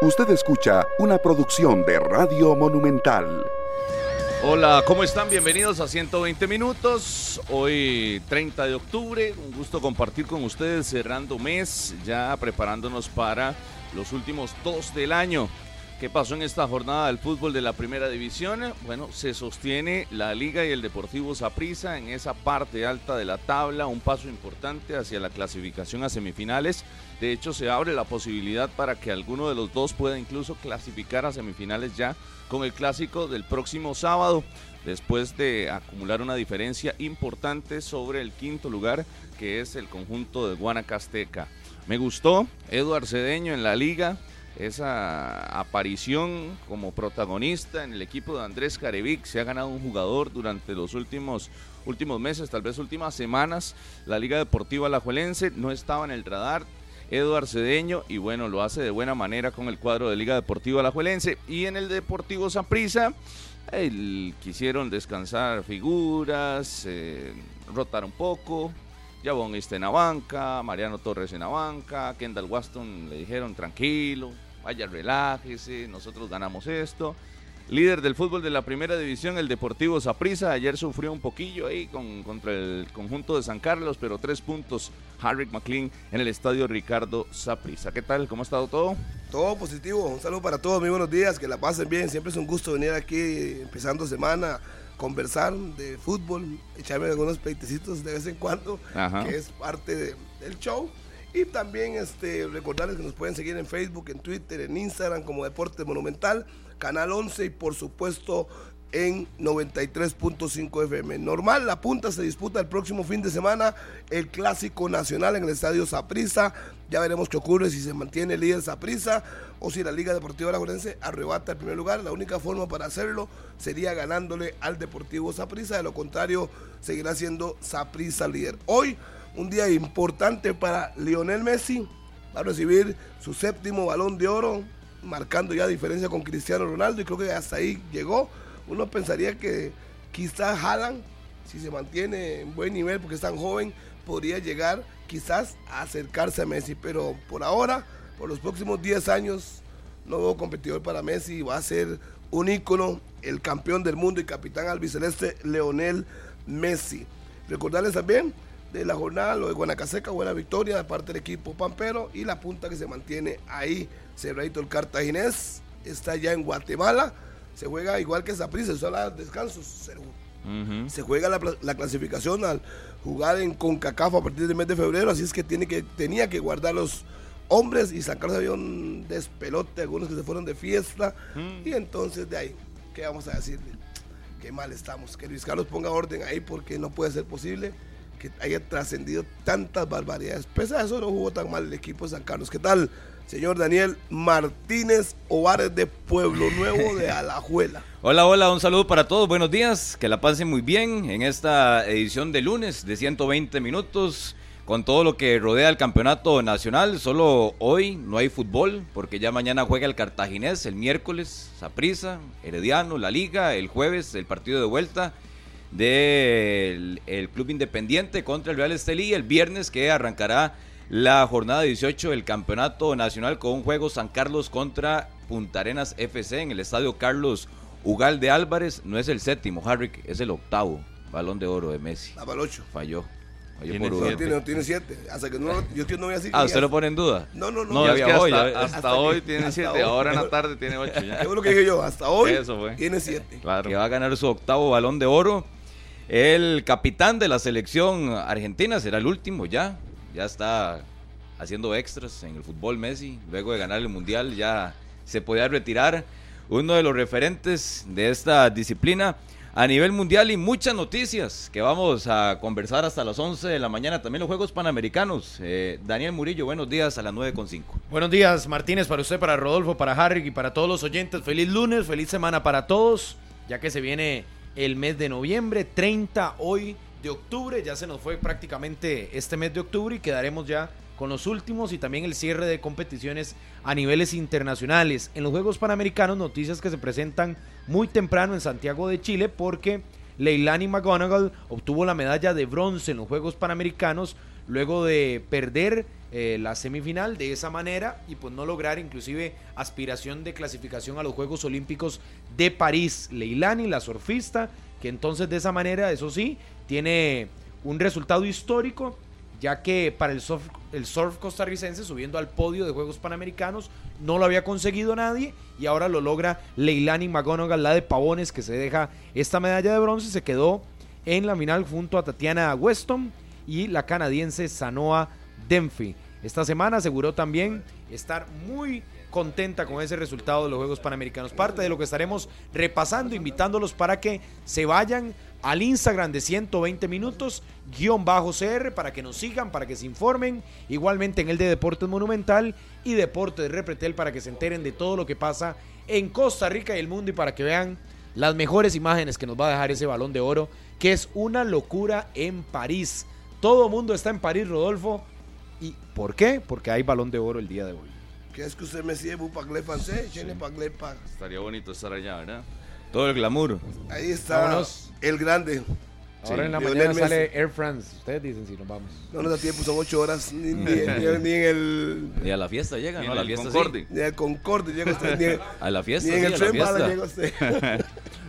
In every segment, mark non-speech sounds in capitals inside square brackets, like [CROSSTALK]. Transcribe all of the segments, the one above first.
Usted escucha una producción de Radio Monumental. Hola, ¿cómo están? Bienvenidos a 120 minutos. Hoy 30 de octubre, un gusto compartir con ustedes cerrando mes, ya preparándonos para los últimos dos del año. ¿Qué pasó en esta jornada del fútbol de la primera división? Bueno, se sostiene la Liga y el Deportivo Saprissa en esa parte alta de la tabla, un paso importante hacia la clasificación a semifinales. De hecho, se abre la posibilidad para que alguno de los dos pueda incluso clasificar a semifinales ya con el clásico del próximo sábado, después de acumular una diferencia importante sobre el quinto lugar, que es el conjunto de Guanacasteca. Me gustó Eduard Cedeño en la liga esa aparición como protagonista en el equipo de Andrés Carevic. Se ha ganado un jugador durante los últimos, últimos meses, tal vez últimas semanas. La Liga Deportiva Alajuelense no estaba en el radar. Eduard Cedeño y bueno, lo hace de buena manera con el cuadro de Liga Deportiva Alajuelense. Y en el Deportivo Saprissa quisieron descansar figuras, eh, rotar un poco, Jabón está en la Mariano Torres en la Kendall Waston le dijeron tranquilo, vaya relájese, nosotros ganamos esto. Líder del fútbol de la primera división, el Deportivo Saprissa. Ayer sufrió un poquillo ahí con, contra el conjunto de San Carlos, pero tres puntos. Harry McLean en el estadio Ricardo Saprissa. ¿Qué tal? ¿Cómo ha estado todo? Todo positivo. Un saludo para todos. Muy buenos días. Que la pasen bien. Siempre es un gusto venir aquí empezando semana conversar de fútbol, echarme algunos pleitecitos de vez en cuando, que es parte del show. Y también este, recordarles que nos pueden seguir en Facebook, en Twitter, en Instagram como Deporte Monumental, Canal 11 y por supuesto en 93.5 FM. Normal, la punta se disputa el próximo fin de semana, el clásico nacional en el estadio Saprissa. Ya veremos qué ocurre si se mantiene líder Saprissa o si la Liga Deportiva Alajuelense arrebata el primer lugar. La única forma para hacerlo sería ganándole al Deportivo Saprissa. De lo contrario, seguirá siendo Saprissa líder. Hoy, un día importante para Lionel Messi. Va a recibir su séptimo balón de oro, marcando ya diferencia con Cristiano Ronaldo y creo que hasta ahí llegó uno pensaría que quizás Haaland, si se mantiene en buen nivel porque es tan joven, podría llegar quizás a acercarse a Messi, pero por ahora, por los próximos 10 años, no veo competidor para Messi, va a ser un ícono, el campeón del mundo y capitán albiceleste Leonel Messi. Recordarles también de la jornada, lo de Guanacaseca, buena victoria de parte del equipo Pampero y la punta que se mantiene ahí, Cerradito el Cartaginés, está ya en Guatemala se juega igual que Zaprisa, se habla descansos. Se, se juega la, clasificación al jugar en CONCACAF a partir del mes de febrero, así es que, tiene que tenía que guardar los hombres y sacarse había un despelote, algunos que se fueron de fiesta, y entonces de ahí, ¿qué vamos a decir? Qué mal estamos, que Luis Carlos ponga orden ahí porque no puede ser posible que haya trascendido tantas barbaridades. Pese a eso no jugó tan mal el equipo de San Carlos. ¿Qué tal? señor Daniel Martínez Ovares de Pueblo Nuevo de [LAUGHS] Alajuela. Hola, hola, un saludo para todos, buenos días, que la pasen muy bien en esta edición de lunes de 120 minutos con todo lo que rodea el campeonato nacional. Solo hoy no hay fútbol porque ya mañana juega el Cartaginés, el miércoles Saprisa, Herediano, la Liga, el jueves el partido de vuelta del Club Independiente contra el Real Estelí, el viernes que arrancará la jornada 18 del Campeonato Nacional con un juego San Carlos contra Punta Arenas FC en el estadio Carlos Ugal de Álvarez. No es el séptimo, Harrick, es el octavo balón de oro de Messi. Ah, el ocho. Falló. tiene, siete. tiene, siete. Hasta que no, yo no voy a decir. Ah, ¿usted lo pone en duda? No, no, no. no hasta, hoy, hasta, hoy tiene siete. Ahora en la [LAUGHS] tarde tiene ocho. Ya. Es lo que dije yo. Hasta hoy tiene siete. Claro. Que va a ganar su octavo balón de oro. El capitán de la selección argentina será el último ya ya está haciendo extras en el fútbol Messi, luego de ganar el Mundial ya se podía retirar, uno de los referentes de esta disciplina a nivel mundial y muchas noticias que vamos a conversar hasta las 11 de la mañana. También los Juegos Panamericanos. Eh, Daniel Murillo, buenos días a las 9.5. Buenos días, Martínez, para usted, para Rodolfo, para Harry y para todos los oyentes. Feliz lunes, feliz semana para todos, ya que se viene el mes de noviembre, 30 hoy de octubre. Ya se nos fue prácticamente este mes de octubre y quedaremos ya con los últimos y también el cierre de competiciones a niveles internacionales. En los Juegos Panamericanos, noticias que se presentan muy temprano en Santiago de Chile porque Leilani McGonagall obtuvo la medalla de bronce en los Juegos Panamericanos luego de perder eh, la semifinal de esa manera y pues no lograr inclusive aspiración de clasificación a los Juegos Olímpicos de París. Leilani, la surfista, que entonces de esa manera, eso sí, tiene un resultado histórico ya que para el surf, el surf costarricense, subiendo al podio de Juegos Panamericanos, no lo había conseguido nadie y ahora lo logra Leilani McGonagall, la de Pavones, que se deja esta medalla de bronce, se quedó en la final junto a Tatiana Weston y la canadiense Sanoa Denfi. Esta semana aseguró también estar muy contenta con ese resultado de los Juegos Panamericanos. Parte de lo que estaremos repasando, invitándolos para que se vayan al Instagram de 120 minutos, guion bajo CR, para que nos sigan, para que se informen. Igualmente en el de Deportes Monumental y Deportes de Repretel para que se enteren de todo lo que pasa en Costa Rica y el mundo y para que vean las mejores imágenes que nos va a dejar ese balón de oro, que es una locura en París. Todo mundo está en París, Rodolfo. ¿Y por qué? Porque hay balón de oro el día de hoy. ¿Qué es que usted me sigue, francés? Estaría bonito estar allá, ¿verdad? Todo el glamour. Ahí está el grande. Ahora en la mañana sale Air France. Ustedes dicen si nos vamos. No nos da tiempo, son ocho horas. Ni, [LAUGHS] en el. Ni a la fiesta llega, ¿no? A la fiesta Concorde. Ni al Concorde llega usted. [LAUGHS] a la fiesta. Ni en el tren llega usted. [LAUGHS]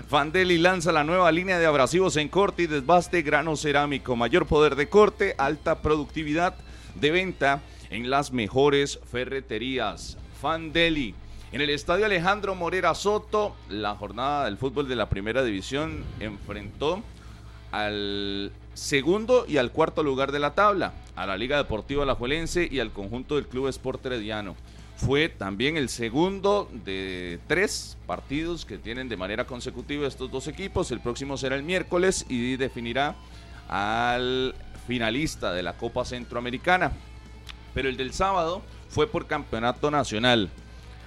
Fandeli lanza la nueva línea de abrasivos en corte y desbaste grano cerámico. Mayor poder de corte, alta productividad de venta en las mejores ferreterías. Fandeli. En el estadio Alejandro Morera Soto, la jornada del fútbol de la primera división enfrentó al segundo y al cuarto lugar de la tabla, a la Liga Deportiva Alajuelense y al conjunto del Club Sport Herediano. Fue también el segundo de tres partidos que tienen de manera consecutiva estos dos equipos. El próximo será el miércoles y definirá al finalista de la Copa Centroamericana. Pero el del sábado fue por campeonato nacional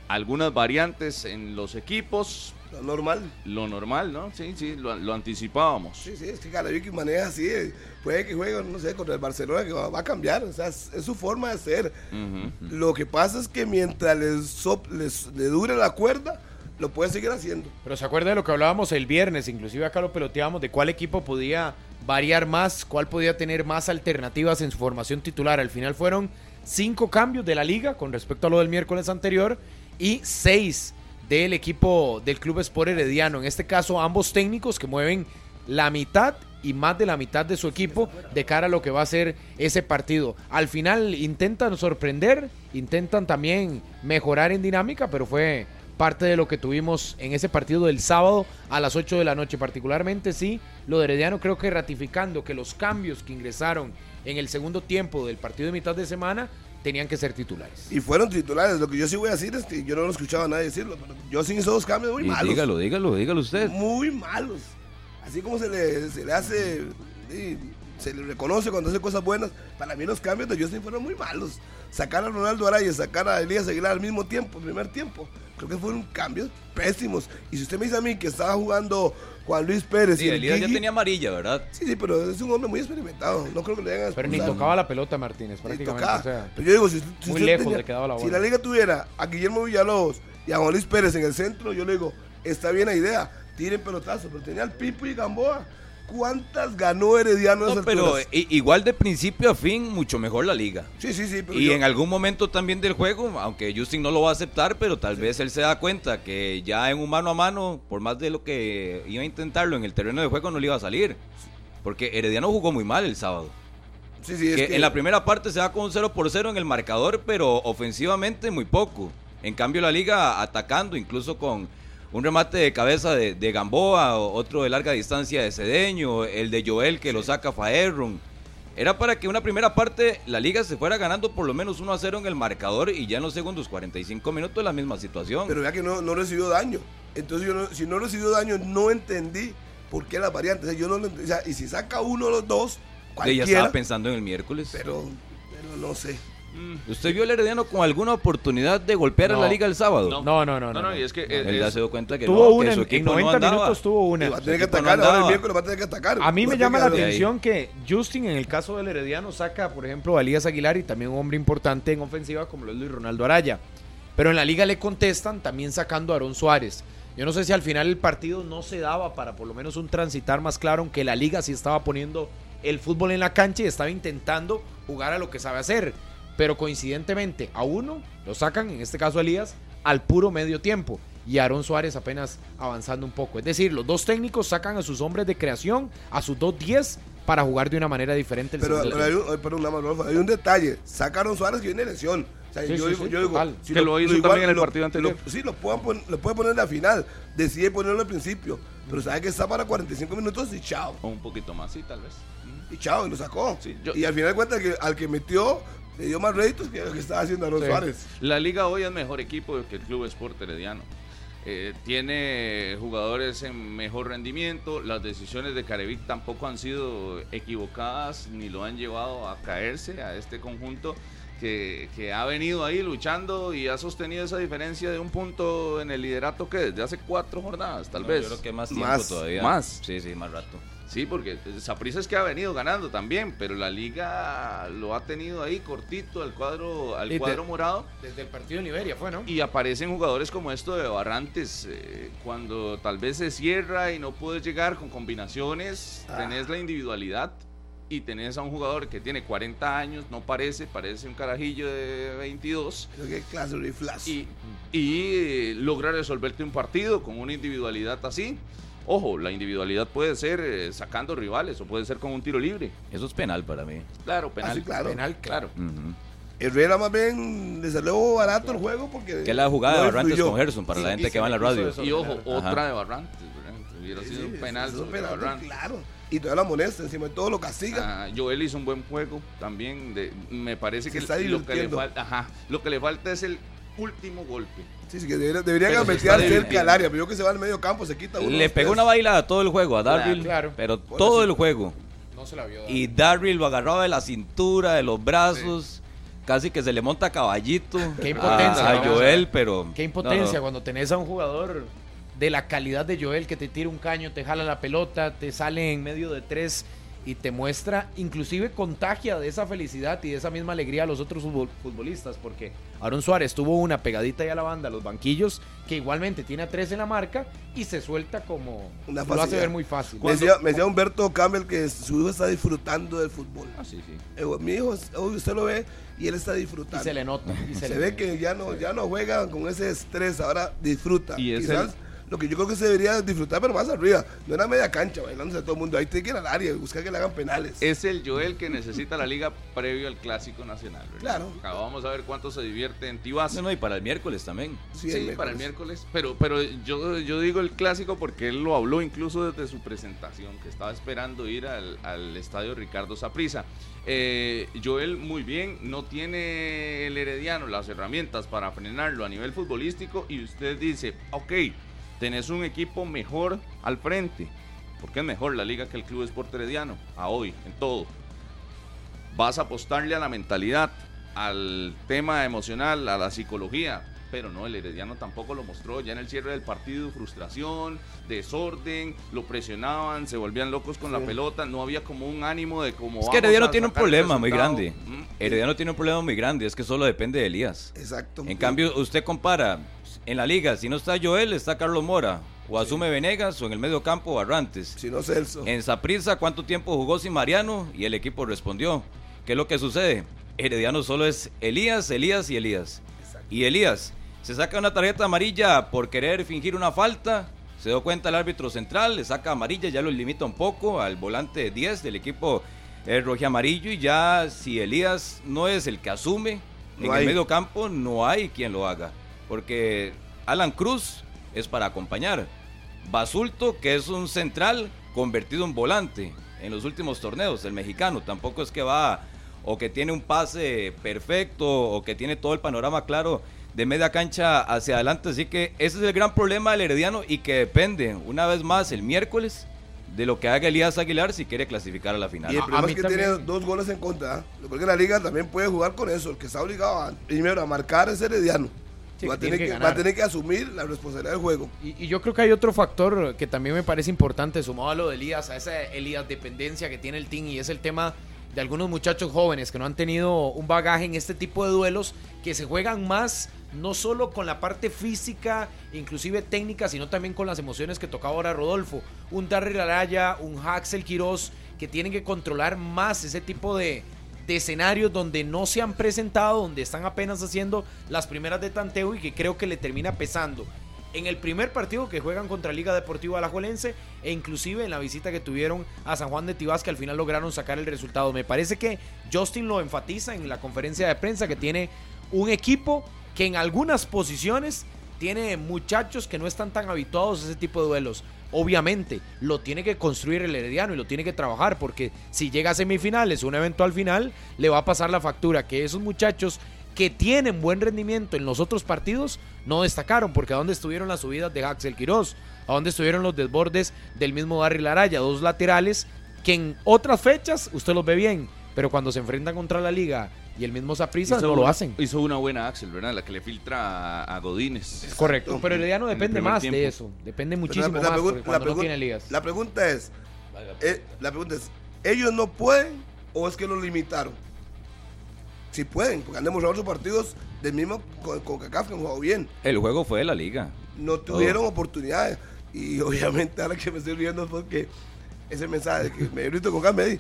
algunas variantes en los equipos. Lo normal. Lo normal, ¿no? Sí, sí, lo, anticipábamos. Sí, sí, es que Galavic maneja así. Eh, puede que juegue, no sé, contra el Barcelona, que va, a cambiar. O sea, es, su forma de ser. Lo que pasa es que mientras les, le dure la cuerda, lo puede seguir haciendo. Pero se acuerda de lo que hablábamos el viernes, inclusive acá lo peloteábamos, de cuál equipo podía variar más, cuál podía tener más alternativas en su formación titular. Al final fueron cinco cambios de la liga con respecto a lo del miércoles anterior y seis del equipo del Club Sport Herediano. En este caso, ambos técnicos que mueven la mitad y más de la mitad de su equipo de cara a lo que va a ser ese partido. Al final intentan sorprender, intentan también mejorar en dinámica, pero fue parte de lo que tuvimos en ese partido del sábado a las 8 de la noche. Particularmente sí, lo de Herediano creo que ratificando que los cambios que ingresaron en el segundo tiempo del partido de mitad de semana tenían que ser titulares. Y fueron titulares. Lo que yo sí voy a decir es que yo no lo escuchaba a nadie decirlo, pero yo sí hice dos cambios muy malos. Dígalo, dígalo, dígalo usted. Muy malos. Así como se le, se le hace, se le reconoce cuando hace cosas buenas, para mí los cambios de Justin fueron muy malos. Sacar a Ronaldo Araya, sacar a Elías Aguilar al mismo tiempo, primer tiempo, creo que fueron cambios pésimos. Y si usted me dice a mí que estaba jugando Juan Luis Pérez. Sí, y Elías ya tenía amarilla, ¿verdad? Sí, sí, pero es un hombre muy experimentado. No creo que le hagan Pero ni tocaba la pelota Martínez, prácticamente. O sea, pero yo digo, si, muy lejos le quedaba la bola. Si la liga tuviera a Guillermo Villalobos y a Juan Luis Pérez en el centro, yo le digo, está bien la idea, tiren pelotazos. Pero tenía al Pipo y Gamboa. ¿Cuántas ganó Herediano? No, pero igual de principio a fin, mucho mejor la liga. Sí, sí, sí. y en algún momento también del juego, aunque Justin no lo va a aceptar, pero tal vez él se da cuenta que ya en un mano a mano, por más de lo que iba a intentarlo en el terreno de juego, no le iba a salir. Porque Herediano jugó muy mal el sábado. Sí, sí, En la primera parte se va con un 0 por 0 en el marcador, pero ofensivamente muy poco. En cambio, la liga atacando, incluso con un remate de cabeza de, Gamboa, otro de larga distancia de Cedeño, el de Joel que lo saca Faerron. Era para que una primera parte la liga se fuera ganando por lo menos 1 a 0 en el marcador y ya en los segundos 45 minutos la misma situación. Pero ya que no, no recibió daño. Entonces yo si no recibió daño no entendí por qué las variantes. yo no, y si saca uno de los dos, cualquiera. Ella estaba pensando en el miércoles. Pero, pero no sé. Mm. ¿Usted vio al Herediano con alguna oportunidad de golpear a la liga el sábado? No, no, no. No, no, y es que él ya se dio cuenta que tuvo no, una, que su equipo en 90 minutos tuvo una. Va a tener que atacar, ahora el miércoles va a tener que atacar. A mí me llama la atención que Justin, en el caso del Herediano, saca, por ejemplo, a Elías Aguilar y también un hombre importante en ofensiva como lo es Luis Ronaldo Araya. Pero en la liga le contestan también sacando a Aaron Suárez. Yo no sé si al final el partido no se daba para por lo menos un transitar más claro, aunque la liga sí estaba poniendo el fútbol en la cancha y estaba intentando jugar a lo que sabe hacer. Pero coincidentemente a uno lo sacan, en este caso Elías, al puro medio tiempo. Y Aaron Suárez apenas avanzando un poco. Es decir, los dos técnicos sacan a sus hombres de creación, a sus dos 10 para jugar de una manera diferente. pero, hay un, hay un detalle. Sacaron Suárez que viene lesión. O sea, yo, digo, yo digo si que lo, hizo también en el partido anterior. sí, lo, pueden lo puede poner en la final. Decide ponerlo al principio. Pero sabe que está para 45 minutos y chao. O un poquito más, sí, tal vez. Y chao, y lo sacó. y al final de cuentas, que, al que metió le dio más réditos que lo que estaba haciendo Aaron Suárez. La liga hoy es mejor equipo que el Club Sport Herediano. Eh, tiene jugadores en mejor rendimiento, las decisiones de Carevic tampoco han sido equivocadas ni lo han llevado a caerse a este conjunto que, que, ha venido ahí luchando y ha sostenido esa diferencia de un punto en el liderato que desde hace cuatro jornadas, tal vez. Yo creo que más tiempo todavía. Más. Sí, sí, más rato. Sí, porque Saprissa es que ha venido ganando también, pero la liga lo ha tenido ahí cortito al cuadro al cuadro morado. Desde el partido de Liberia fue, ¿no? Y aparecen jugadores como esto de Barrantes, eh, cuando tal vez se cierra y no puedes llegar con combinaciones, ah. tenés la individualidad y tenés a un jugador que tiene 40 años, no parece, parece un carajillo de 22. Qué clase de flash. Y, y eh, logra resolverte un partido con una individualidad así. Ojo, la individualidad puede ser eh, sacando rivales o puede ser con un tiro libre. Eso es penal para mí. Claro, penal. Ah, claro. Penal, claro. Herrera más bien le salió barato el juego porque... Que la jugada de Barrantes con Gerson para la gente que va en la radio. y ojo, otra de Barrantes. Hubiera sido un penal sobre Barrantes. Claro. Y todavía la molesta, encima de todo lo castiga. Ah, Joel hizo un buen juego también. De, me parece que, lo que, le falta, ajá, lo que le falta es el último golpe. Sí, sí, que debería, debería cerca al área, pero yo que se va al medio campo, se quita uno. Le pegó una baila a todo el juego, a Darryl, pero todo el juego. No se la vio. Y Darryl lo agarraba de la cintura, de los brazos. Casi que se le monta caballito Qué impotencia, a, Joel, pero... Qué impotencia cuando tenés a un jugador de la calidad de Joel que te tira un caño, te jala la pelota, te sale en medio de tres y te muestra, inclusive contagia de esa felicidad y de esa misma alegría a los otros futbolistas, porque Aaron Suárez tuvo una pegadita ya a la banda, a los banquillos, que igualmente tiene a tres en la marca y se suelta como una lo hace ver muy fácil. Me decía, Humberto Campbell que su hijo está disfrutando del fútbol. Ah, sí, sí. Eh, mi hijo, usted lo ve y él está disfrutando. Y se le nota. Y [LAUGHS] se, ve que ya no, ya no juega con ese estrés, ahora disfruta. Y es lo que yo creo que se debería disfrutar, pero más arriba. No era media cancha, bailándose a todo el mundo. Ahí tiene que ir al área y buscar que le hagan penales. Es el Joel que necesita la liga previo al Clásico Nacional. Claro. vamos a ver cuánto se divierte en Tibás. No, no, y para el miércoles también. Sí, para el miércoles. Pero, pero yo, yo digo el Clásico porque él lo habló incluso desde su presentación, que estaba esperando ir al, al estadio Ricardo Saprisa. Eh, Joel muy bien, no tiene el Herediano las herramientas para frenarlo a nivel futbolístico y usted dice, ok, tenés un equipo mejor al frente, porque es mejor la liga que el Club Sport Herediano, a hoy, en todo. Vas a apostarle a la mentalidad, al tema emocional, a la psicología, pero no, el Herediano tampoco lo mostró. Ya en el cierre del partido, frustración, desorden, lo presionaban, se volvían locos con la pelota, no había como un ánimo de como. Es que Herediano tiene un problema muy grande. Herediano tiene un problema muy grande, es que solo depende de Elías. Exacto. En cambio, usted compara en la liga, si no está Joel, está Carlos Mora. O asume Venegas o en el medio campo Barrantes. Si no Celso. En Saprissa, ¿cuánto tiempo jugó sin Mariano? Y el equipo respondió. ¿Qué es lo que sucede? Herediano solo es Elías, Elías y Elías. Y Elías se saca una tarjeta amarilla por querer fingir una falta. Se dio cuenta el árbitro central, le saca amarilla, ya lo limita un poco al volante 10 del equipo el rojo amarillo. Y ya si Elías no es el que asume en el medio campo, no hay quien lo haga porque Alan Cruz es para acompañar. Basulto, que es un central convertido en volante en los últimos torneos, el mexicano, tampoco es que va o que tiene un pase perfecto o que tiene todo el panorama claro de media cancha hacia adelante, así que ese es el gran problema del Herediano y que depende una vez más el miércoles de lo que haga Elías Aguilar si quiere clasificar a la final. Y el problema es que tiene dos goles en contra, porque la liga también puede jugar con eso, el que está obligado primero a marcar es Herediano va, a tener que, asumir la responsabilidad del juego. Y, yo creo que hay otro factor que también me parece importante, sumado a lo de Elías, a esa Elías dependencia que tiene el team, y es el tema de algunos muchachos jóvenes que no han tenido un bagaje en este tipo de duelos, que se juegan más no solo con la parte física, inclusive técnica, sino también con las emociones que tocaba ahora Rodolfo. Un Darryl Araya, un Haxel Quiroz, que tienen que controlar más ese tipo de, de escenarios donde no se han presentado, donde están apenas haciendo las primeras de tanteo y que creo que le termina pesando en el primer partido que juegan contra Liga Deportiva Alajuelense e inclusive en la visita que tuvieron a San Juan de Tibás que al final lograron sacar el resultado. Me parece que Justin lo enfatiza en la conferencia de prensa que tiene un equipo que en algunas posiciones tiene muchachos que no están tan habituados a ese tipo de duelos. Obviamente, lo tiene que construir el Herediano y lo tiene que trabajar porque si llega a semifinales, un eventual final, le va a pasar la factura que esos muchachos que tienen buen rendimiento en los otros partidos no destacaron, porque a dónde estuvieron las subidas de Axel Quiroz, a dónde estuvieron los desbordes del mismo Barry Laraya, dos laterales que en otras fechas usted los ve bien, pero cuando se enfrentan contra la liga y el mismo Saprissa no lo hacen. Hizo una buena Axel, ¿verdad? La que le filtra a, Godínez. Correcto, pero el no depende más de eso, depende muchísimo más cuando no tiene ligas. La pregunta es, eh, la pregunta es, ¿ellos no pueden o es que lo limitaron? si pueden, porque han demostrado sus partidos del mismo con, con CACAF que han jugado bien. El juego fue de la liga. No tuvieron oportunidades. Y obviamente ahora que me estoy viendo porque ese mensaje que me grito con Campbell,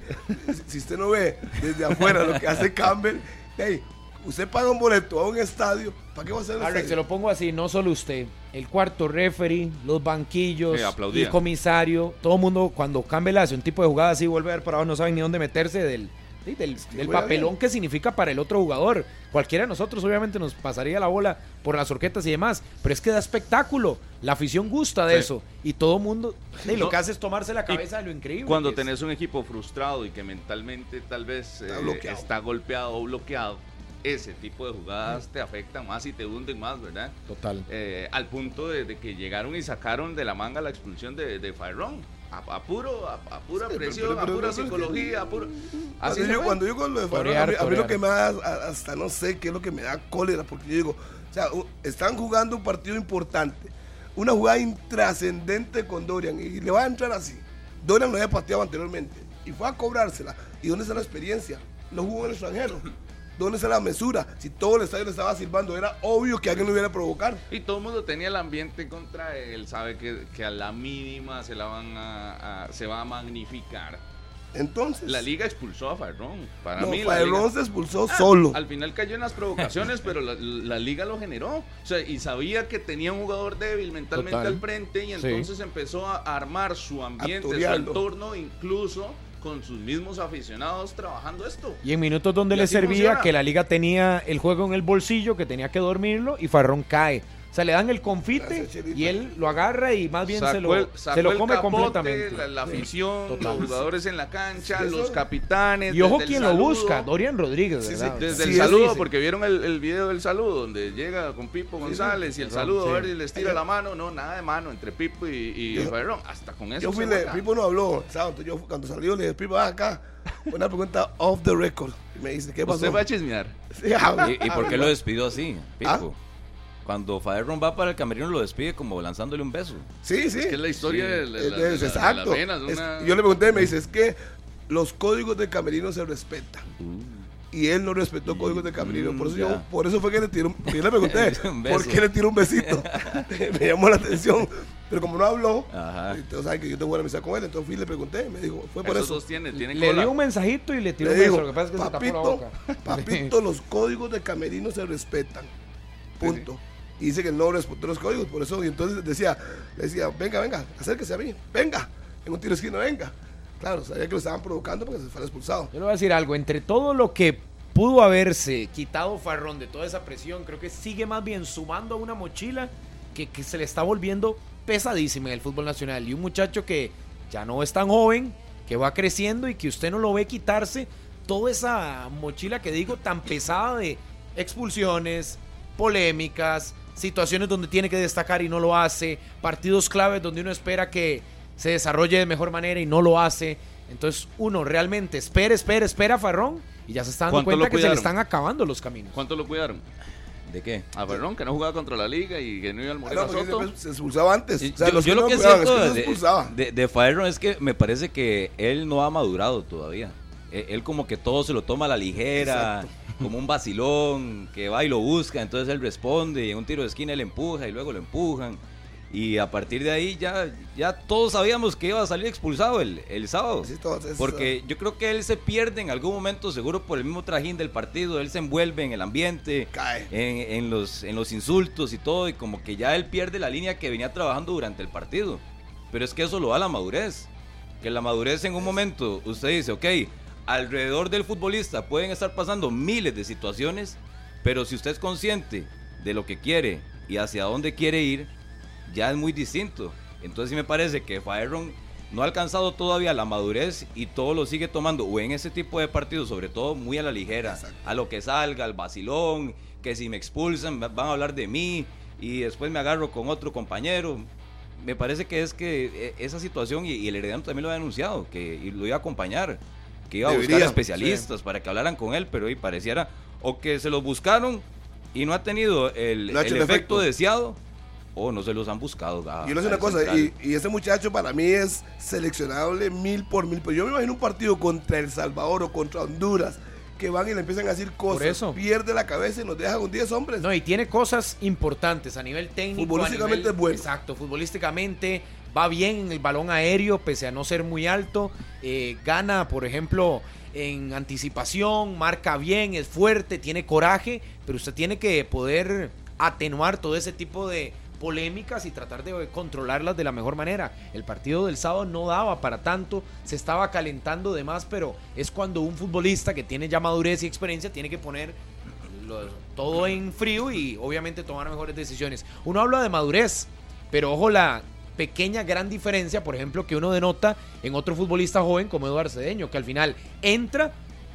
si usted no ve desde afuera lo que hace Campbell, hey, usted paga un boleto a un estadio, ¿para qué va a hacer el Alex, se lo pongo así, no solo usted, el cuarto referee, los banquillos, el comisario, todo el mundo cuando Campbell hace un tipo de jugada así, vuelve a ver para abajo, no saben ni dónde meterse del del, papelón que significa para el otro jugador. Cualquiera de nosotros obviamente nos pasaría la bola por las orquetas y demás, pero es que da espectáculo. La afición gusta de eso y todo mundo lo que hace es tomarse la cabeza de lo increíble. Cuando tenés un equipo frustrado y que mentalmente tal vez está, eh, golpeado o bloqueado, ese tipo de jugadas te afectan más y te hunden más, ¿verdad? Total. Eh, al punto de, que llegaron y sacaron de la manga la expulsión de, de a, puro, a, pura presión, a pura psicología, a puro... Así yo, cuando yo con lo de Farrón, a, mí, lo que me da, hasta no sé qué es lo que me da cólera, porque yo digo, o sea, están jugando un partido importante, una jugada intrascendente con Dorian, y le va a entrar así. Dorian lo había pateado anteriormente, y fue a cobrársela. ¿Y dónde está la experiencia? Lo jugó en el extranjero. ¿Dónde está la mesura? Si todo el estadio le estaba silbando, era obvio que alguien lo iba a provocar. Y todo el mundo tenía el ambiente contra él, sabe que, a la mínima se la van a, se va a magnificar. Entonces. La liga expulsó a Farrón. Para no, mí, se expulsó ah, solo. Al final cayó en las provocaciones, pero la, liga lo generó. O sea, y sabía que tenía un jugador débil mentalmente al frente, y entonces empezó a armar su ambiente, su entorno, incluso con sus mismos aficionados trabajando esto. Y en minutos donde le servía que la liga tenía el juego en el bolsillo, que tenía que dormirlo y Farrón cae. O sea, le dan el confite y él lo agarra y más bien se lo, se lo come completamente. La, afición, los jugadores en la cancha, los capitanes. Y ojo quien lo busca, Dorian Rodríguez. desde el saludo, porque vieron el, el, video del saludo, donde llega con Pipo González y el saludo, a ver si les tira la mano. No, nada de mano entre Pipo y, y Hasta con eso. Yo fui Pipo no habló. Yo cuando salió le dije, Pipo, acá. Una pregunta off the record. Y me dice, ¿qué pasó? ¿Usted va a chismear? ¿Y, por qué lo despidió así, Pipo? ¿Ah? Cuando Faderron va para el camerino lo despide como lanzándole un beso. Sí, sí. Es que es la historia de, la, exacto. yo le pregunté, me dice, es que los códigos de camerino se respetan. Uh. Y él no respetó códigos de camerino. Por eso, yo, por eso fue que le tiró un, yo le pregunté, [LAUGHS] ¿por qué le tiró un besito? [LAUGHS] [LAUGHS] me llamó la atención. Pero como no habló, entonces sabe que yo tengo buena amistad con él, entonces fui y le pregunté, me dijo, fue por eso. le dio un mensajito y le tiró un beso, lo que pasa es que papito, se tapó la boca. Papito, los códigos de camerino se respetan. Punto y dice que no respetó los códigos, por eso, y entonces decía, decía, venga, venga, acérquese a mí, venga, en un tiro esquina, venga. Claro, sabía que lo estaban provocando porque se fue expulsado. Yo le voy a decir algo, entre todo lo que pudo haberse quitado Farrón de toda esa presión, creo que sigue más bien sumando a una mochila que, que se le está volviendo pesadísima en el fútbol nacional. Y un muchacho que ya no es tan joven, que va creciendo y que usted no lo ve quitarse toda esa mochila que digo tan pesada de expulsiones, polémicas, situaciones donde tiene que destacar y no lo hace, partidos claves donde uno espera que se desarrolle de mejor manera y no lo hace. Entonces uno realmente espera, espera, espera a Farrón y ya se está dando cuenta que se le están acabando los caminos. ¿Cuánto lo cuidaron? ¿De qué? A Farrón, que no jugaba contra la liga y que no iba al Moreno Soto. Se, expulsaba antes. yo, lo que siento de, de, Farrón es que me parece que él no ha madurado todavía. E, él como que todo se lo toma a la ligera como un vacilón que va y lo busca, entonces él responde y en un tiro de esquina él empuja y luego lo empujan. Y a partir de ahí ya, ya todos sabíamos que iba a salir expulsado el, el sábado. porque yo creo que él se pierde en algún momento, seguro por el mismo trajín del partido. Él se envuelve en el ambiente, En, en, los, en los insultos y todo. Y como que ya él pierde la línea que venía trabajando durante el partido. Pero es que eso lo da la madurez. Que la madurez en un momento, usted dice, ok, alrededor del futbolista pueden estar pasando miles de situaciones. Pero si usted es consciente de lo que quiere y hacia dónde quiere ir ya es muy distinto. Entonces sí me parece que Faerron no ha alcanzado todavía la madurez y todo lo sigue tomando, o en ese tipo de partidos, sobre todo muy a la ligera, a lo que salga, al vacilón, que si me expulsan van a hablar de mí y después me agarro con otro compañero. Me parece que es que e, esa situación, y, el heredero también lo ha denunciado, que lo iba a acompañar, que iba a buscar especialistas para que hablaran con él, pero hoy pareciera o que se los buscaron y no ha tenido el, efecto deseado o no se los han buscado. yo le sé una cosa, y, ese muchacho para mí es seleccionable mil por mil. Pero yo me imagino un partido contra El Salvador o contra Honduras que van y le empiezan a decir cosas. Pierde la cabeza y nos deja con 10 hombres. No, y tiene cosas importantes a nivel técnico. Futbolísticamente es bueno. Exacto, futbolísticamente va bien en el balón aéreo, pese a no ser muy alto. Eh, gana, por ejemplo, en anticipación, marca bien, es fuerte, tiene coraje, pero usted tiene que poder atenuar todo ese tipo de, polémicas y tratar de controlarlas de la mejor manera. El partido del sábado no daba para tanto, se estaba calentando de más, pero es cuando un futbolista que tiene ya madurez y experiencia tiene que poner todo en frío y obviamente tomar mejores decisiones. Uno habla de madurez, pero ojo la pequeña gran diferencia, por ejemplo, que uno denota en otro futbolista joven como Eduardo Cedeño, que al final entra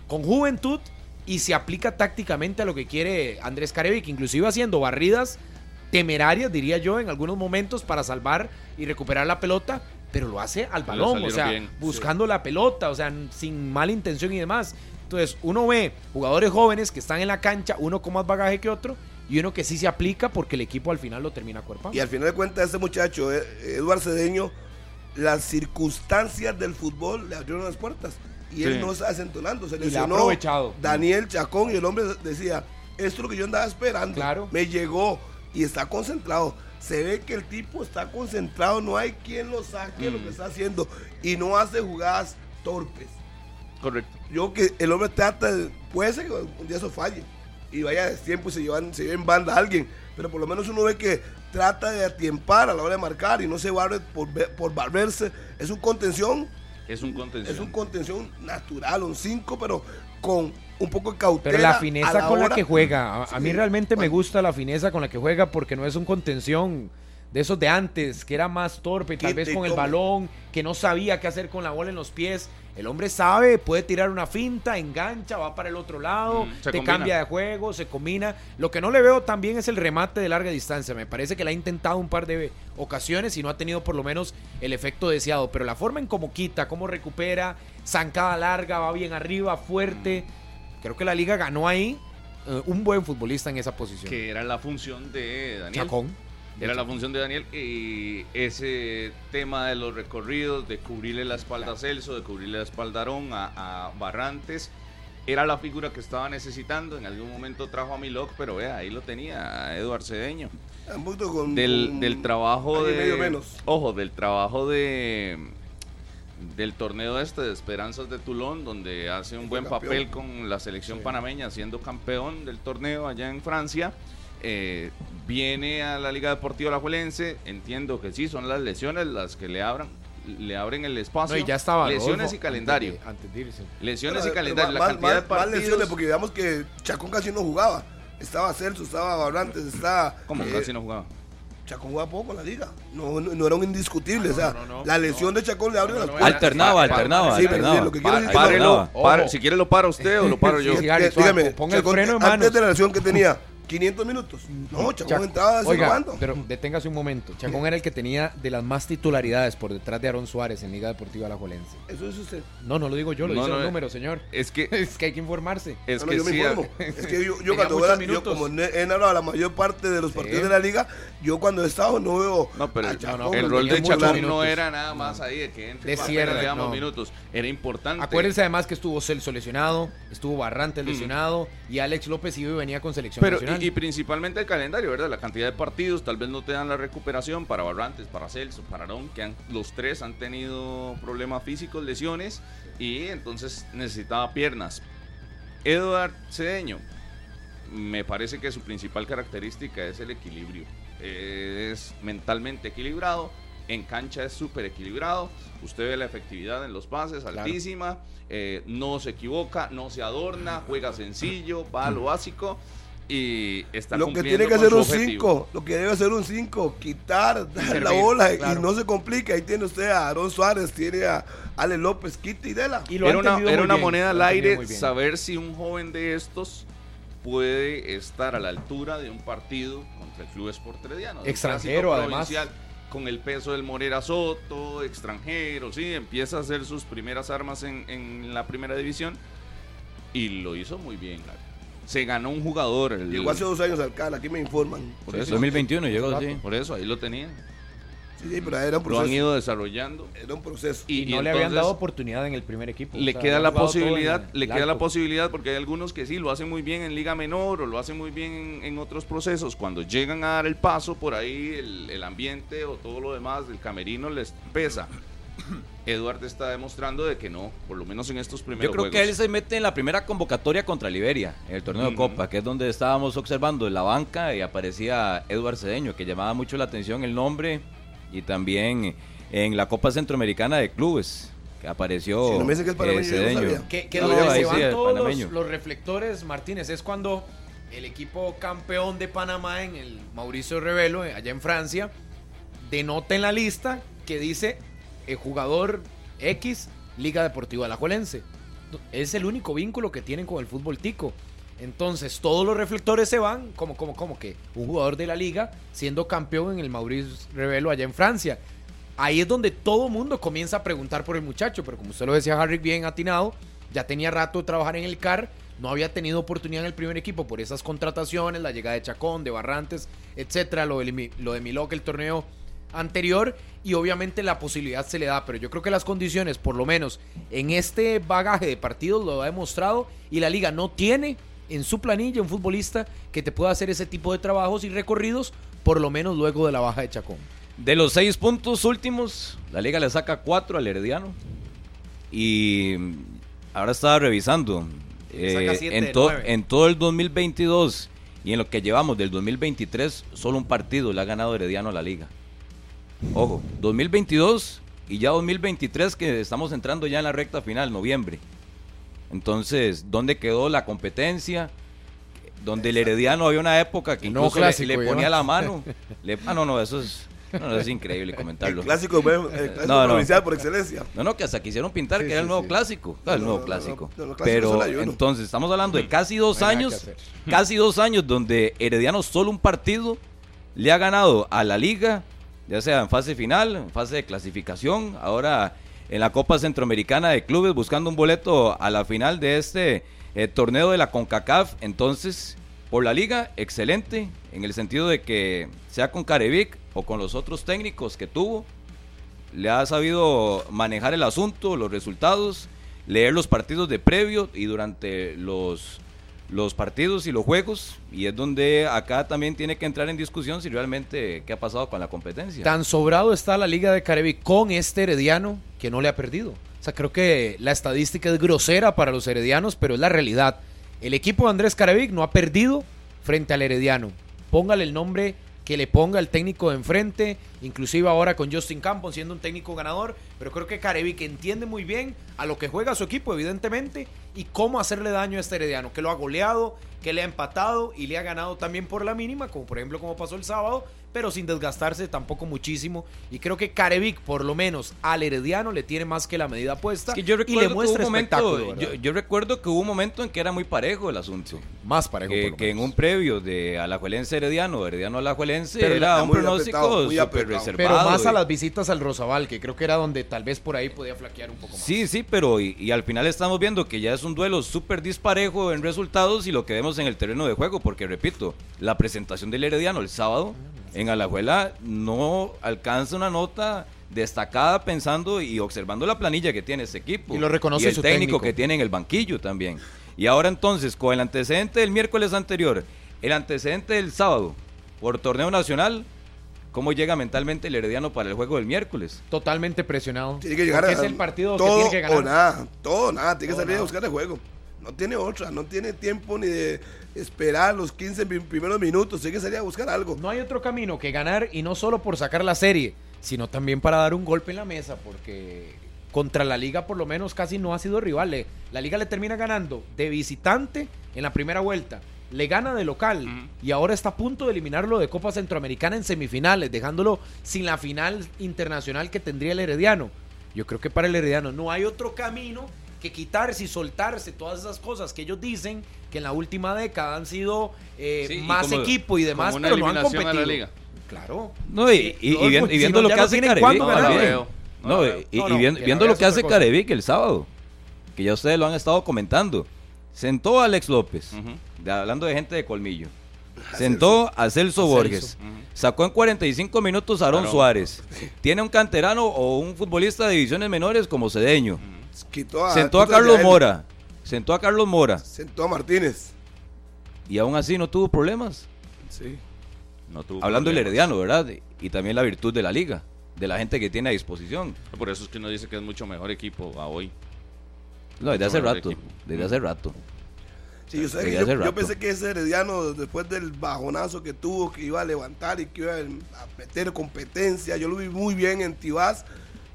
con juventud y se aplica tácticamente a lo que quiere Andrés Carevic, inclusive haciendo barridas temerarias, diría yo, en algunos momentos para salvar y recuperar la pelota, pero lo hace al balón, o sea, buscando la pelota, o sea, sin mala intención y demás. Entonces, uno ve jugadores jóvenes que están en la cancha, uno con más bagaje que otro, y uno que sí se aplica porque el equipo al final lo termina cuerpando. Y al final de cuentas, este muchacho, eh, Eduardo Cedeño, las circunstancias del fútbol le abrieron las puertas. Y él no está acentonando, se lesionó. aprovechado. Daniel Chacón y el hombre decía, esto es lo que yo andaba esperando. Claro. Me llegó y está concentrado. Se ve que el tipo está concentrado, no hay quien lo saque lo que mm. está haciendo y no hace jugadas torpes. Correcto. Yo que el hombre trata, puede ser que un día eso falle y vaya de tiempo y se llevan, se en banda a alguien, pero por lo menos uno ve que trata de atiempar a la hora de marcar y no se barre por, por barrerse. Es un contención. Es un contención. Es un contención natural, un 5, pero con un poco de cautela. Pero la fineza con la que juega, a, mí realmente me gusta la fineza con la que juega porque no es un contención de esos de antes, que era más torpe, tal vez con el balón, que no sabía qué hacer con la bola en los pies. El hombre sabe, puede tirar una finta, engancha, va para el otro lado, mm, te cambia de juego, se combina. Lo que no le veo también es el remate de larga distancia. Me parece que la ha intentado un par de ocasiones y no ha tenido por lo menos el efecto deseado. Pero la forma en cómo quita, cómo recupera, zancada larga, va bien arriba, fuerte. Creo que la liga ganó ahí eh, un buen futbolista en esa posición. Que era la función de Daniel. Chacón. Era la función de Daniel y ese tema de los recorridos, de cubrirle la espalda a Celso, de cubrirle la espalda a Arón, a, Barrantes, era la figura que estaba necesitando. En algún momento trajo a Milok, pero vea, ahí lo tenía Eduard Cedeño. del, del trabajo de. Ojo, del trabajo de. Del torneo este de Esperanzas de Tulón, donde hace un buen papel con la selección panameña, siendo campeón del torneo allá en Francia. Eh, viene a la Liga Deportiva Alajuelense, entiendo que sí, son las lesiones las que le abran le abren el espacio. ya estaba lesiones y calendario. Lesiones y calendario. la cantidad de partidos. lesiones porque digamos que Chacón casi no jugaba. Estaba Celso, estaba Barrantes, estaba. ¿Cómo eh, casi no jugaba? Chacón jugaba poco en la liga. No, no, era un indiscutible. o sea, la lesión de Chacón le abre las puertas. Alternaba, alternaba. Sí, alternaba. lo que quiero decir si quiere lo para usted o lo [LAUGHS] paro yo. dígame, ponga el freno en Antes de la lesión que tenía 500 minutos. No, Chacón entraba de Oiga, Pero deténgase un momento. Chacón era el que tenía de las más titularidades por detrás de Aaron Suárez en Liga Deportiva Alajuelense. ¿Eso es usted? No, no lo digo yo, lo dice el número, señor. Es que, [LAUGHS] es que hay que informarse. Es que yo me informo. es que yo, [LAUGHS] yo cuando veo, yo como he narrado la mayor parte de los partidos de la liga, yo cuando he estado no veo. No, pero el rol de Chacón no era nada más ahí de que entre. De minutos. Era importante. Acuérdense además que estuvo Celso lesionado, estuvo Barrantes mm. lesionado y Alex López iba y venía con selección Pero, nacional. Y, principalmente el calendario, ¿verdad? La cantidad de partidos, tal vez no te dan la recuperación para Barrantes, para Celso, para Arón, que los tres han tenido problemas físicos, lesiones, y entonces necesitaba piernas. Eduard Cedeño, me parece que su principal característica es el equilibrio. Es mentalmente equilibrado, en cancha es súper equilibrado. Usted ve la efectividad en los pases altísima. Eh, no se equivoca, no se adorna, juega sencillo, va a lo básico y está lo que tiene que hacer un 5 lo que debe hacer un 5 quitar la bola y no se complica ahí tiene usted a Aaron Suárez tiene a Ale López quita y dela. Y era una, era una moneda al aire saber si un joven de estos puede estar a la altura de un partido contra el Club Sport Herediano extranjero además con el peso del Morera Soto, extranjero, sí, empieza a hacer sus primeras armas en, la primera división y lo hizo muy bien. Se ganó un jugador. llegó hace dos años al CAL, aquí me informan. Por eso. 2021 llegó, sí. Por eso, ahí lo tenía. Sí, pero era un proceso. Lo han ido desarrollando. Era un proceso. Y, no le habían dado oportunidad en el primer equipo. Le queda la posibilidad, le queda la posibilidad porque hay algunos que sí lo hacen muy bien en liga menor o lo hacen muy bien en, otros procesos. Cuando llegan a dar el paso por ahí, el, ambiente o todo lo demás del camerino les pesa. Eduardo está demostrando de que no, por lo menos en estos primeros Yo creo que él se mete en la primera convocatoria contra Liberia, en el torneo de Copa, que es donde estábamos observando en la banca y aparecía Eduardo Cedeño, que llamaba mucho la atención el nombre y también en la Copa Centroamericana de Clubes que apareció si no me dice que es panameño, que, que donde se van todos los, reflectores Martínez es cuando el equipo campeón de Panamá en el Mauricio Revelo allá en Francia denota en la lista que dice el jugador X Liga Deportiva Alajuelense es el único vínculo que tienen con el fútbol tico entonces todos los reflectores se van, como, como, como que un jugador de la liga siendo campeón en el Maurice Revelo allá en Francia. Ahí es donde todo mundo comienza a preguntar por el muchacho, pero como usted lo decía Harry bien atinado, ya tenía rato de trabajar en el CAR, no había tenido oportunidad en el primer equipo por esas contrataciones, la llegada de Chacón, de Barrantes, etcétera, lo de, lo de Milok, el torneo anterior y obviamente la posibilidad se le da, pero yo creo que las condiciones, por lo menos en este bagaje de partidos, lo ha demostrado y la liga no tiene en su planilla un futbolista que te pueda hacer ese tipo de trabajos y recorridos, por lo menos luego de la baja de Chacón. De los seis puntos últimos, la liga le saca cuatro al Herediano. Y ahora estaba revisando. Eh, en, en todo el 2022 y en lo que llevamos del 2023, solo un partido le ha ganado Herediano a la liga. Ojo, 2022 y ya 2023 que estamos entrando ya en la recta final, noviembre. Entonces, ¿dónde quedó la competencia? Donde el Herediano había una época que incluso le, ponía la [LAUGHS] mano. ah, no, no, eso es, es increíble comentarlo. El clásico, el clásico provincial por excelencia. No, no, que hasta quisieron pintar que era el nuevo clásico. el nuevo clásico. Pero entonces, estamos hablando de casi dos años, [LAUGHS] casi dos años donde Herediano solo un partido le ha ganado a la liga, ya sea en fase final, en fase de clasificación, ahora en la Copa Centroamericana de Clubes buscando un boleto a la final de este eh, torneo de la CONCACAF. Entonces, por la liga, excelente, en el sentido de que sea con Carevic o con los otros técnicos que tuvo, le ha sabido manejar el asunto, los resultados, leer los partidos de previo y durante los los partidos y los juegos y es donde acá también tiene que entrar en discusión si realmente qué ha pasado con la competencia. Tan sobrado está la Liga de Caribe con este Herediano que no le ha perdido. O sea, creo que la estadística es grosera para los heredianos, pero es la realidad. El equipo de Andrés Carevic no ha perdido frente al Herediano. Póngale el nombre que le ponga el técnico de enfrente, inclusive ahora con Justin Campos siendo un técnico ganador, pero creo que Carevic entiende muy bien a lo que juega su equipo, evidentemente, y cómo hacerle daño a este Herediano, que lo ha goleado, que le ha empatado y le ha ganado también por la mínima, como por ejemplo como pasó el sábado, pero sin desgastarse tampoco muchísimo. Y creo que Carevic, por lo menos al Herediano, le tiene más que la medida puesta y le muestra un momento, yo, recuerdo que hubo un momento en que era muy parejo el asunto. más parejo. Que, en un previo de Alajuelense Herediano, Herediano Alajuelense, era un pronóstico súper reservado. Pero más a las visitas al Rosabal, que creo que era donde tal vez por ahí podía flaquear un poco más. Sí, sí, pero y, al final estamos viendo que ya es un duelo súper disparejo en resultados y lo que vemos en el terreno de juego, porque repito, la presentación del Herediano el sábado en Alajuela no alcanza una nota destacada pensando y observando la planilla que tiene ese equipo. Y lo reconoce el técnico, que tiene en el banquillo también. Y ahora entonces, con el antecedente del miércoles anterior, el antecedente del sábado, por torneo nacional, ¿cómo llega mentalmente el Herediano para el juego del miércoles? Totalmente presionado. Tiene que llegar a, es el partido todo que tiene que ganar. o nada, todo nada, tiene que salir a buscar el juego. No tiene otra, no tiene tiempo ni de esperar los 15 primeros minutos, tiene que salir a buscar algo. No hay otro camino que ganar y no solo por sacar la serie, sino también para dar un golpe en la mesa, porque contra la liga por lo menos casi no ha sido rival. La liga le termina ganando de visitante en la primera vuelta le gana de local y ahora está a punto de eliminarlo de Copa Centroamericana en semifinales, dejándolo sin la final internacional que tendría el Herediano. Yo creo que para el Herediano no hay otro camino que quitarse y soltarse todas esas cosas que ellos dicen que en la última década han sido eh, más equipo y demás, pero no han competido. la liga. Claro. No, y, viendo, lo que hace Carevic. No, y, viendo, lo que hace Carevic el sábado, que ya ustedes lo han estado comentando. Sentó a Alex López hablando de gente de colmillo. Sentó a Celso Borges. Sacó en 45 minutos a Aaron Suárez. Tiene un canterano o un futbolista de divisiones menores como Cedeño. Sentó a Carlos Mora. Sentó a Carlos Mora. Sentó a Martínez. Y aún así no tuvo problemas. Sí. No tuvo Hablando del Herediano, ¿verdad? Y también la virtud de la liga, de la gente que tiene a disposición. Por eso es que uno dice que es mucho mejor equipo a hoy. No, desde hace rato. Desde hace rato. Sí, yo, pensé que ese Herediano, después del bajonazo que tuvo, que iba a levantar y que iba a meter competencia, yo lo vi muy bien en Tibás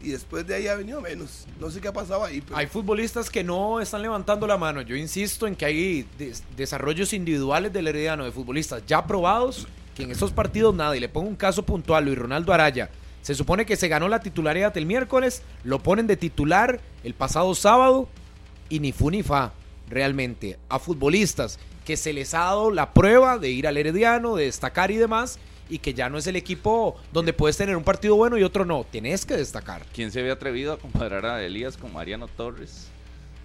y después de ahí ha venido menos. No sé qué ha pasado ahí. Hay futbolistas que no están levantando la mano. Yo insisto en que hay desarrollos individuales del Herediano, de futbolistas ya probados, que en esos partidos nada. Y le pongo un caso puntual, Luis Ronaldo Araya. Se supone que se ganó la titularidad el miércoles, lo ponen de titular el pasado sábado y ni fu ni fa realmente a futbolistas que se les ha dado la prueba de ir al Herediano, de destacar y demás, y que ya no es el equipo donde puedes tener un partido bueno y otro no. Tienes que destacar. ¿Quién se había atrevido a comparar a Elías con Mariano Torres?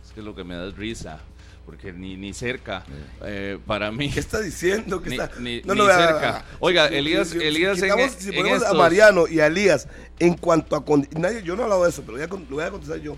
Es que lo que me da es risa. Porque ni, ni cerca, eh, para mí. ¿Qué está diciendo? que está... no, ni cerca. Oiga, Elías, Elías si, ponemos a Mariano y a Elías en cuanto a... Nadie, yo no he hablado de eso, pero lo voy a contestar yo.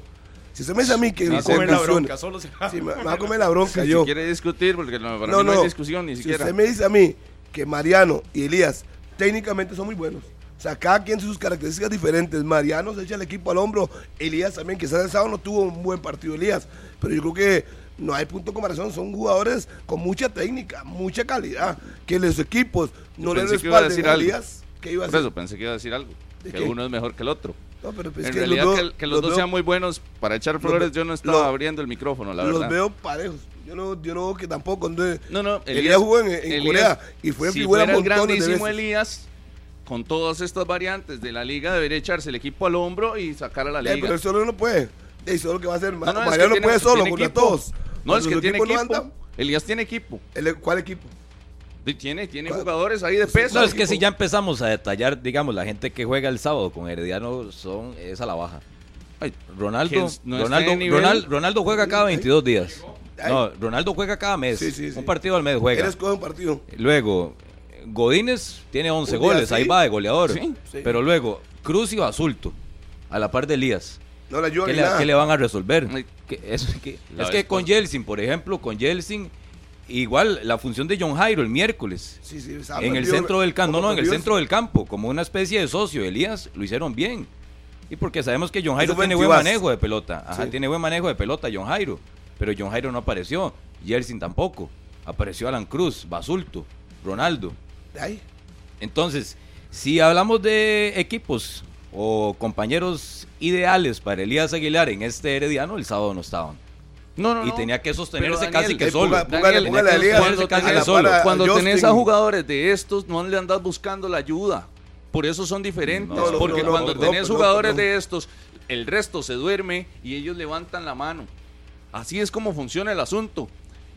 Si se me dice a mí que. Me [LAUGHS] va a comer la bronca, solo se sí, me, va a comer la bronca yo. Si quiere discutir, porque no, para no, mí no, hay discusión ni siquiera. Si usted me dice a mí que Mariano y Elías técnicamente son muy buenos. O sea, cada quien sus características diferentes. Mariano se echa el equipo al hombro. Elías también, que el sábado no tuvo un buen partido Elías. Pero yo creo que no hay punto de comparación. Son jugadores con mucha técnica, mucha calidad. Que los equipos no les respalden a Elías. ¿Qué iba a decir? Por eso pensé que iba a decir algo. Que uno es mejor que el otro. No, pero pues en realidad que, los, dos sean muy buenos para echar flores, yo no estaba abriendo el micrófono, la verdad. Los veo parejos. Yo no, yo no que tampoco. No, no, Elías, jugó en, Corea y fue si fuera el grandísimo Elías, con todas estas variantes de la liga, debería echarse el equipo al hombro y sacar a la liga. pero él solo no puede. Y solo que va a hacer. No, no, Mariano no puede solo contra todos. No, es que tiene equipo. Elías tiene equipo. ¿Cuál equipo? Tiene, tiene jugadores ahí de peso. No, es que si ya empezamos a detallar, digamos, la gente que juega el sábado con Herediano son, es a la baja. Ronaldo, Ronaldo, Ronaldo, juega cada 22 días. No, Ronaldo juega cada mes. un partido al mes juega. un partido. Luego, Godínez tiene 11 goles, ahí va de goleador. Pero luego, Cruz y Basulto, a la par de Elías. No la ¿Qué, le, ¿Qué le van a resolver? es, que, es que con Yeltsin, por ejemplo, con Yeltsin Igual la función de John Jairo el miércoles. en el centro del campo. No, no, en el centro del campo, como una especie de socio. Elías lo hicieron bien. Y porque sabemos que John Jairo tiene buen manejo de pelota. Ajá, tiene buen manejo de pelota John Jairo. Pero John Jairo no apareció. Yersin tampoco. Apareció Alan Cruz, Basulto, Ronaldo. Entonces, si hablamos de equipos o compañeros ideales para Elías Aguilar en este Herediano, el sábado no estaban. No, no, y tenía que sostenerse casi que solo. Cuando tenés a jugadores de estos, no le andas buscando la ayuda. Por eso son diferentes. porque cuando tenés jugadores de estos, el resto se duerme y ellos levantan la mano. Así es como funciona el asunto.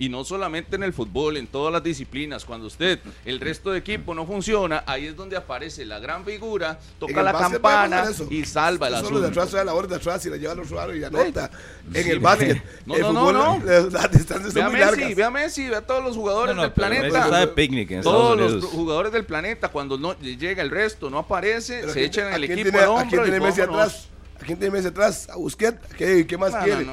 Y no solamente en el fútbol, en todas las disciplinas. Cuando usted, el resto de equipo no funciona, ahí es donde aparece la gran figura, toca la campana y salva el asunto. de atrás la de atrás y la lleva a los y anota. En el básquet. [LAUGHS] No, no, no, no. Las distancias son muy Messi, Ve a Messi, ve a todos los jugadores del planeta. De picnic todos los jugadores del planeta, cuando no llega el resto, no aparece, se echan en el equipo tiene, ¿A quién tiene Messi atrás? ¿A quién tiene atrás? ¿A Busquets? ¿Qué, qué más quiere?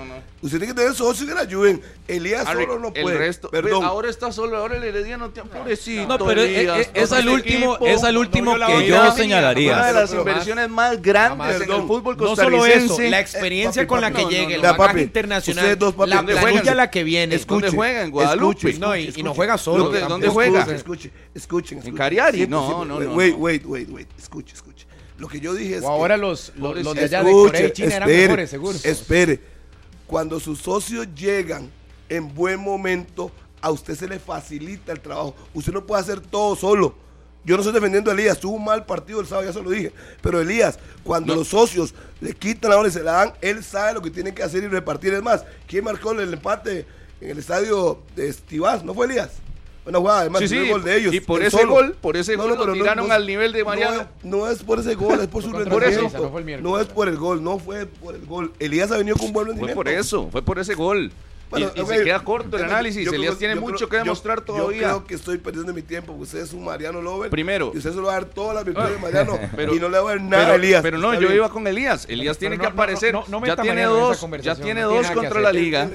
Usted tiene que tener socios que la ayuden. Elías solo no puede. El resto, Perdón. Ahora está solo, ahora el Herediano tiene pobrecito. No, pero Elías, es, el último, es el último que yo señalaría. Una de las inversiones más grandes en el fútbol costarricense. No solo eso, la experiencia con la que llegue, el bagaje internacional, la planilla la que viene. ¿Dónde juega? En Guadalupe. No, y no juega solo. ¿Dónde juega? Escuche, escuchen. En Cariari. No, no, no. Wait, wait, wait, wait. Escuche, escuche. Lo que yo dije es. O ahora los, los, de allá de Corea y China eran mejores, seguro. Espere. Cuando sus socios llegan en buen momento, a usted se le facilita el trabajo. Usted no puede hacer todo solo. Yo no estoy defendiendo a Elías, tuvo un mal partido el sábado, ya se lo dije. Pero Elías, cuando los socios le quitan la bola y se la dan, él sabe lo que tiene que hacer y repartir. Es más, ¿quién marcó el empate en el estadio de Estivás? ¿No fue Elías? Jugada, además, sí, sí, gol de ellos. Y por ese gol, por ese gol lo tiraron al nivel de Mariano. No, es por ese gol, es por [LAUGHS] su rendimiento. no, es por el gol, no fue por el gol. Elías ha venido con un buen rendimiento. Fue por eso, fue por ese gol y, se queda corto el análisis. Elías tiene mucho que demostrar todavía. Yo creo que estoy perdiendo mi tiempo. Usted es un Mariano Lover. Primero. Y usted se lo va a dar todas las virtudes de Mariano. [LAUGHS] y no le va a dar nada a Elías. Pero no, yo iba con Elías. Elías tiene que aparecer. ya tiene dos, ya tiene dos contra la liga.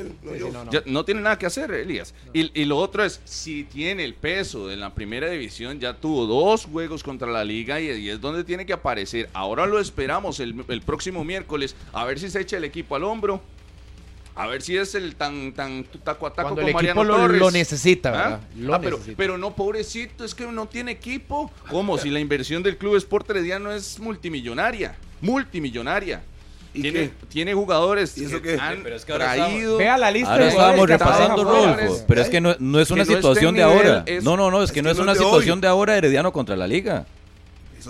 No tiene nada que hacer, Elías. Y lo otro es, si tiene el peso de la primera división, ya tuvo dos juegos contra la liga y es donde tiene que aparecer. Ahora lo esperamos el próximo miércoles a ver si se echa el equipo al hombro a ver si es el tan tan taco como el equipo lo, lo, necesita, ¿verdad? ah, pero, pero no, pobrecito, es que no tiene equipo. ¿Cómo? Si la inversión del Club Sport Herediano es multimillonaria. Multimillonaria. Tiene, tiene, jugadores ¿Y eso que han pero es que traído. Vea la lista ahora estábamos repasando, Rolfo. Pero es que no, no es una situación de ahora. no, no, no, es, que, no es una situación de ahora Herediano contra la Liga.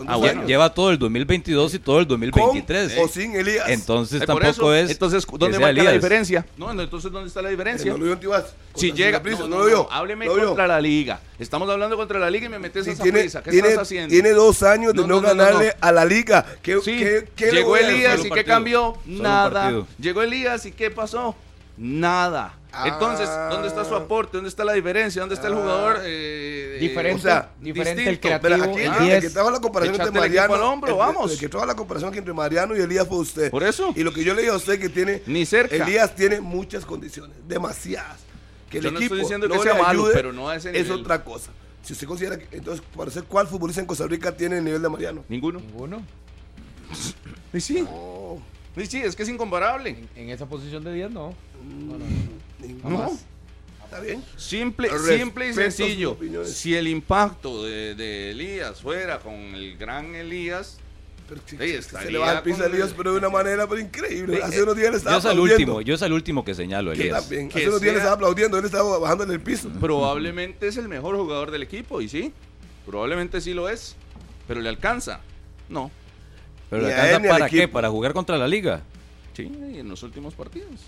Ah, bueno. Lleva todo el 2022 y todo el 2023. o sin Elías. Entonces tampoco es. Entonces, ¿dónde marca la diferencia? No, entonces, ¿dónde está la diferencia? No lo vio Si llega. no, lo vio. Hábleme contra la liga. Estamos hablando contra la liga y me metes esa tiene, prisa. ¿Qué tiene, estás haciendo? Tiene dos años de no, ganarle a la liga. ¿Qué, qué, qué Llegó Elías y ¿qué cambió? Nada. Llegó Elías y ¿qué pasó? Nada. Entonces, ¿dónde está su ah. aporte? ¿Dónde está la diferencia? ¿Dónde está el jugador? Eh, diferente, o sea, diferente el creativo. Pero aquí el, que trajo la comparación entre Mariano. Al hombro, vamos. El, que trajo la comparación entre Mariano y Elías fue usted. Por eso. Y lo que yo le digo a usted que tiene. Ni cerca. Elías tiene muchas condiciones, demasiadas. Que el yo equipo no estoy diciendo que sea malo, pero no a ese nivel. Es otra cosa. Si usted considera que. Entonces, para ser cuál futbolista en Costa Rica tiene el nivel de Mariano. Ninguno. Ninguno. Y sí. Y sí, es que es incomparable. En, esa posición de 10 no. No, no. No. Simple, simple y sencillo. Si el impacto de, Elías fuera con el gran Elías, se le va al piso a Elías, pero de una manera pero increíble. Hace unos días le estaba yo es el último, yo es el último que señalo, Elías. Hace unos días le estaba aplaudiendo, él estaba bajando en el piso. Probablemente es el mejor jugador del equipo, y sí, probablemente sí lo es, pero ¿le alcanza? No. ¿Pero le alcanza para qué? ¿Para jugar contra la liga? Sí, en los últimos partidos.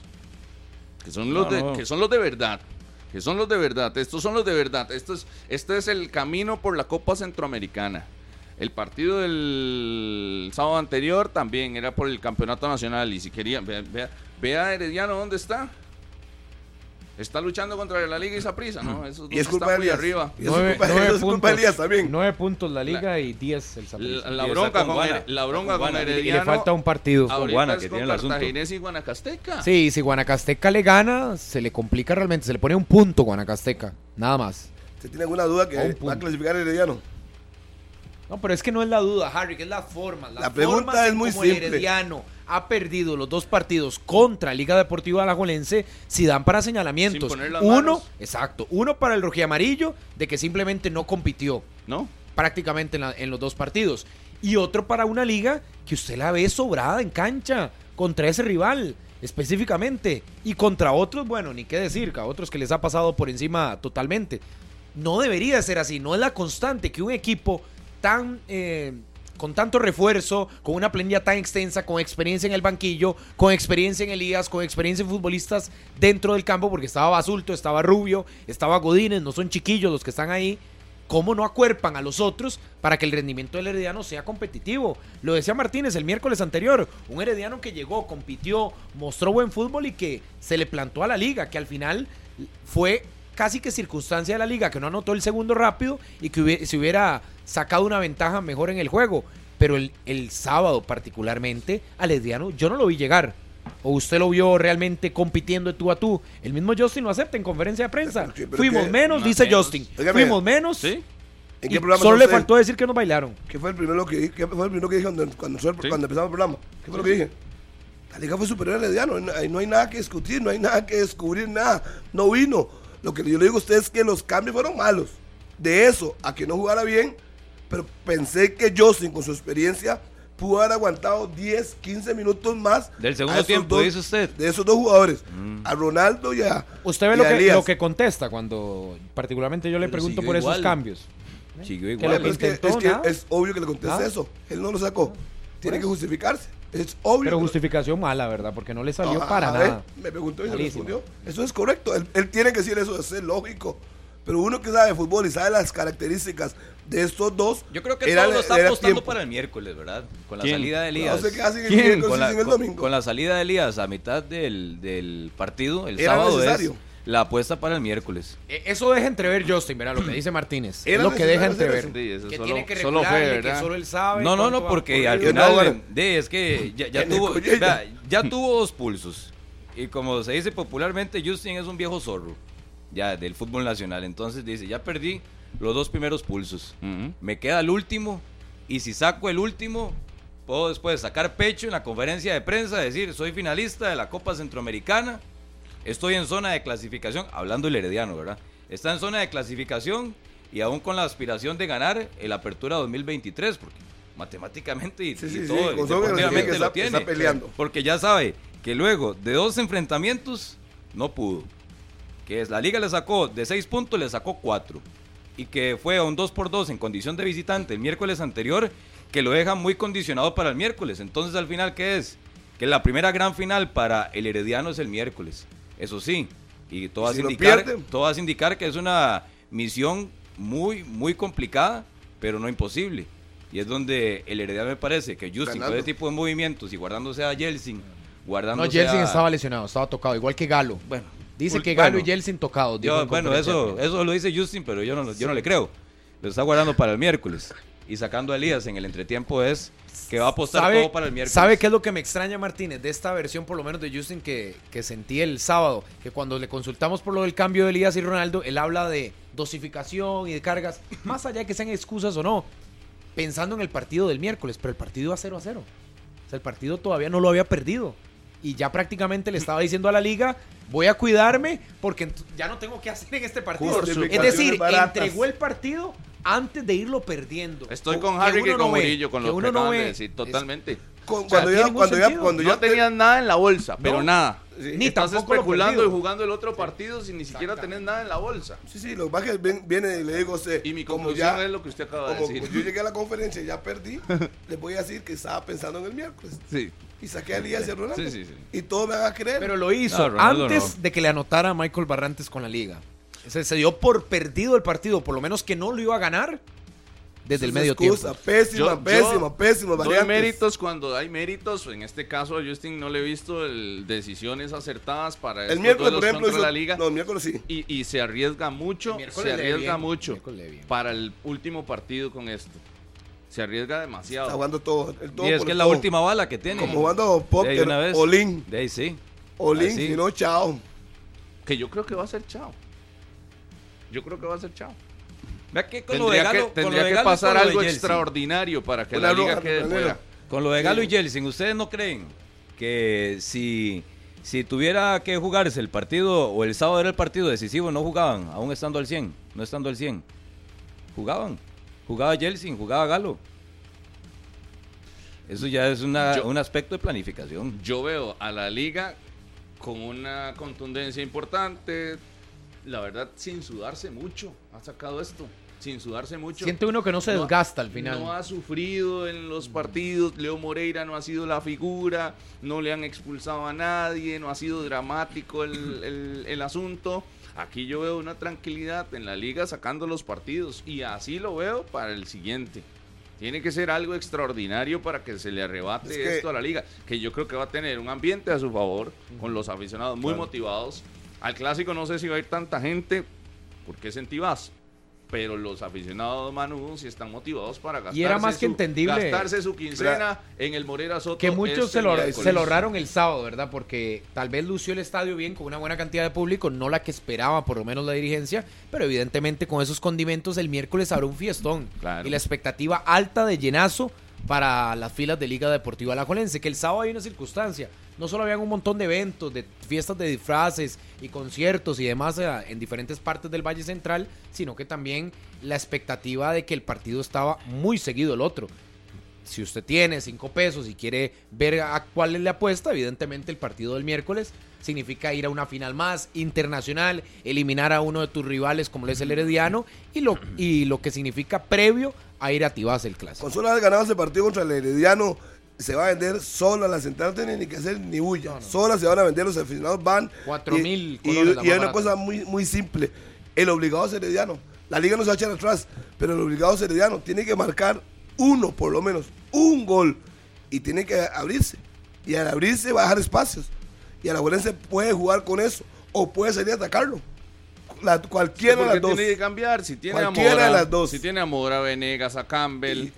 Que son, los de, que son los de verdad que son los de verdad, estos son los de verdad, esto es, este es el camino por la Copa Centroamericana. El partido del sábado anterior también era por el campeonato nacional y si querían, vea, vea, vea Herediano dónde está. Está luchando contra la Liga y Saprisa, ¿no? Eso y es culpa de Elías. arriba. Y nueve, es culpa, de Elías también. Nueve puntos la Liga y diez el Saprisa. La, bronca con, la bronca con, Herediano. Y le falta un partido. Con Guana, que tiene el asunto. y Guanacasteca. Sí, si Guanacasteca le gana, se le complica realmente. Se le pone un punto Guanacasteca. Nada más. ¿Se tiene alguna duda que va a clasificar Herediano? No, pero es que no es la duda, Harry, que es la forma. La, pregunta es muy simple. Herediano ha perdido los dos partidos contra Liga Deportiva Alajuelense si dan para señalamientos. uno, exacto, uno para el rojiamarillo de que simplemente no compitió. ¿No? Prácticamente en, los dos partidos. Y otro para una liga que usted la ve sobrada en cancha contra ese rival específicamente. Y contra otros, bueno, ni qué decir, a otros que les ha pasado por encima totalmente. No debería ser así, no es la constante que un equipo tan eh, con tanto refuerzo, con una planilla tan extensa, con experiencia en el banquillo, con experiencia en Elías, con experiencia en futbolistas dentro del campo, porque estaba Basulto, estaba Rubio, estaba Godínez, no son chiquillos los que están ahí. ¿Cómo no acuerpan a los otros para que el rendimiento del Herediano sea competitivo? Lo decía Martínez el miércoles anterior, un Herediano que llegó, compitió, mostró buen fútbol y que se le plantó a la liga, que al final fue casi que circunstancia de la liga, que no anotó el segundo rápido y que se hubiera sacado una ventaja mejor en el juego. Pero el, el sábado particularmente, al Herediano yo no lo vi llegar. ¿O usted lo vio realmente compitiendo de tú a tú? El mismo Justin lo acepta en conferencia de prensa. Fuimos menos, dice Justin. Fuimos menos. ¿Sí? ¿En qué programa solo le faltó decir que nos bailaron. ¿Qué fue el primero que, qué fue el primero que dije cuando, cuando, empezamos el programa? ¿Qué fue lo que dije? La liga fue superior a Herediano. No no hay nada que discutir, no hay nada que descubrir, nada. No vino. Lo que yo le digo a usted es que los cambios fueron malos. De eso a que no jugara bien, pero pensé que Justin, con su experiencia, pudo haber aguantado 10, 15 minutos más. Del segundo tiempo, dice usted. De esos dos jugadores, mm. a Ronaldo y a. Usted ve lo, que, lo que contesta cuando, particularmente yo le pregunto por esos cambios. igual. es, que, es, obvio que le conteste ah. eso. Él no lo sacó. Tiene que justificarse. Es obvio. Pero justificación mala, ¿verdad? Porque no le salió ah, para nada. me preguntó y se respondió. Eso es correcto. Él, él, tiene que decir eso, es lógico. Pero uno que sabe de fútbol y sabe las características de estos dos. Yo creo que todo lo está apostando para el miércoles, ¿verdad? Con la salida de Elías. No sé qué hacen el miércoles con la, el domingo. Con, la salida de Elías a mitad del, del partido, el sábado es la apuesta para el miércoles. E, eso deja entrever Justin, ¿verdad? Lo que dice Martínez. Es lo que deja entrever. que tiene que solo fue, que solo él sabe. No, no, no, porque al final de, es que ya, ya [LAUGHS] tuvo, ya tuvo dos pulsos. Y como se dice popularmente, Justin es un viejo zorro ya del fútbol nacional. Entonces dice, ya perdí los dos primeros pulsos. Me queda el último y si saco el último, puedo después sacar pecho en la conferencia de prensa, decir, soy finalista de la Copa Centroamericana, estoy en zona de clasificación, hablando el herediano, ¿verdad? Está en zona de clasificación y aún con la aspiración de ganar el Apertura 2023, porque matemáticamente y, todo, lo tiene. peleando. Porque ya sabe que luego de dos enfrentamientos no pudo que es la liga le sacó de 6 puntos, le sacó 4. Y que fue a un 2 por 2 en condición de visitante el miércoles anterior, que lo deja muy condicionado para el miércoles. Entonces, al final, ¿qué es? Que la primera gran final para el Herediano es el miércoles. Eso sí. Y todo, hace, indicar, todo hace indicar que es una misión muy, muy complicada, pero no imposible. Y es donde el Herediano me parece que Justin, con ese tipo de movimientos y guardándose a Yeltsin, guardándose No, Yeltsin estaba lesionado, estaba tocado, igual que Galo. Bueno, Dice que Galo y Yeltsin tocados. bueno, eso, eso lo dice Justin, pero yo no, yo no le creo. Lo está guardando para el miércoles. Y sacando a Elías en el entretiempo es que va a apostar todo para el miércoles. ¿Sabe qué es lo que me extraña, Martínez, de esta versión, por lo menos de Justin, que, que sentí el sábado? Que cuando le consultamos por lo del cambio de Elías y Ronaldo, él habla de dosificación y de cargas, [LAUGHS] más allá de que sean excusas o no, pensando en el partido del miércoles, pero el partido a 0 a 0. O sea, el partido todavía no lo había perdido y ya prácticamente le estaba diciendo a la liga, voy a cuidarme porque ya no tengo que hacer en este partido. Es decir, entregó el partido antes de irlo perdiendo. Estoy con Harry y con Murillo, con lo que uno no totalmente. cuando, ya, cuando, ya, cuando no tenían nada en la bolsa, pero nada. Ni Estás especulando y jugando el otro partido sin ni siquiera tener nada en la bolsa. Sí, sí, lo que pasa es que viene y le digo a usted. Y mi conclusión es lo que usted acaba de decir. Yo llegué a la conferencia y ya perdí. [LAUGHS] le voy a decir que estaba pensando en el miércoles. Sí y saqué a Elías y a Ronaldo. Sí, sí, sí. Y todo me haga creer. Pero lo hizo antes de que le anotara a Michael Barrantes con la liga. Se, se dio por perdido el partido, por lo menos que no lo iba a ganar desde el medio excusa, tiempo. Pésima, pésima, pésima. Doy méritos cuando hay méritos. En este caso, a Justin no le he visto decisiones acertadas para el miércoles, por ejemplo, la liga. No, el miércoles sí. Y, y se arriesga mucho, se arriesga mucho para el último partido con esto se arriesga demasiado. Está jugando todo. y es que es la última bala que tiene. Como jugando póker, Olin. De ahí sí. Olin, si no, chao. Que yo creo que va a ser chao. Yo creo que va a ser chao. Que con tendría lo de Galo, que, tendría que pasar algo extraordinario para que la liga quede fuera. Con lo de Galo y Jelsin, ¿ustedes no creen que si, si tuviera que jugarse el partido o el sábado era el partido decisivo, no jugaban, aún estando al 100, no estando al 100? Jugaban. Jugaba Jelsin, jugaba Galo. Eso ya es un aspecto de planificación. Yo veo a la liga con una contundencia importante, la verdad, sin sudarse mucho, ha sacado esto, sin sudarse mucho. Siente uno que no se desgasta al final. No ha sufrido en los partidos, Leo Moreira no ha sido la figura, no le han expulsado a nadie, no ha sido dramático [LAUGHS] el, el asunto. Aquí yo veo una tranquilidad en la liga sacando los partidos y así lo veo para el siguiente. Tiene que ser algo extraordinario para que se le arrebate esto a la liga, que yo creo que va a tener un ambiente a su favor, con los aficionados muy motivados. Al clásico no sé si va a ir tanta gente, porque es en Tibás. pero los aficionados manudos sí están motivados para gastarse, y era más que su, entendible gastarse su quincena en el Morera Soto. Que muchos este se, lo, se lo ahorraron el sábado, ¿verdad? Porque tal vez lució el estadio bien con una buena cantidad de público, no la que esperaba por lo menos la dirigencia, pero evidentemente con esos condimentos el miércoles habrá un fiestón. Claro. Y la expectativa alta de llenazo para las filas de Liga Deportiva Alajuelense, que el sábado hay una circunstancia. No solo habían un montón de eventos, de fiestas de disfraces y conciertos y demás eh, en diferentes partes del Valle Central, sino que también la expectativa de que el partido estaba muy seguido el otro. Si usted tiene cinco pesos y quiere ver a cuál es la apuesta, evidentemente el partido del miércoles significa ir a una final más internacional, eliminar a uno de tus rivales como lo es el Herediano y lo, y lo que significa previo a ir a Tibás el clásico. Ese partido contra el Herediano, se va a vender sola la central, no tiene ni que hacer ni bulla. No, no. Sola se van a vender, los aficionados van. Cuatro y- mil Y, y una cosa muy, muy simple: el obligado es Herediano. La liga no se va a echar atrás, pero el obligado es Herediano. Tiene que marcar uno, por lo menos, un gol. Y tiene que abrirse. Y al abrirse va a dejar espacios. Y Alajuelense puede jugar con eso. O puede salir a atacarlo. La- cualquiera de las dos. tiene que cambiar. Si tiene a Cualquiera Mora, de las dos. Si tiene a Mora, Venegas, a Campbell, Y-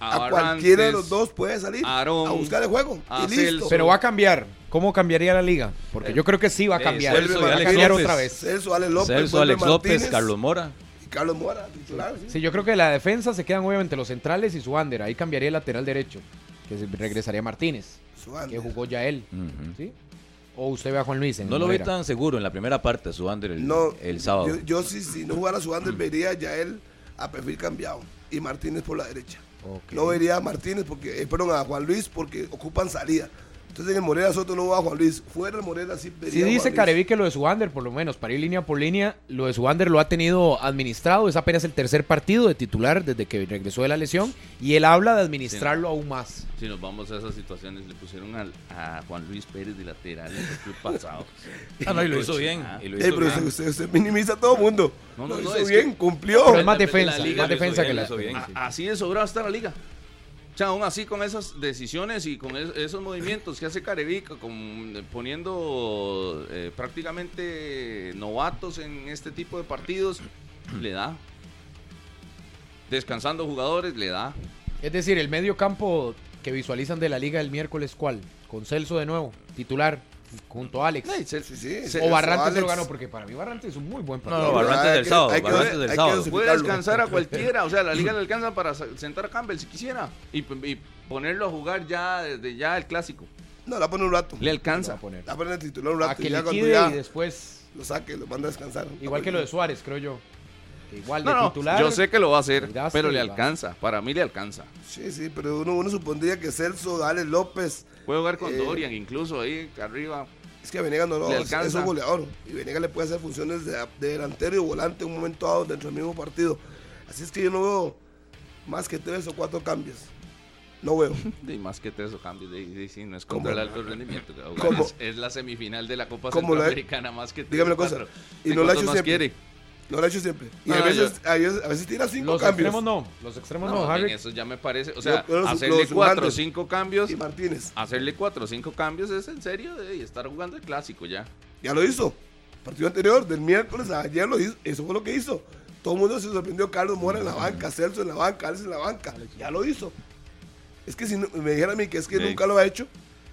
a, cualquiera de los dos puede salir a buscar el juego. y listo. Pero va a cambiar. ¿Cómo cambiaría la liga? Porque yo creo que sí va a Eh, cambiar. Celso y va a Alex cambiar López. otra vez. Celso, Alex López, Celso, vuelve Alex López, Martínez Carlos Mora. y Carlos Mora, titular. sí. Sí, yo creo que la defensa se quedan obviamente los centrales y su under. Ahí cambiaría el lateral derecho, que regresaría Martínez, Su que jugó ya él. ¿sí? O usted ve a Juan Luis en No lo vi tan seguro en la primera parte, su under el, No, el sábado. Yo, yo sí, si no jugara su banda, vería ya él a perfil cambiado y Martínez por la derecha. No vería a Martínez, porque, eh, perdón, a Juan Luis porque ocupan salida. Entonces en el Morera Soto no va a Juan Luis. Fuera el Morera sí Juan dice. Careví que lo de su under, por lo menos, para ir línea por línea, lo de su under lo ha tenido administrado. Es apenas el tercer partido de titular desde que regresó de la lesión. Y él habla de administrarlo aún más. Si nos vamos a esas situaciones, le pusieron al- a Juan Luis Pérez de lateral en el club pasado. [LAUGHS] Ah, no, y lo hizo bien. Ah. y lo Eh, hizo pero bien. usted, minimiza a todo el mundo. No, no, lo hizo bien, que- cumplió. Pero es más de- de defensa, la liga más defensa que la Así de sobrado está la liga. O aún así con esas decisiones y con es- esos movimientos que hace Carevica, con, poniendo eh, prácticamente novatos en este tipo de partidos, le da. Descansando jugadores, le da. Es decir, el medio campo que visualizan de la liga el miércoles, ¿cuál? Con Celso de nuevo, titular, junto a Alex. Sí, sí. o Barrantes se lo ganó, porque para mí Barrantes es un muy buen No, partido. no, Barrantes Hay del que- sábado. hay que- Barrantes del sábado. Puede descansar a cualquiera, o sea, la liga le alcanza para sentar a Campbell si quisiera y, y ponerlo a jugar ya desde ya el clásico. No, la va a poner un rato. Le La alcanza. Va a poner. va a poner el titular un A rato. que y ya cuando liquide ya y después, lo saque, lo manda a descansar. igual que lo de Suárez, creo yo. Igual de No, no, titular. yo sé que lo va a hacer, pero le alcanza. Para mí le alcanza. Sí, sí, pero uno, uno supondría que Celso, Alex López, Puede jugar con Eh, Dorian, incluso ahí arriba. es que a Venegas no lo Le alcanza. es un goleador. Y Venegas le puede hacer funciones de, de delantero y volante en un momento dado dentro del mismo partido. Así es que yo no veo más que tres o cuatro cambios. No veo. [LAUGHS] De más que tres o cambios de, de- sí, no es contra el alto rendimiento. Es, es la semifinal de la Copa ¿Cómo la- Centroamericana más que tres Dígame una cosa, y ¿De no la ha cuántos hecho siempre. quiere? No lo ha hecho siempre. Y No, a, veces, a, veces, a veces tira cinco Los cambios. extremos no. Los extremos no, No, Harry. eso ya me parece. O sea, Yo- yo los- hacerle los cuatro o cinco cambios. Y Martínez. Hacerle cuatro o cinco cambios es en serio de estar jugando el clásico ya. Ya lo hizo. Partido anterior, del miércoles a ayer lo hizo. Eso fue lo que hizo. Todo el mundo se sorprendió. Carlos Mora en la banca, Celso en la banca, Alex en la banca. Ya lo hizo. Es que si no- me dijera a mí que es que Sí. nunca lo ha hecho,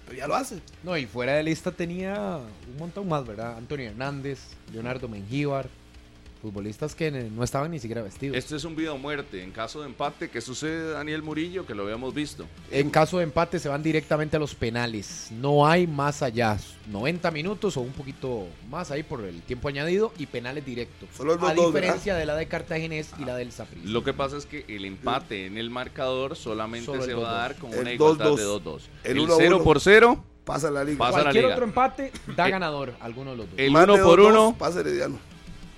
pero ya lo hace. No, y fuera de lista tenía un montón más, ¿verdad? Antonio Hernández, Leonardo Mengíbar, futbolistas que no estaban ni siquiera vestidos. Esto es un vida o muerte. En caso de empate, ¿qué sucede Daniel Murillo? Que lo habíamos visto. En caso de empate se van directamente a los penales. No hay más allá. 90 minutos o un poquito más ahí por el tiempo añadido y penales directos. Solo a 2-2, diferencia de la de Cartaginés y la del Saprissa. Lo que pasa es que el empate en el marcador solamente Solo se va a 2-2. dar con El una igualdad 2-2. de 2-2. El El 1-1. 0 por 0, Pasa la liga. Pasa la Cualquier liga. otro empate da Eh, ganador, alguno de los dos. el Más 1 de por 2-2, 1, Pasa Herediano.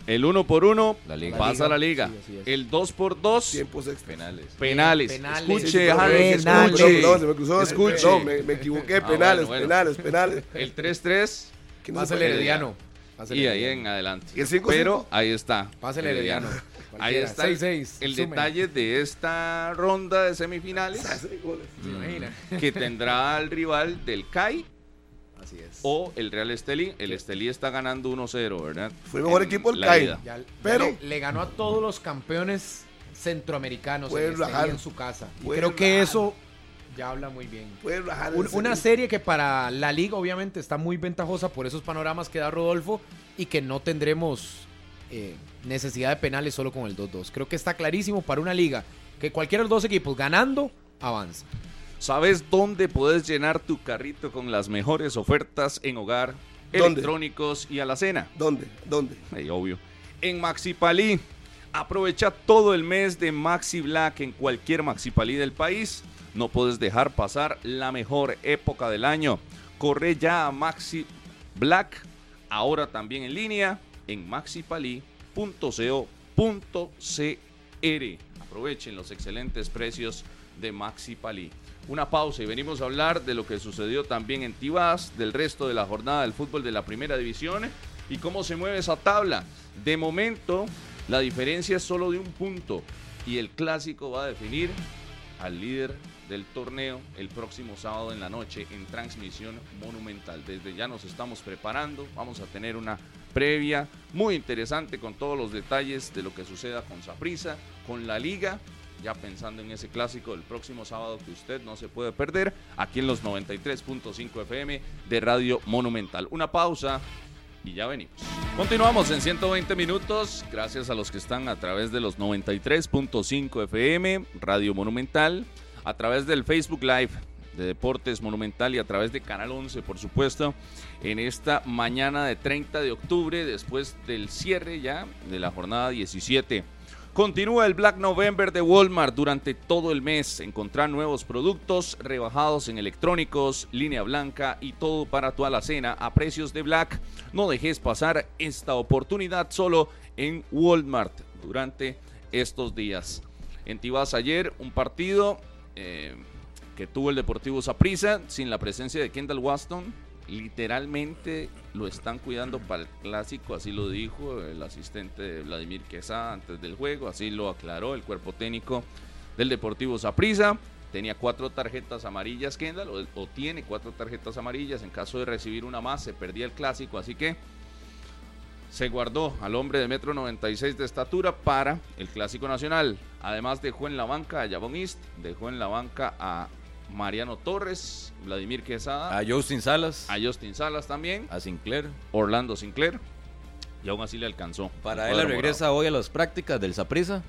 El 1 por 1 La liga. pasa a la liga. Sí. El 2 por 2 Tiempos extras. Penales. penales. Penales. Escuche, Sí, sí, Harry, escuche. Perdón, se me cruzó. Escuche. No, me, me equivoqué. Ah, penales, bueno, bueno. penales, penales. El 3-3 ¿Quién no Pasa el? Herediano. Y ahí Herediano. en adelante. ¿Y el 5-5? Pero ahí está. Pasa el Herediano. Ahí está el, 6-6, el sumen. detalle de esta ronda de semifinales [LAUGHS] goles. ¿Se imagina? que tendrá al rival del CAI Así es. O el Real Estelí. El Estelí está ganando 1-0, ¿verdad? Fue el mejor equipo el CAI. Pero le, ganó a todos los campeones centroamericanos en, su casa. Y creo que eso ya habla muy bien. una serie que para la liga obviamente está muy ventajosa por esos panoramas que da Rodolfo y que no tendremos eh, necesidad de penales solo con el 2-2. Creo que está clarísimo para una liga que cualquiera de los dos equipos ganando avanza. ¿Sabes dónde puedes llenar tu carrito con las mejores ofertas en hogar, electrónicos y a la cena? ¿Dónde? ¿Dónde? obvio. En Maxipalí. Aprovecha todo el mes de Maxi Black en cualquier Maxipalí del país. No puedes dejar pasar la mejor época del año. Corre ya a Maxi Black, ahora también en línea en maxipali.co.cr. Aprovechen los excelentes precios de Maxipali. Una pausa y venimos a hablar de lo que sucedió también en Tibás, del resto de la jornada del fútbol de la primera división y cómo se mueve esa tabla. De momento, la diferencia es solo de un punto y el clásico va a definir al líder del torneo el próximo sábado en la noche en transmisión monumental. Desde ya nos estamos preparando, vamos a tener una previa muy interesante con todos los detalles de lo que suceda con Saprisa, con la liga, ya pensando en ese clásico del próximo sábado que usted no se puede perder aquí en los 93.5 FM de Radio Monumental. Una pausa y ya venimos. Continuamos en 120 minutos, gracias a los que están a través de los 93.5 FM, Radio Monumental a través del Facebook Live de Deportes Monumental y a través de Canal 11, por supuesto, en esta mañana de 30 de octubre, después del cierre ya de la jornada 17. Continúa el Black November de Walmart durante todo el mes. Encontrar nuevos productos rebajados en electrónicos, línea blanca y todo para tu alacena a precios de Black. No dejes pasar esta oportunidad solo en Walmart durante estos días. En Tibás ayer un partido eh, que tuvo el Deportivo Saprissa sin la presencia de Kendall Waston. Literalmente lo están cuidando para el clásico, así lo dijo el asistente de Vladimir Quesada antes del juego, así lo aclaró el cuerpo técnico del Deportivo Saprissa. Tenía cuatro tarjetas amarillas Kendall, o, o tiene cuatro tarjetas amarillas. En caso de recibir una más, se perdía el clásico, así que se guardó al hombre de metro 96 de estatura para el Clásico Nacional. Además dejó en la banca a Yabon East, dejó en la banca a Mariano Torres, Vladimir Quesada. A Justin Salas. A Justin Salas también. A Sinclair. Orlando Sinclair. Y aún así le alcanzó. Para él regresa hoy a las prácticas del Saprisa.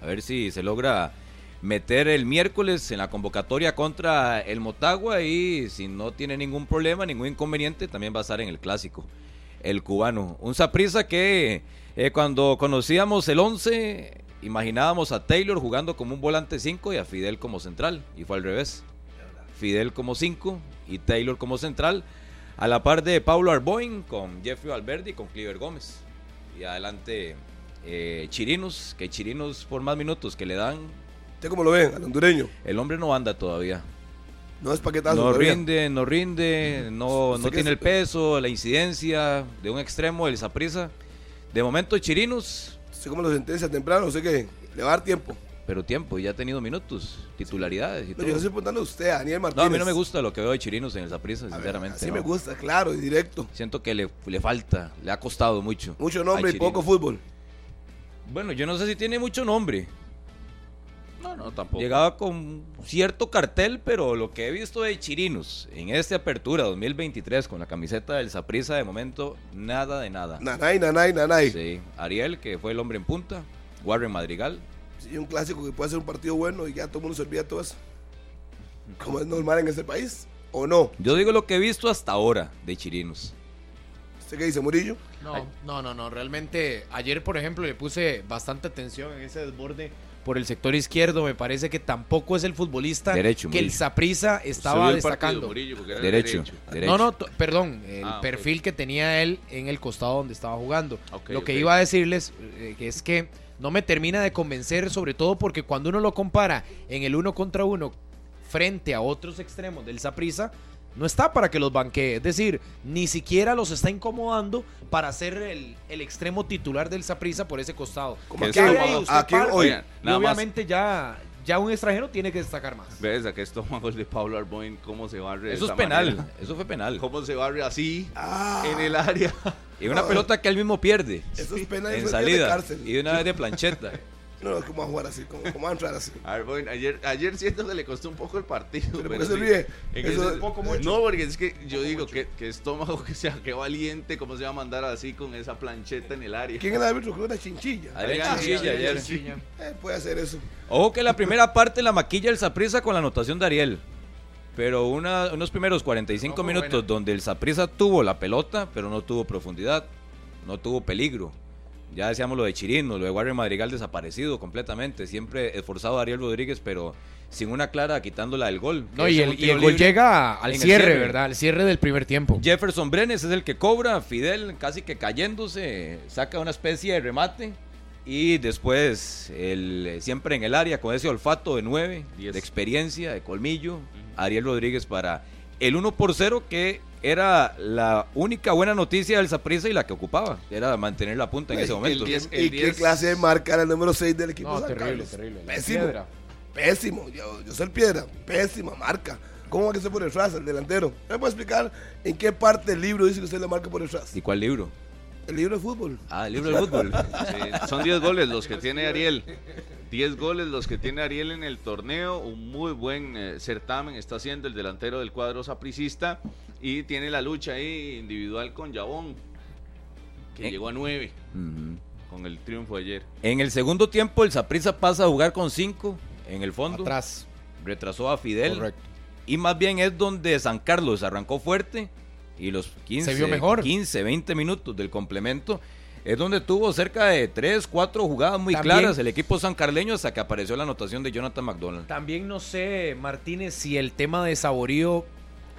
A ver si se logra meter el miércoles en la convocatoria contra el Motagua y si no tiene ningún problema, ningún inconveniente, también va a estar en el clásico el cubano. Un Saprisa que eh, cuando conocíamos el 11, imaginábamos a Taylor jugando como un volante 5 y a Fidel como central, y fue al revés. Fidel como 5 y Taylor como central, a la par de Paulo Arboin con Jeffrey Alberti y con Cliver Gómez. Y adelante eh, Chirinos, que Chirinos por más minutos que le dan. ¿Usted cómo lo ve, al hondureño? El hombre no anda todavía. No es paquetazo. No rinde, no rinde, no, no tiene el peso, la incidencia de un extremo del Zaprisa. De momento, Chirinos. Sé como lo sentencia temprano, sé que le va a dar tiempo. Pero tiempo, ya ha tenido minutos, titularidades y todo. Yo estoy preguntando a usted, Daniel Martínez. No, a mí no me gusta lo que veo de Chirinos en el Zaprisa, sinceramente. sí me gusta, claro, y directo. Siento que le, le falta, le ha costado mucho. Mucho nombre y poco fútbol. Bueno, yo no sé si tiene mucho nombre. No, no, tampoco. Llegaba con cierto cartel, pero lo que he visto de Chirinos en esta apertura 2023 con la camiseta del Saprisa de momento, nada de nada. Nanay, nanay, nanay. Sí, Ariel, que fue el hombre en punta, Warren Madrigal. Sí, un clásico que puede ser un partido bueno y ya todo el mundo se olvida todo eso. Como es normal en este país, ¿o no? Yo digo lo que he visto hasta ahora de Chirinos. ¿Usted qué dice, Murillo? No, no, no, no. Realmente, ayer, por ejemplo, le puse bastante atención en ese desborde por el sector izquierdo, me parece que tampoco es el futbolista que el Saprisa estaba destacando. derecho, No, no, perdón, el ah, perfil que tenía él en el costado donde estaba jugando. Lo que iba a decirles eh, es que no me termina de convencer, sobre todo porque cuando uno lo compara en el uno contra uno frente a otros extremos del Saprisa, no está para que los banquee. Es decir, ni siquiera los está incomodando para ser el, extremo titular del Saprisa por ese costado. Como aquí, hoy. y obviamente ya, ya un extranjero tiene que destacar más. ¿Ves? Aquí estómago el de Pablo Arboin, cómo se barre. Eso es penal, eso fue penal. Cómo se barre así ah. en el área. Y una pelota que él mismo pierde. Eso es penal en salida. Y de una vez de plancheta. No, es como a jugar así, como, como a entrar así. [LAUGHS] Arboin, ayer, ayer siento que le costó un poco el partido. Pero, pero se ríe. Eso es poco mucho. No, porque es que yo digo que, que, estómago [LAUGHS] que sea, que valiente, cómo se va a mandar así con esa plancheta en el área. ¿Quién es el árbitro? Creo que una chinchilla. Adrián Chinchilla, ayer. Eh, puede hacer eso. Ojo que la primera parte la maquilla el Saprisa con la anotación de Ariel. Pero una, unos primeros 45 minutos donde el Saprisa tuvo la pelota, pero no tuvo profundidad, no tuvo peligro. Ya decíamos lo de Chirino, lo de Warren Madrigal desaparecido completamente. Siempre esforzado a Ariel Rodríguez, pero sin una clara quitándola del gol. No, y el, gol llega al cierre, ¿verdad? Al cierre del primer tiempo. Jefferson Brenes es el que cobra, Fidel casi que cayéndose, saca una especie de remate. Y después, el, siempre en el área, con ese olfato de nueve, de experiencia, de colmillo, Ariel Rodríguez para el 1 por 0 que era la única buena noticia del Saprissa y la que ocupaba, era mantener la punta en ese momento. ¿Y qué clase de marca era el número 6 del equipo? No, terrible, terrible. Pésimo. Pésimo. Yo, yo soy el piedra. Pésima marca. ¿Cómo va que se pone el frase, el delantero? ¿Me puede explicar en qué parte del libro dice que usted le marca por el frase? ¿Y cuál libro? El libro de fútbol. Ah, el libro de fútbol. [LAUGHS] son 10 goles los que tiene Ariel. 10 goles los que tiene Ariel en el torneo. Un muy buen eh, certamen está haciendo el delantero del cuadro sapricista. Y tiene la lucha ahí individual con Yabón, que ¿Eh? llegó a 9 con el triunfo de ayer. En el segundo tiempo, el Saprissa pasa a jugar con 5 en el fondo. Atrás. Retrasó a Fidel. Correcto. Y más bien es donde San Carlos arrancó fuerte y los 15, vio mejor. 15, 20 minutos del complemento es donde tuvo cerca de 3, 4 jugadas muy claras el equipo sancarleño hasta que apareció la anotación de Jonathan McDonald. También no sé, Martínez, si el tema de Saborío...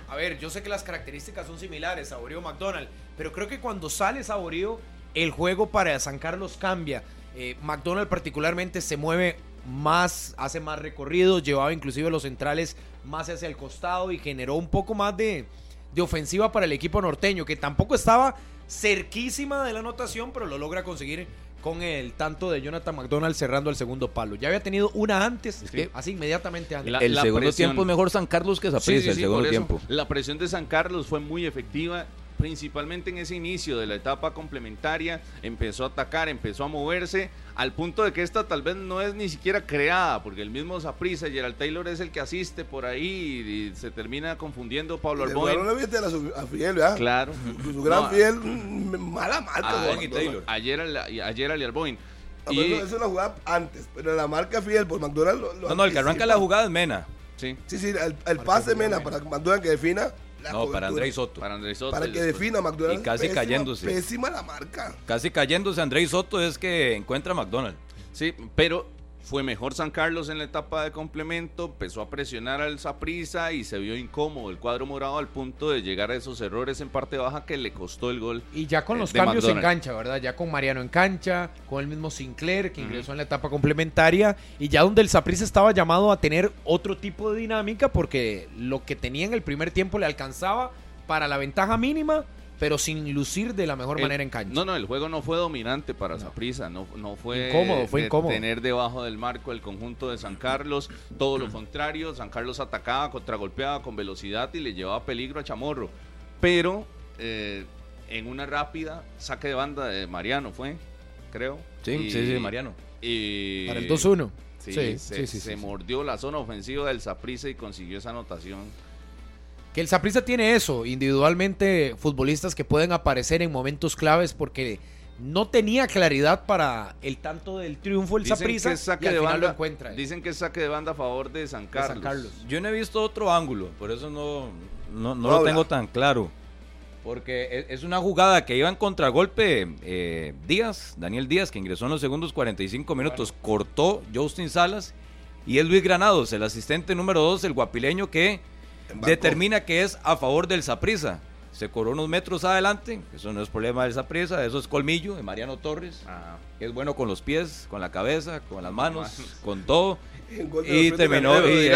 A ver, yo sé que las características son similares, Saborío McDonald, pero creo que cuando sale Saborío, el juego para San Carlos cambia. Eh, McDonald particularmente se mueve más, hace más recorridos, llevaba inclusive los centrales más hacia el costado y generó un poco más de, de ofensiva para el equipo norteño, que tampoco estaba cerquísima de la anotación, pero lo logra conseguir con el tanto de Jonathan McDonald cerrando el segundo palo. Ya había tenido una antes, así inmediatamente antes. el segundo tiempo es mejor San Carlos que Zapriza, el segundo tiempo. La presión de San Carlos fue muy efectiva principalmente en ese inicio de la etapa complementaria, empezó a atacar, empezó a moverse, al punto de que esta tal vez no es ni siquiera creada, porque el mismo Zaprisa, Gerald Taylor es el que asiste por ahí y se termina confundiendo Pablo Arboin. No viste a, Fiel, ¿verdad? Claro. Su, gran Fiel, mm, mala marca. Ah, Taylor. Ayer, ayer Ali Arboin. Ah, y... Es una jugada antes, pero la marca Fiel por McDonald's. Lo, no, no, el que arranca la jugada es Mena. Sí, sí, sí el, pase de Mena para McDonald's que defina no, para Andrés Soto. Para Andrés Soto. Para que defina McDonald's. Y casi cayéndose. Pésima la marca. Casi cayéndose Andrés Soto es que encuentra McDonald's. Sí, pero fue mejor San Carlos en la etapa de complemento, empezó a presionar al Saprisa y se vio incómodo el cuadro morado al punto de llegar a esos errores en parte baja que le costó el gol. Y ya con los cambios en cancha, ¿verdad? Ya con Mariano en cancha, con el mismo Sinclair que ingresó en la etapa complementaria y ya donde el Saprisa estaba llamado a tener otro tipo de dinámica porque lo que tenía en el primer tiempo le alcanzaba para la ventaja mínima pero sin lucir de la mejor manera en cancha. No, no, el juego no fue dominante para Zaprisa, no, no fue incómodo, fue incómodo. tener debajo del marco el conjunto de San Carlos, todo lo contrario, San Carlos atacaba, contragolpeaba con velocidad y le llevaba peligro a Chamorro, pero eh, en una rápida saque de banda de Mariano fue, creo. Sí, sí, sí, Mariano. Y, para el 2-1. Sí, sí, sí, se, mordió la zona ofensiva del Zaprisa y consiguió esa anotación que el Saprissa tiene eso, individualmente futbolistas que pueden aparecer en momentos claves porque no tenía claridad para el tanto del triunfo el Saprissa y al final lo encuentra. Dicen que es saque de banda a favor de San Carlos. Yo no he visto otro ángulo, por eso no, no, lo tengo tan claro. Porque es una jugada que iba en contragolpe eh, Díaz, Daniel Díaz, que ingresó en los segundos 45 minutos, cortó Justin Salas y es Luis Granados, el asistente número 2, el guapileño que determina que es a favor del Saprisa. Se corrió unos metros adelante, eso no es problema del Saprisa, eso es colmillo de Mariano Torres, ah. que es bueno con los pies, con la cabeza, con las manos, con todo. [LAUGHS] y terminó y,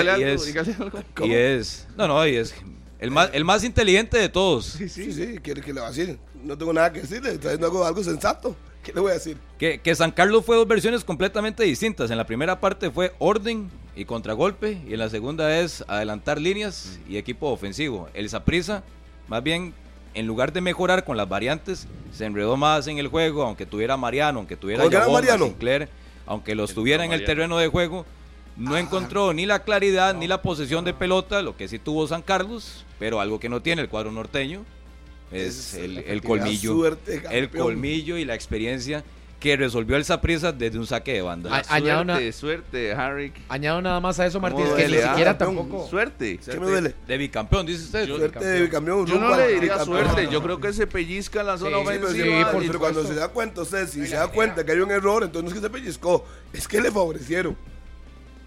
es, no, no, y es el más, el más inteligente de todos. Sí, sí, sí, ¿qué, le va a decir? No tengo nada que decirle, está algo sensato. ¿Qué le voy a decir? Que, que San Carlos fue dos versiones completamente distintas. En la primera parte fue orden, y contragolpe. Y en la segunda es adelantar líneas y equipo ofensivo. El Saprisa, más bien, en lugar de mejorar con las variantes, se enredó más en el juego, aunque tuviera Mariano, aunque tuviera Mariano? Sinclair, aunque los tuviera en el terreno de juego, no ah. encontró ni la claridad ni la posesión de pelota, lo que sí tuvo San Carlos, pero algo que no tiene el cuadro norteño es, el, colmillo. el colmillo y la experiencia que resolvió el Saprissa desde un saque de banda. suerte, suerte, Harry. Añado nada más a eso, Martínez, que ni siquiera ah, tampoco. Suerte. ¿Qué me duele? De bicampeón, dice usted. suerte de bicampeón. Yo no le diría suerte, yo creo que se pellizca en la zona ofensiva. pero cuando se da cuenta, usted, si se da cuenta que hay un error, entonces no es que se pellizcó, es que le favorecieron.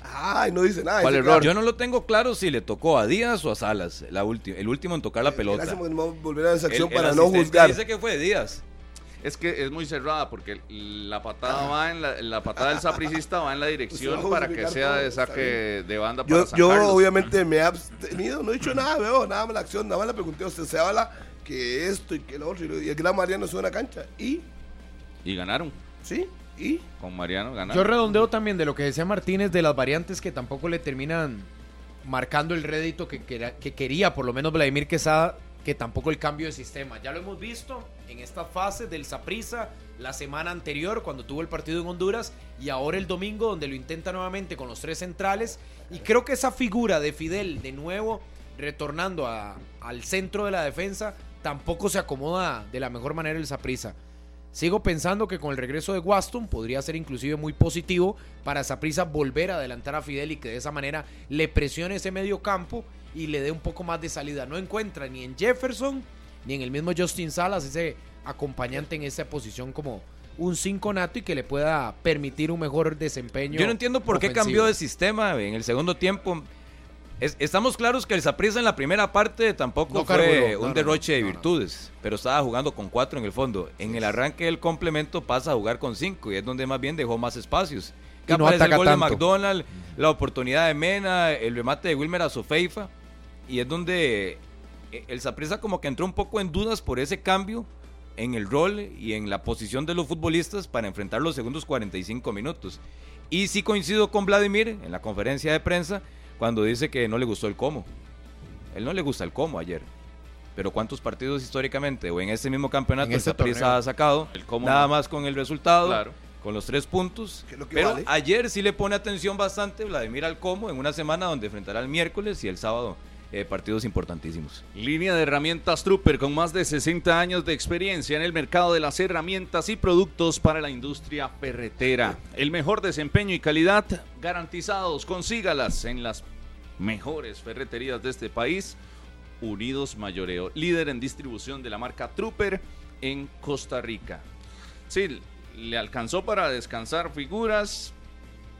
Ay, no dice nada. ¿Cuál error? Yo no lo tengo claro si le tocó a Díaz o a Salas, la el último en tocar la pelota. Gracias volver a esa acción para no juzgar. Dice que fue Díaz. Es que es muy cerrada porque la patada va en la, patada del sapricista va en la dirección para que sea de saque de banda para Yo, yo obviamente me he abstenido, no he dicho nada, veo, nada más la acción, nada más le pregunté a usted, se habla que esto y que lo otro, y el Gran Mariano es una cancha, y... Y ganaron. Sí, y... Con Mariano ganaron. Yo redondeo también de lo que decía Martínez de las variantes que tampoco le terminan marcando el rédito que, que quería, por lo menos Vladimir Quesada que tampoco el cambio de sistema. Ya lo hemos visto en esta fase del Saprisa la semana anterior cuando tuvo el partido en Honduras y ahora el domingo donde lo intenta nuevamente con los tres centrales y creo que esa figura de Fidel de nuevo retornando al centro de la defensa tampoco se acomoda de la mejor manera el Saprisa. Sigo pensando que con el regreso de Waston podría ser inclusive muy positivo para Saprisa volver a adelantar a Fidel y que de esa manera le presione ese medio campo y le dé un poco más de salida. No encuentra ni en Jefferson ni en el mismo Justin Salas ese acompañante en esa posición como un 5 nato y que le pueda permitir un mejor desempeño. Yo no entiendo por qué cambió de sistema en el segundo tiempo. estamos claros que el Saprissa en la primera parte tampoco fue un derroche de virtudes, pero estaba jugando con cuatro en el fondo. En el arranque del complemento pasa a jugar con cinco y es donde más bien dejó más espacios. Que no el gol de McDonald, la oportunidad de Mena, el remate de Wilmer a Sofeifa y es donde el Saprissa como que entró un poco en dudas por ese cambio en el rol y en la posición de los futbolistas para enfrentar los segundos 45 minutos. Y sí coincido con Vladimir en la conferencia de prensa cuando dice que no le gustó el cómo. Él no le gusta el cómo ayer. Pero ¿cuántos partidos históricamente o en ese mismo campeonato el Saprissa ha sacado? El cómo Nada más con el resultado. Con los tres puntos. pero ayer sí le pone atención bastante Vladimir al cómo en una semana donde enfrentará el miércoles y el sábado eh, partidos importantísimos. Línea de herramientas Trooper con más de 60 años de experiencia en el mercado de las herramientas y productos para la industria ferretera. El mejor desempeño y calidad garantizados. Consígalas en las mejores ferreterías de este país. Unidos Mayoreo, líder en distribución de la marca Trooper en Costa Rica. Sí, le alcanzó para descansar figuras,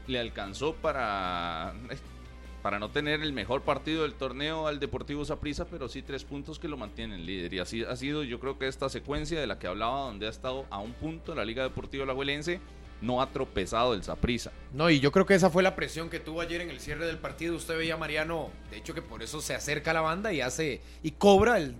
le alcanzó para para no tener el mejor partido del torneo al Deportivo Saprissa, pero sí tres puntos que lo mantienen líder. Y así ha sido, yo creo que esta secuencia de la que hablaba, donde ha estado a un punto la Liga Deportiva Alajuelense, no ha tropezado el Saprissa. No, y yo creo que esa fue la presión que tuvo ayer en el cierre del partido. Usted veía a Mariano, de hecho que por eso se acerca a la banda y hace y cobra el,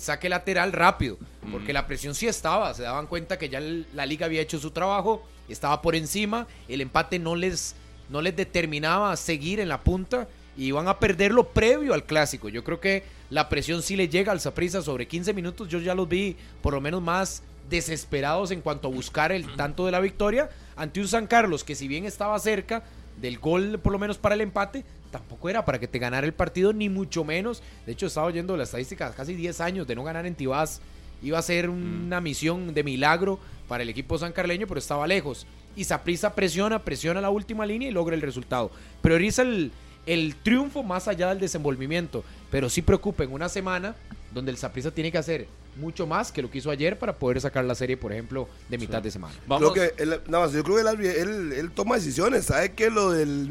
saque lateral rápido, porque la presión sí estaba, se daban cuenta que ya la liga había hecho su trabajo, estaba por encima, el empate no les no les determinaba seguir en la punta y iban a perderlo previo al clásico. Yo creo que la presión sí le llega al Saprissa sobre 15 minutos. Yo ya los vi por lo menos más desesperados en cuanto a buscar el tanto de la victoria ante un San Carlos que si bien estaba cerca del gol por lo menos para el empate, tampoco era para que te ganara el partido ni mucho menos. De hecho estaba oyendo la estadística, casi 10 años de no ganar en Tibás. Iba a ser una misión de milagro para el equipo sancarleño, pero estaba lejos y Saprisa presiona, presiona la última línea y logra el resultado. Prioriza el, el triunfo más allá del desenvolvimiento, pero sí preocupa en una semana donde el Saprisa tiene que hacer mucho más que lo que hizo ayer para poder sacar la serie, por ejemplo, de mitad de semana. Creo que nada más, yo creo que él, toma decisiones, sabe que lo del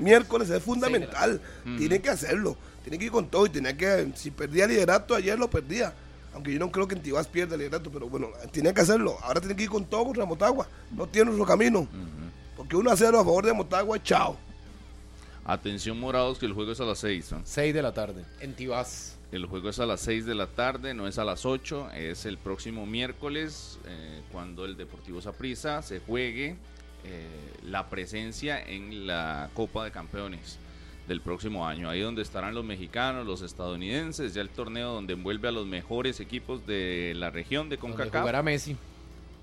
miércoles. es fundamental, tiene que hacerlo, tiene que ir con todo y tenía que, si perdía liderato ayer lo perdía aunque yo no creo que en Tibás pierda el liderato, pero bueno, tiene que hacerlo. Ahora tiene que ir con todo contra Motagua. No tiene otro camino. Porque 1 a 0 a favor de Motagua, chao. Atención morados que el juego es a las 6. 6 de la tarde, en Tibás. El juego es a las 6 de la tarde, no es a las 8, es el próximo miércoles, eh, cuando el Deportivo Saprissa se juegue eh, la presencia en la Copa de Campeones del próximo año. Ahí donde estarán los mexicanos, los estadounidenses, ya el torneo donde envuelve a los mejores equipos de la región de CONCACAF. Messi.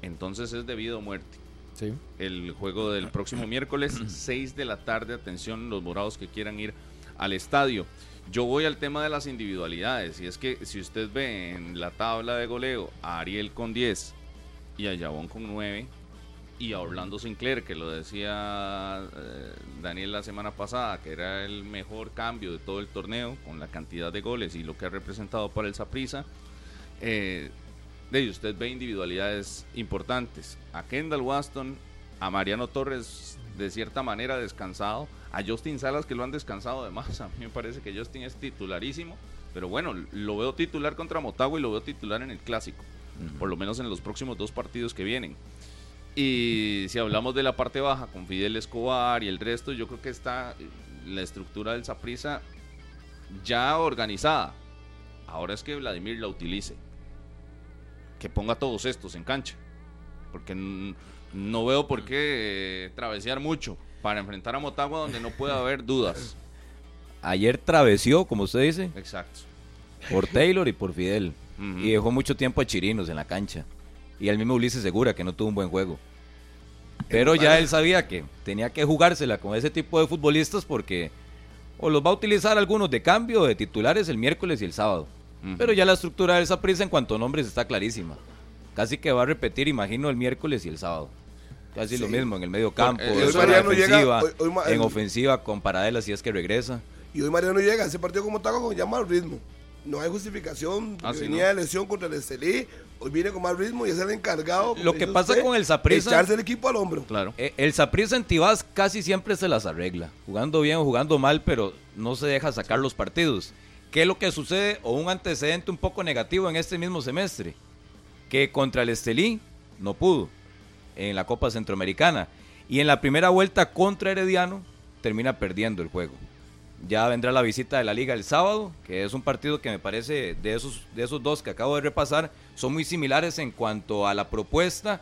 Entonces es debido a muerte. Sí. El juego del próximo [CLEARS THROAT] miércoles, 6 de la tarde. Atención, los morados que quieran ir al estadio. Yo voy al tema de las individualidades. Y es que si usted ve en la tabla de goleo a Ariel con 10 y a Yabón con 9 y a Orlando Sinclair, que lo decía eh, Daniel la semana pasada, que era el mejor cambio de todo el torneo con la cantidad de goles y lo que ha representado para el Saprissa. Eh, de usted ve individualidades importantes. A Kendall Waston, a Mariano Torres de cierta manera descansado, a Justin Salas que lo han descansado además. [LAUGHS] A mí me parece que Justin es titularísimo, pero bueno, lo veo titular contra Motagua y lo veo titular en el clásico, por lo menos en los próximos dos partidos que vienen. Y si hablamos de la parte baja con Fidel Escobar y el resto, yo creo que está la estructura del Saprisa ya organizada. Ahora es que Vladimir la utilice que ponga todos estos en cancha. Porque no veo por qué eh, travesear mucho para enfrentar a Motagua donde no puede haber dudas. Ayer travesió, como usted dice. Exacto. Por Taylor y por Fidel. Y dejó mucho tiempo a Chirinos en la cancha. Y al mismo Ulises Segura, que no tuvo un buen juego. Pero ya él sabía que tenía que jugársela con ese tipo de futbolistas porque o los va a utilizar algunos de cambio de titulares el miércoles y el sábado. Pero ya la estructura de esa prisa en cuanto a nombres está clarísima. Casi que va a repetir, imagino, el miércoles y el sábado. Casi lo mismo en el medio campo, en, ofensiva, en ofensiva con Paradela si es que regresa. Y hoy Mariano llega, ese partido como está con llama al ritmo. No hay justificación, ah, venía de lesión contra el Estelí, hoy viene con más ritmo y es el encargado. Lo que pasa con el Saprissa. Echarse el equipo al hombro. Claro. Eh, el Saprissa en Tibás casi siempre se las arregla. Jugando bien o jugando mal, pero no se deja sacar los partidos. ¿Qué es lo que sucede? O un antecedente un poco negativo en este mismo semestre. Que contra el Estelí no pudo en la Copa Centroamericana. Y en la primera vuelta contra Herediano termina perdiendo el juego. Ya vendrá la visita de la liga el sábado, que es un partido que me parece de esos, de esos dos que acabo de repasar, son muy similares en cuanto a la propuesta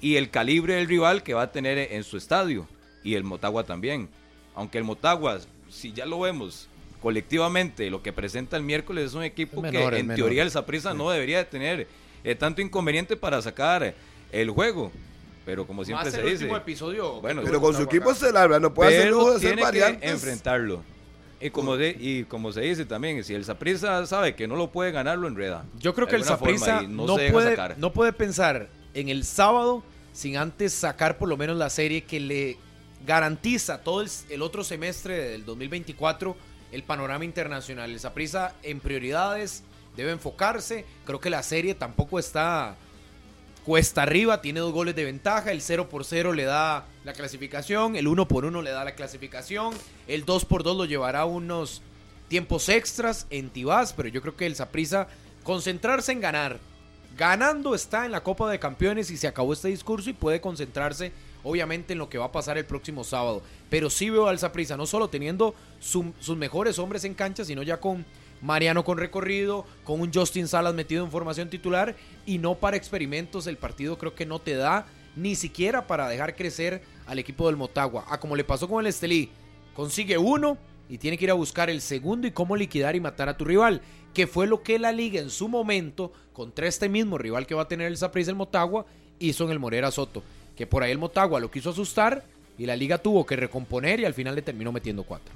y el calibre del rival que va a tener en su estadio. Y el Motagua también. Aunque el Motagua, si ya lo vemos, colectivamente lo que presenta el miércoles es un equipo que en teoría el Saprissa no debería de tener eh, tanto inconveniente para sacar el juego. Pero como siempre se dice. episodio. Bueno, pero con su equipo se larga, no puede hacer lujo de tiene que enfrentarlo. Y como, de, y como se dice también, si el Saprissa sabe que no lo puede ganar, lo enreda. Yo creo que el Saprissa no, no puede, no puede pensar en el sábado sin antes sacar por lo menos la serie que le garantiza todo el, el otro semestre del 2024 el panorama internacional. El Saprissa en prioridades debe enfocarse. Creo que la serie tampoco está cuesta arriba, tiene dos goles de ventaja, el 0 por 0 le da la clasificación, el 1 por 1 le da la clasificación, el 2 por 2 lo llevará unos tiempos extras en Tibás, pero yo creo que el Saprissa concentrarse en ganar. Ganando está en la Copa de Campeones y se acabó este discurso y puede concentrarse obviamente en lo que va a pasar el próximo sábado. Pero sí veo al Zaprisa no solo teniendo sus mejores hombres en cancha, sino ya con Mariano con recorrido, con un Justin Salas metido en formación titular y no para experimentos. El partido creo que no te da ni siquiera para dejar crecer al equipo del Motagua. A como le pasó con el Estelí, consigue uno y tiene que ir a buscar el segundo y cómo liquidar y matar a tu rival, que fue lo que la liga en su momento, contra este mismo rival que va a tener el Zaprisa el Motagua, hizo en el Morera Soto que por ahí el Motagua lo quiso asustar y la liga tuvo que recomponer y al final le terminó metiendo cuatro.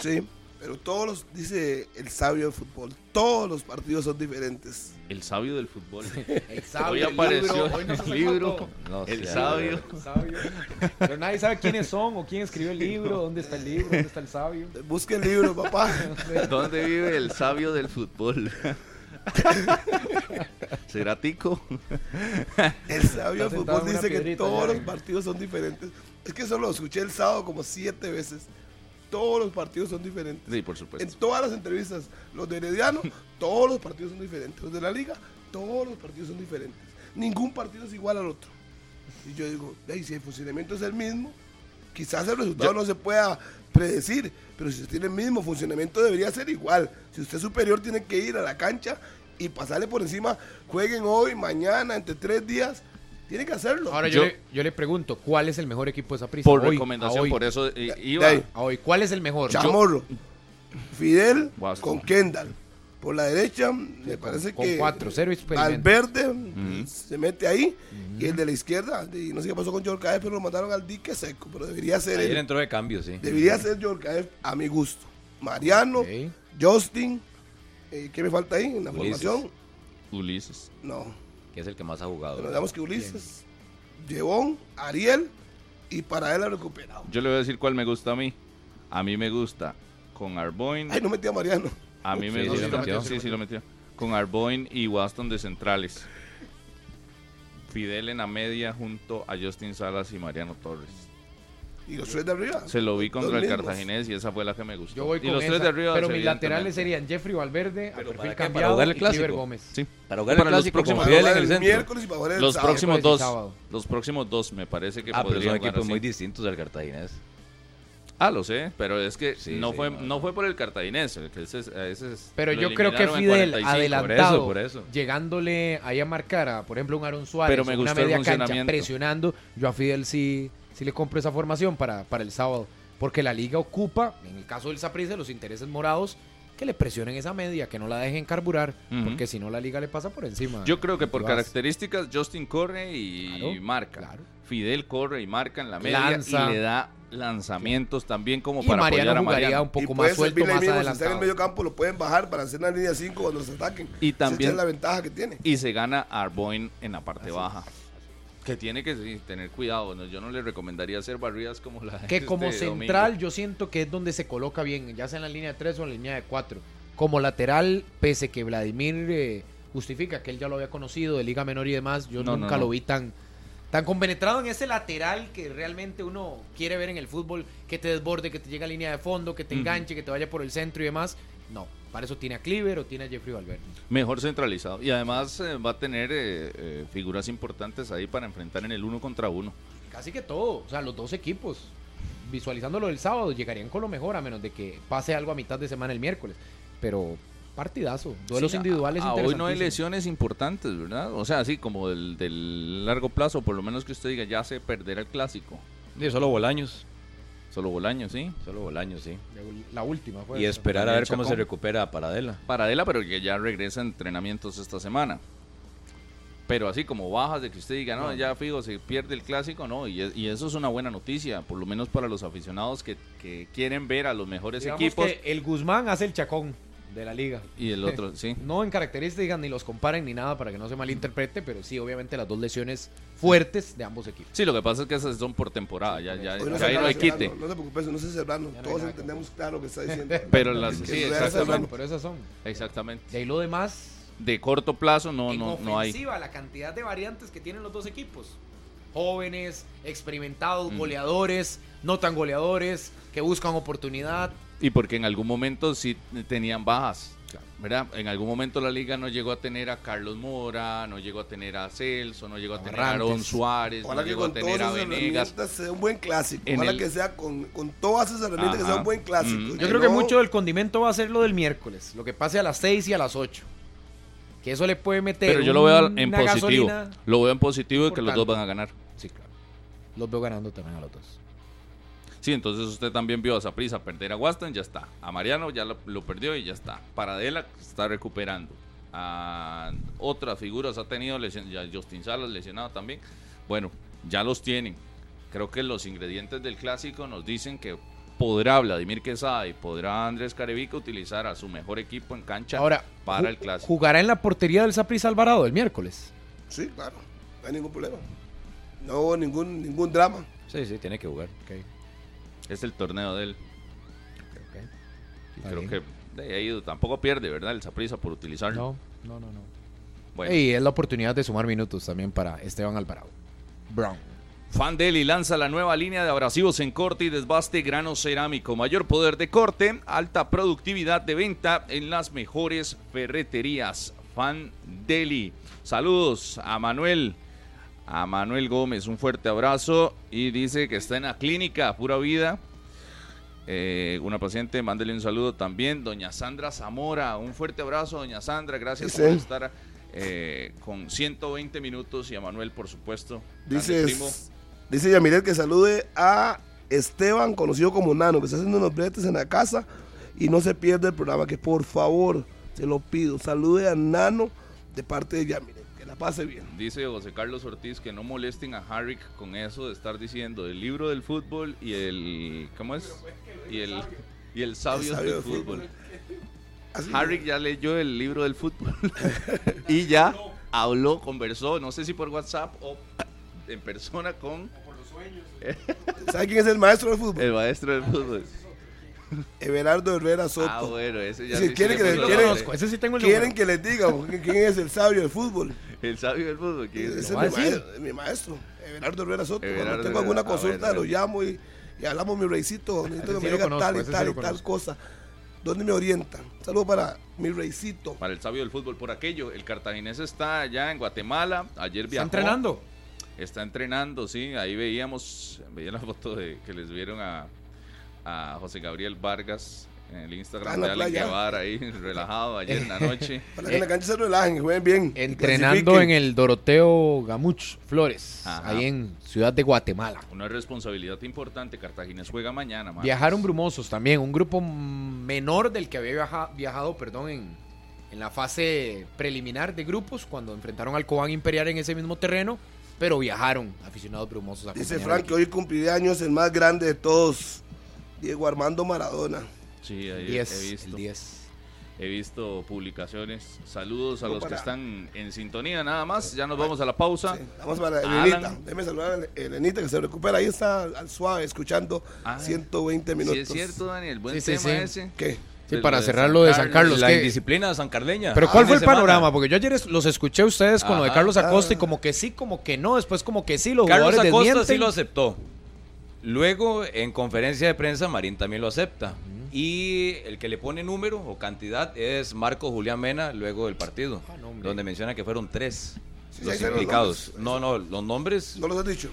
Sí, pero todos los, dice el sabio del fútbol, todos los partidos son diferentes. El sabio del fútbol. [LAUGHS] El sabio. Hoy apareció el libro. el, sabio. Pero nadie sabe quiénes son o quién escribió el libro, dónde está el libro, dónde está el sabio. Busque el libro, papá. [LAUGHS] ¿Dónde vive el sabio del fútbol? [LAUGHS] ¿Será tico? El sabio fútbol dice que todos los partidos son diferentes. Es que eso lo escuché el sábado como siete veces. Todos los partidos son diferentes. Sí, por supuesto. En todas las entrevistas, los de Herediano, [LAUGHS] todos los partidos son diferentes. Los de la Liga, todos los partidos son diferentes. Ningún partido es igual al otro. Y yo digo, si el funcionamiento es el mismo, quizás el resultado no se pueda predecir, pero si usted tiene el mismo funcionamiento debería ser igual. Si usted es superior tiene que ir a la cancha y pasarle por encima, jueguen hoy, mañana, entre tres días, Tiene que hacerlo. Ahora yo, le, pregunto, ¿cuál es el mejor equipo de esa prisa? Por recomendación, por eso iba a hoy. ¿Cuál es el mejor? Chamorro. Fidel con Kendall. Por la derecha, me parece que. Con 4-0 Al verde se mete ahí. Y el de la izquierda, y no sé qué pasó con George pero lo mandaron al dique seco. Pero debería ser. Ayer entró de cambio, sí. Debería ser George a mi gusto. Mariano, Justin. Eh, ¿Qué me falta ahí en la formación? Ulises. No. Que es el que más ha jugado. Pero digamos que Ulises, Llevón, Ariel y para él ha recuperado. Yo le voy a decir cuál me gusta a mí. A mí me gusta con Arboin. Ay, no metí a Mariano. A mí me gusta. Sí, sí, lo metió. Con Arboin y Waston de centrales. Fidel en la media junto a Justin Salas y Mariano Torres. ¿Y los tres de arriba? Se lo vi contra el Cartaginés y esa fue la que me gustó. Yo voy y los tres de arriba. Pero mis laterales serían Jeffrey Valverde, pero a perfil cambiado, para el clásico. y Gómez. Sí, para jugar el clásico los próximos, en el, miércoles y para jugar el los próximos dos. Los próximos dos me parece que ah, podrían pero son equipos muy distintos del Cartaginés. Ah, lo sé, pero es que no fue no. fue por el cartaginés. pero yo creo que Fidel adelantado, por eso, llegándole ahí a marcar a, por ejemplo, un Aaron Suárez, pero me una media cancha presionando, yo a Fidel sí, sí le compro esa formación para, para el sábado. Porque la liga ocupa, en el caso del Saprissa, los intereses morados que le presionen esa media, que no la dejen carburar, porque si no la liga le pasa por encima. Yo creo que por características Justin corre y marca. Fidel corre y marca en la media y le da lanzamientos también como para Mariano apoyar a Mariano. un poco más suelto, más adelantado. Si está en el medio campo lo pueden bajar para hacer una línea 5 cuando se ataquen. Y también es la ventaja que tiene. Y se gana Arboin en la parte baja. Que tiene que tener cuidado. yo no le recomendaría hacer barridas como la Que como este central yo siento que es donde se coloca bien, ya sea en la línea de 3 o en la línea de 4. Como lateral, pese que Vladimir eh, justifica que él ya lo había conocido de Liga Menor y demás, yo nunca lo vi tan tan compenetrado en ese lateral que realmente uno quiere ver en el fútbol, que te desborde, que te llegue a línea de fondo, que te enganche, que te vaya por el centro y demás. No, para eso tiene a Cleaver o tiene a Jeffrey Valverde. Mejor centralizado. Y además eh, va a tener eh, eh, figuras importantes ahí para enfrentar en el uno contra uno. Casi que todo, o sea, los dos equipos. Visualizándolo el sábado, llegarían con lo mejor, a menos de que pase algo a mitad de semana el miércoles. Pero partidazo. Duelos individuales. hoy no hay lesiones importantes, ¿verdad? O sea, así como del, largo plazo, por lo menos que usted diga, ya se perderá el clásico. Sí, solo Bolaños. Solo Bolaños, sí. Solo Bolaños, sí. La última fue. Y esperar a ver cómo se recupera Paradela. Paradela, pero que ya regresa a entrenamientos esta semana. Pero así como bajas de que usted diga, no, ya fijo, se pierde el clásico, no. Y, eso es una buena noticia, por lo menos para los aficionados que, quieren ver a los mejores equipos. Que el Guzmán hace el chacón de la liga. Y el otro, [LAUGHS] sí. No en características ni los comparen ni nada para que no se malinterprete, pero sí, obviamente las dos lesiones fuertes de ambos equipos. Sí, lo que pasa es que esas son por temporada, ya, ya, ahí no hay quite. No, te preocupes, no sé Serrano, todos entendemos claro lo que está [LAUGHS] diciendo. pero las, sí, exactamente. Pero esas son. Exactamente. Y ahí lo demás... De corto plazo no, no, no hay. la cantidad de variantes que tienen los dos equipos. Jóvenes, experimentados, goleadores, no tan goleadores, que buscan oportunidad y porque en algún momento sí tenían bajas. ¿verdad? En algún momento la liga no llegó a tener a Carlos Mora, no llegó a tener a Celso, no llegó a tener a Aaron Suárez, no llegó a tener a Venegas. sea un buen clásico. Ojalá que sea con, con, todas esas herramientas que sea un buen clásico. Yo creo que mucho del condimento va a ser lo del miércoles, lo que pase a las 6 y a las 8. Que eso le puede meter. Pero yo lo veo en positivo. Lo veo en positivo de que los dos van a ganar. Sí, claro. Los veo ganando también a los dos. Sí, entonces usted también vio a Zaprisa perder a Waston, ya está. A Mariano ya lo, perdió y ya está. Paradela está recuperando. A otras figuras ha tenido lesión, ya Justin Salas lesionado también. Bueno, ya los tienen. Creo que los ingredientes del clásico nos dicen que podrá Vladimir Quesada y podrá Andrés Carevica utilizar a su mejor equipo en cancha para el clásico. ¿Jugará en la portería del Zaprisa Alvarado el miércoles? Sí, claro. No hay ningún problema. No hubo ningún, ningún drama. Sí, sí, tiene que jugar. Okay. Es el torneo de él. creo que de ahí tampoco pierde, ¿verdad? El Saprisa por utilizarlo. No, no, no, no. Y es la oportunidad de sumar minutos también para Esteban Alvarado. Brown. Fandeli lanza la nueva línea de abrasivos en corte y desbaste grano cerámico. Mayor poder de corte, alta productividad de venta en las mejores ferreterías. Fandeli. Saludos a Manuel a Manuel Gómez. Un fuerte abrazo y dice que está en la clínica, pura vida. Eh, una paciente, mándele un saludo también. Doña Sandra Zamora, un fuerte abrazo, doña Sandra. Gracias por estar eh, con 120 minutos y a Manuel, por supuesto. Dice, dice Yamilet que salude a Esteban, conocido como Nano, que está haciendo unos bretes en la casa y no se pierde el programa, que por favor, se lo pido, salude a Nano de parte de Yamilet. Pase bien. Dice José Carlos Ortiz que no molesten a Harry con eso de estar diciendo el libro del fútbol y el. ¿Cómo es? Y el, y el sabio, del fútbol. Harry ya leyó el libro del fútbol [LAUGHS] y ya habló, conversó, no sé si por WhatsApp o en persona con. O por los sueños. [LAUGHS] ¿Sabe quién es el maestro del fútbol? El maestro del fútbol. Everardo Herrera Soto. Ah, bueno, ese ya si quieren, que, les, quieren, ese sí tengo el quieren que les diga quién es el sabio del fútbol. El sabio del fútbol, ¿quién es? es mi, maestro, mi, maestro, Everardo Herrera Soto. Cuando tengo alguna consulta, lo llamo y, y, hablamos mi reycito. Necesito que me diga tal y tal y tal cosa. ¿Dónde me orientan? Saludos para mi reycito. Para el sabio del fútbol, por aquello. El cartaginés está allá en Guatemala. Ayer viajó. ¿Está entrenando? Está entrenando, sí. Ahí veíamos, veía la foto de que les vieron a, a José Gabriel Vargas en el Instagram de Guevara ahí relajado ayer en la noche. [LAUGHS] Para que en la cancha se relajen, jueguen bien. Entrenando en el Doroteo Gamuch Flores, ahí en Ciudad de Guatemala. Una responsabilidad importante, Cartagena juega mañana. Viajaron brumosos también, un grupo menor del que había viajado, perdón, en, en la fase preliminar de grupos, cuando enfrentaron al Cobán Imperial en ese mismo terreno, pero viajaron aficionados brumosos. A Dice Frank que hoy cumpliría años el más grande de todos, Diego Armando Maradona. Sí, ahí he visto. He visto publicaciones. Saludos a los que están en sintonía, nada más. Ya nos vamos a la pausa. vamos para Elenita. Déjeme saludar a Elenita que se recupera. Ahí está al suave, escuchando 120 minutos. Sí, es cierto, Daniel. Buen tema ese. ¿Qué? Sí, para cerrar lo de San Carlos. La indisciplina de San Carleña. Pero ¿cuál fue el panorama? Porque yo ayer los escuché a ustedes con lo de Carlos Acosta y como que sí, como que no. Después como que sí, los Carlos Acosta sí lo aceptó. Luego, en conferencia de prensa, Marín también lo acepta. Y el que le pone número o cantidad es Marco Julián Mena, luego del partido, ah, donde menciona que fueron tres los implicados. no, no, los nombres. No los has dicho.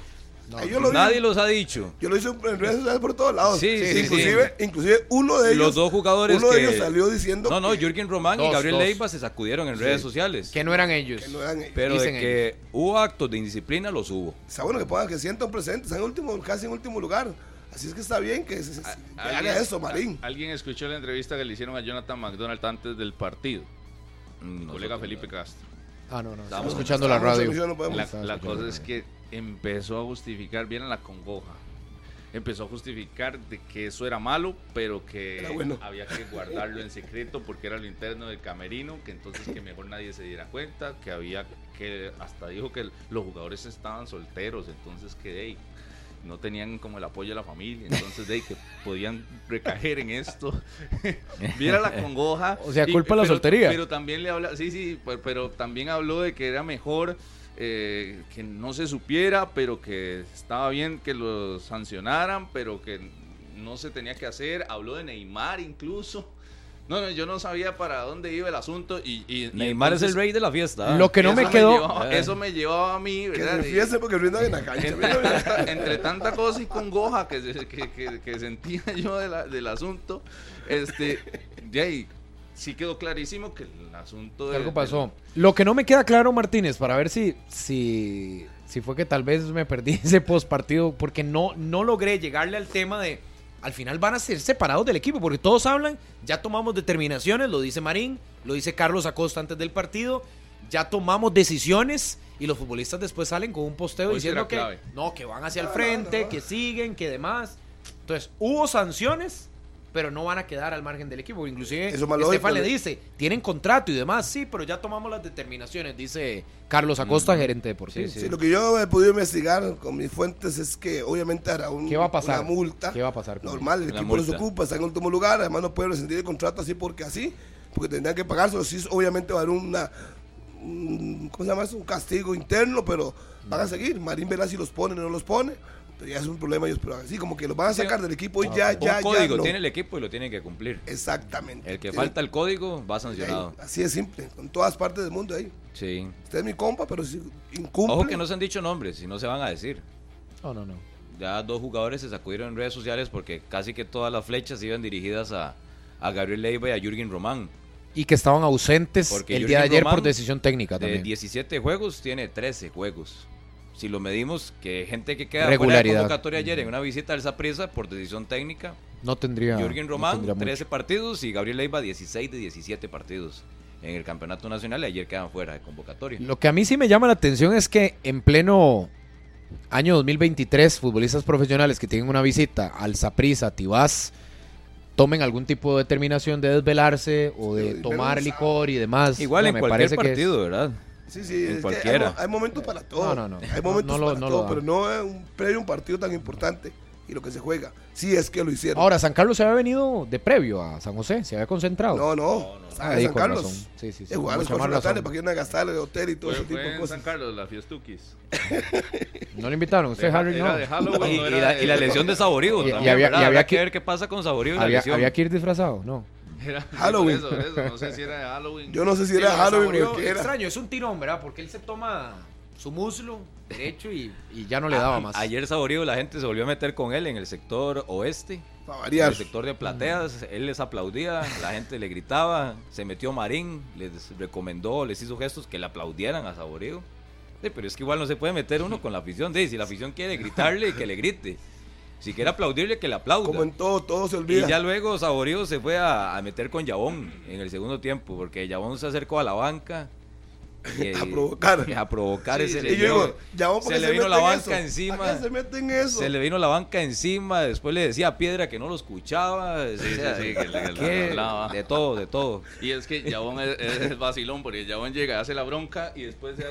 nadie los ha dicho. Yo lo hice en redes sociales por todos lados. Sí, sí, inclusive, inclusive uno de ellos. Los dos jugadores. Uno de ellos salió diciendo. No, no, Jürgen Román y Gabriel Leiva se sacudieron en redes sociales. Que no eran ellos. Que no eran ellos. Pero de que hubo actos de indisciplina, los hubo. Está bueno que puedan, que sientan presentes, en último, casi en último lugar. Así es que está bien que, se, haga eso, Marín. ¿Alguien escuchó la entrevista que le hicieron a Jonathan McDonald antes del partido? Mm, colega Felipe Castro. Ah, no, no. Estamos escuchando la radio. la, cosa es que empezó a justificar, bien la congoja. Empezó a justificar de que eso era malo, pero que había que guardarlo en secreto porque era lo interno del camerino, que entonces que mejor nadie se diera cuenta, que había que, hasta dijo que los jugadores estaban solteros, entonces que de ahí no tenían como el apoyo de la familia, entonces de que podían recaer en esto. [LAUGHS] Viera la congoja. [LAUGHS] O sea, culpa de la soltería. Pero también le habla, sí, sí, pero, también habló de que era mejor eh, que no se supiera, pero que estaba bien que lo sancionaran, pero que no se tenía que hacer. Habló de Neymar incluso. No, no, yo no sabía para dónde iba el asunto y... y Neymar es el rey de la fiesta. Lo que no me quedó... Eh. eso me llevaba a mí, ¿verdad? Que me porque en la cancha. Entre, tanta, cosa y congoja que, que, que, sentía [LAUGHS] yo del asunto, este, de ahí sí quedó clarísimo que el asunto... De, Algo pasó. Lo que no me queda claro, Martínez, para ver si... si si fue que tal vez me perdí [LAUGHS] ese post partido porque no, no logré llegarle al tema de al final van a ser separados del equipo, porque todos hablan, ya tomamos determinaciones, lo dice Marín, lo dice Carlos Acosta antes del partido, ya tomamos decisiones y los futbolistas después salen con un posteo diciendo que no, que van hacia el frente, que siguen, que demás. Entonces, hubo sanciones pero no van a quedar al margen del equipo. Inclusive Estefan le dice, tienen contrato y demás, sí, pero ya tomamos las determinaciones, dice Carlos Acosta, mm. gerente deportivo. Sí, sí. lo que yo he podido investigar con mis fuentes es que obviamente hará un, va a pasar? una multa. ¿Qué va a pasar? Normal, el equipo los ocupa, está en último lugar, además no puede rescindir el contrato así porque así, porque tendrían que pagarse, sí, obviamente va a haber una, un, ¿cómo se llama eso? Un castigo interno, pero van a seguir. Marín verá si los pone o no los pone ya es un problema ellos, pero así como que lo van a sacar del equipo y ya, ya, un código tiene el equipo y lo tiene que cumplir. Exactamente. El que falta el código va sancionado. así es simple, en todas partes del mundo ahí. Sí. Usted es mi compa, pero si incumple. Ojo que no se han dicho nombres y no se van a decir. No, no, no. Ya dos jugadores se sacudieron en redes sociales porque casi que todas las flechas iban dirigidas a, a Gabriel Leiva y a Jürgen Román. Y que estaban ausentes el día de ayer por decisión técnica también. De 17 juegos tiene 13 juegos. Si lo medimos, que gente que queda fuera de convocatoria ayer en una visita al Zaprisa por decisión técnica. No tendría. Jürgen Román, 13 partidos y Gabriel Leiva, 16 de 17 partidos en el campeonato nacional y ayer quedan fuera de convocatoria. Lo que a mí sí me llama la atención es que en pleno año 2023, futbolistas profesionales que tienen una visita al Zaprisa, Tibás, tomen algún tipo de determinación de desvelarse o de tomar licor y demás. Igual en cualquier partido, ¿verdad? Sí, sí, en cualquiera. hay, momentos para todo. No, no, no. Hay momentos para todo, pero no es un previo un partido tan importante y lo que se juega. Sí es que lo hicieron. Ahora, San Carlos se había venido de previo a San José, se había concentrado. No, no. no, ah, San Carlos. Sí, sí, sí. Es jugar a las para que iban a gastar el hotel y todo ese tipo de cosas. San Carlos, la Fiestuquis. no le invitaron, usted, Harry, no. De Halloween, y, la, y, la, lesión de Saborío. [LAUGHS] Y, había, y había que ver qué pasa con Saborío. Había que ir disfrazado, no. Era, [LAUGHS] Halloween. Eso, eso, no sé si era Halloween. Yo no sé si era Halloween. Era. Extraño, es un tirón, ¿verdad? Porque él se toma su muslo derecho y, y ya no le daba más. Ayer Saborío la gente se volvió a meter con él en el sector oeste. En el sector de plateas, él les aplaudía, la gente le gritaba, se metió Marín, les recomendó, les hizo gestos que le aplaudieran a Saborío. pero es que igual no se puede meter uno [LAUGHS] con la afición. si la afición quiere gritarle, que le grite. Si quiere aplaudirle, que le aplauda. Como en todo, todo se olvida. Y ya luego Saborío se fue a, a meter con Yabón en el segundo tiempo, porque Yabón se acercó a la banca [LAUGHS] [LAUGHS] a provocar. A provocar ese se le vino la banca encima. se meten eso? Se le vino la banca encima, después le decía a Piedra que no lo escuchaba. De todo, de todo. Y es que Yabón es, el vacilón, porque Yabón llega, hace la bronca y después se,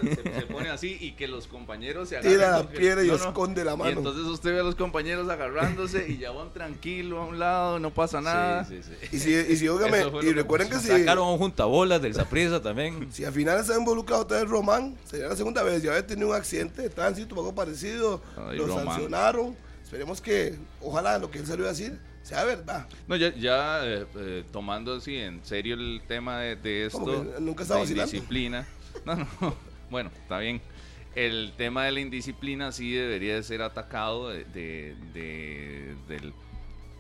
pone así y que los compañeros se agarran. Tira la piedra y esconde la mano. Y entonces usted ve a los compañeros agarrándose y Yabón tranquilo a un lado, no pasa nada. Y si, y si, y recuerden que, si. Sacaron un juntabolas del Zaprisa también. Si al final se involucrado involucrado vez Román, sería la segunda vez, ya había tenido un accidente de tránsito, algo parecido, lo sancionaron. Esperemos que, ojalá lo que él salió a decir sea verdad. No, ya, ya eh, eh, tomando así en serio el tema de, esto, nunca estaba la indisciplina. No, no, [LAUGHS] bueno, está bien. El tema de la indisciplina sí debería de ser atacado de, de, del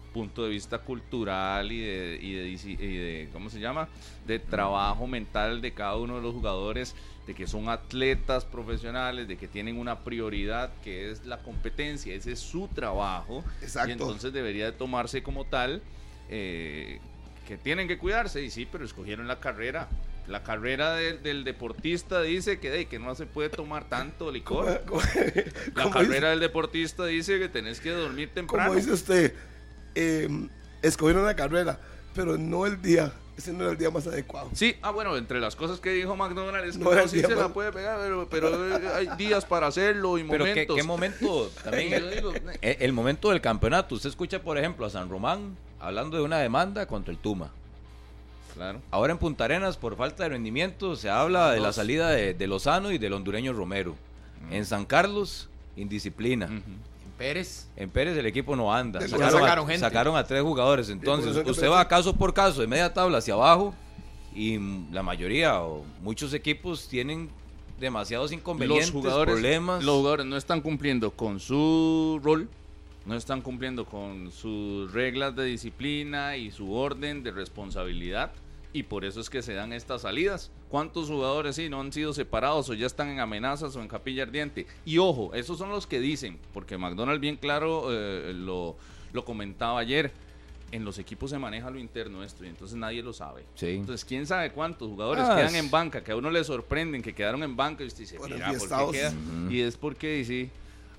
punto de vista cultural y de, y de, ¿cómo se llama? De trabajo mental de cada uno de los jugadores, de que son atletas profesionales, de que tienen una prioridad que es la competencia, ese es su trabajo. Exacto. Y entonces debería de tomarse como tal, eh, que tienen que cuidarse, y sí, pero escogieron la carrera. La carrera del deportista dice que, que no se puede tomar tanto licor. la carrera del deportista dice que tenés que dormir temprano. Como dice usted, eh, escogieron la carrera, pero no el día. Ese no era el día más adecuado. Sí, ah, bueno, entre las cosas que dijo McDonald's es que no, sí se la puede pegar, pero, hay días para hacerlo y momentos. Pero ¿qué, momento? [LAUGHS] También el, el, momento del campeonato. Usted escucha, por ejemplo, a San Román hablando de una demanda contra el Tuma. Claro. Ahora en Punta Arenas, por falta de rendimiento, se habla de la salida de, Lozano y del hondureño Romero. En San Carlos, indisciplina. Pérez. En Pérez el equipo no anda. Sacaron, a, tres jugadores. Entonces, usted va caso por caso, de media tabla hacia abajo, y la mayoría o muchos equipos tienen demasiados inconvenientes, los jugadores, problemas. Los jugadores no están cumpliendo con su rol, no están cumpliendo con sus reglas de disciplina y su orden de responsabilidad y por eso es que se dan estas salidas. ¿Cuántos jugadores sí no han sido separados o ya están en amenazas o en capilla ardiente? Y ojo, esos son los que dicen, porque McDonald bien claro eh, lo, lo comentaba ayer. En los equipos se maneja lo interno esto y entonces nadie lo sabe. Entonces, ¿quién sabe cuántos jugadores ah, quedan en banca? Que a uno le sorprenden que quedaron en banca y usted dice, mira, ¿por qué Y es porque, sí,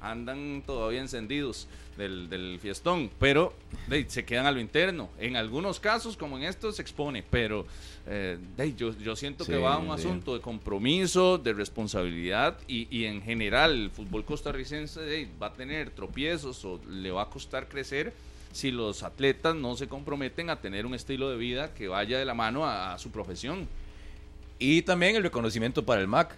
andan todavía encendidos del, del fiestón, pero se quedan a lo interno. En algunos casos, como en estos, se expone, pero eh, yo, yo siento que va a un asunto de compromiso, de responsabilidad y, y en general el fútbol costarricense va a tener tropiezos o le va a costar crecer si los atletas no se comprometen a tener un estilo de vida que vaya de la mano a, a su profesión. Y también el reconocimiento para el MAC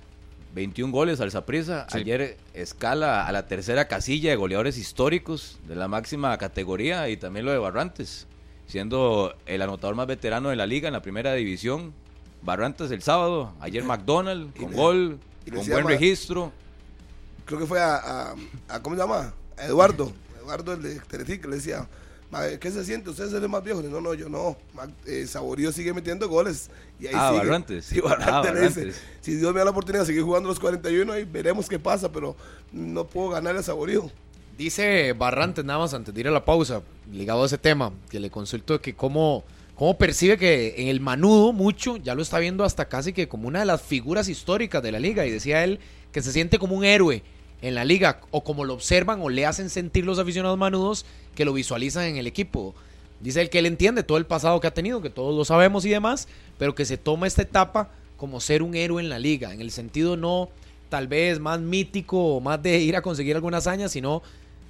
21 goles al Zaprisa. Ayer escala a la tercera casilla de goleadores históricos de la máxima categoría y también lo de Barrantes, siendo el anotador más veterano de la liga en la primera división. Barrantes el sábado, ayer McDonald con gol, con buen registro. Creo que fue a, ¿cómo se llama? A Eduardo, Eduardo el de Teletic, le decía, ¿qué se siente? ¿Usted es el más viejo? No, no, yo no. Eh, Saborío sigue metiendo goles. Y ahí ah, sigue. Barrantes. Sí, Barrantes, ah, si Dios me da la oportunidad de seguir jugando los 41, ahí veremos qué pasa, pero no puedo ganar a Saborío. Dice Barrantes, nada más antes de ir a la pausa, ligado a ese tema, que le consulto que cómo, cómo percibe que en el manudo mucho, ya lo está viendo hasta casi que como una de las figuras históricas de la liga, y decía él que se siente como un héroe en la liga, o como lo observan o le hacen sentir los aficionados manudos que lo visualizan en el equipo. Dice él que él entiende todo el pasado que ha tenido, que todos lo sabemos y demás, pero que se toma esta etapa como ser un héroe en la liga, en el sentido no tal vez más mítico o más de ir a conseguir alguna hazaña, sino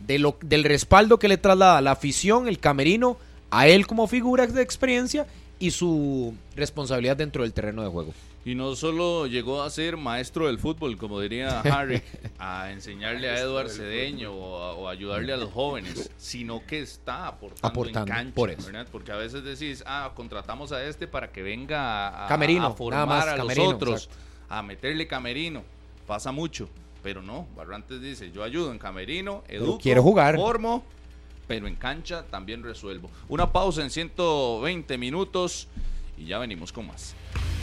de lo, del respaldo que le traslada la afición, el camerino, a él como figura de experiencia y su responsabilidad dentro del terreno de juego. Y no solo llegó a ser maestro del fútbol, como diría Harry, a enseñarle a Eduard Cedeño o, a, ayudarle a los jóvenes, sino que está aportando, en cancha, por Porque a veces decís, ah, contratamos a este para que venga a, a formar a los otros, a meterle camerino. Pasa mucho, pero no. Barrantes dice, yo ayudo en camerino, educo, quiero jugar. formo, pero en cancha también resuelvo. Una pausa en 120 minutos y ya venimos con más.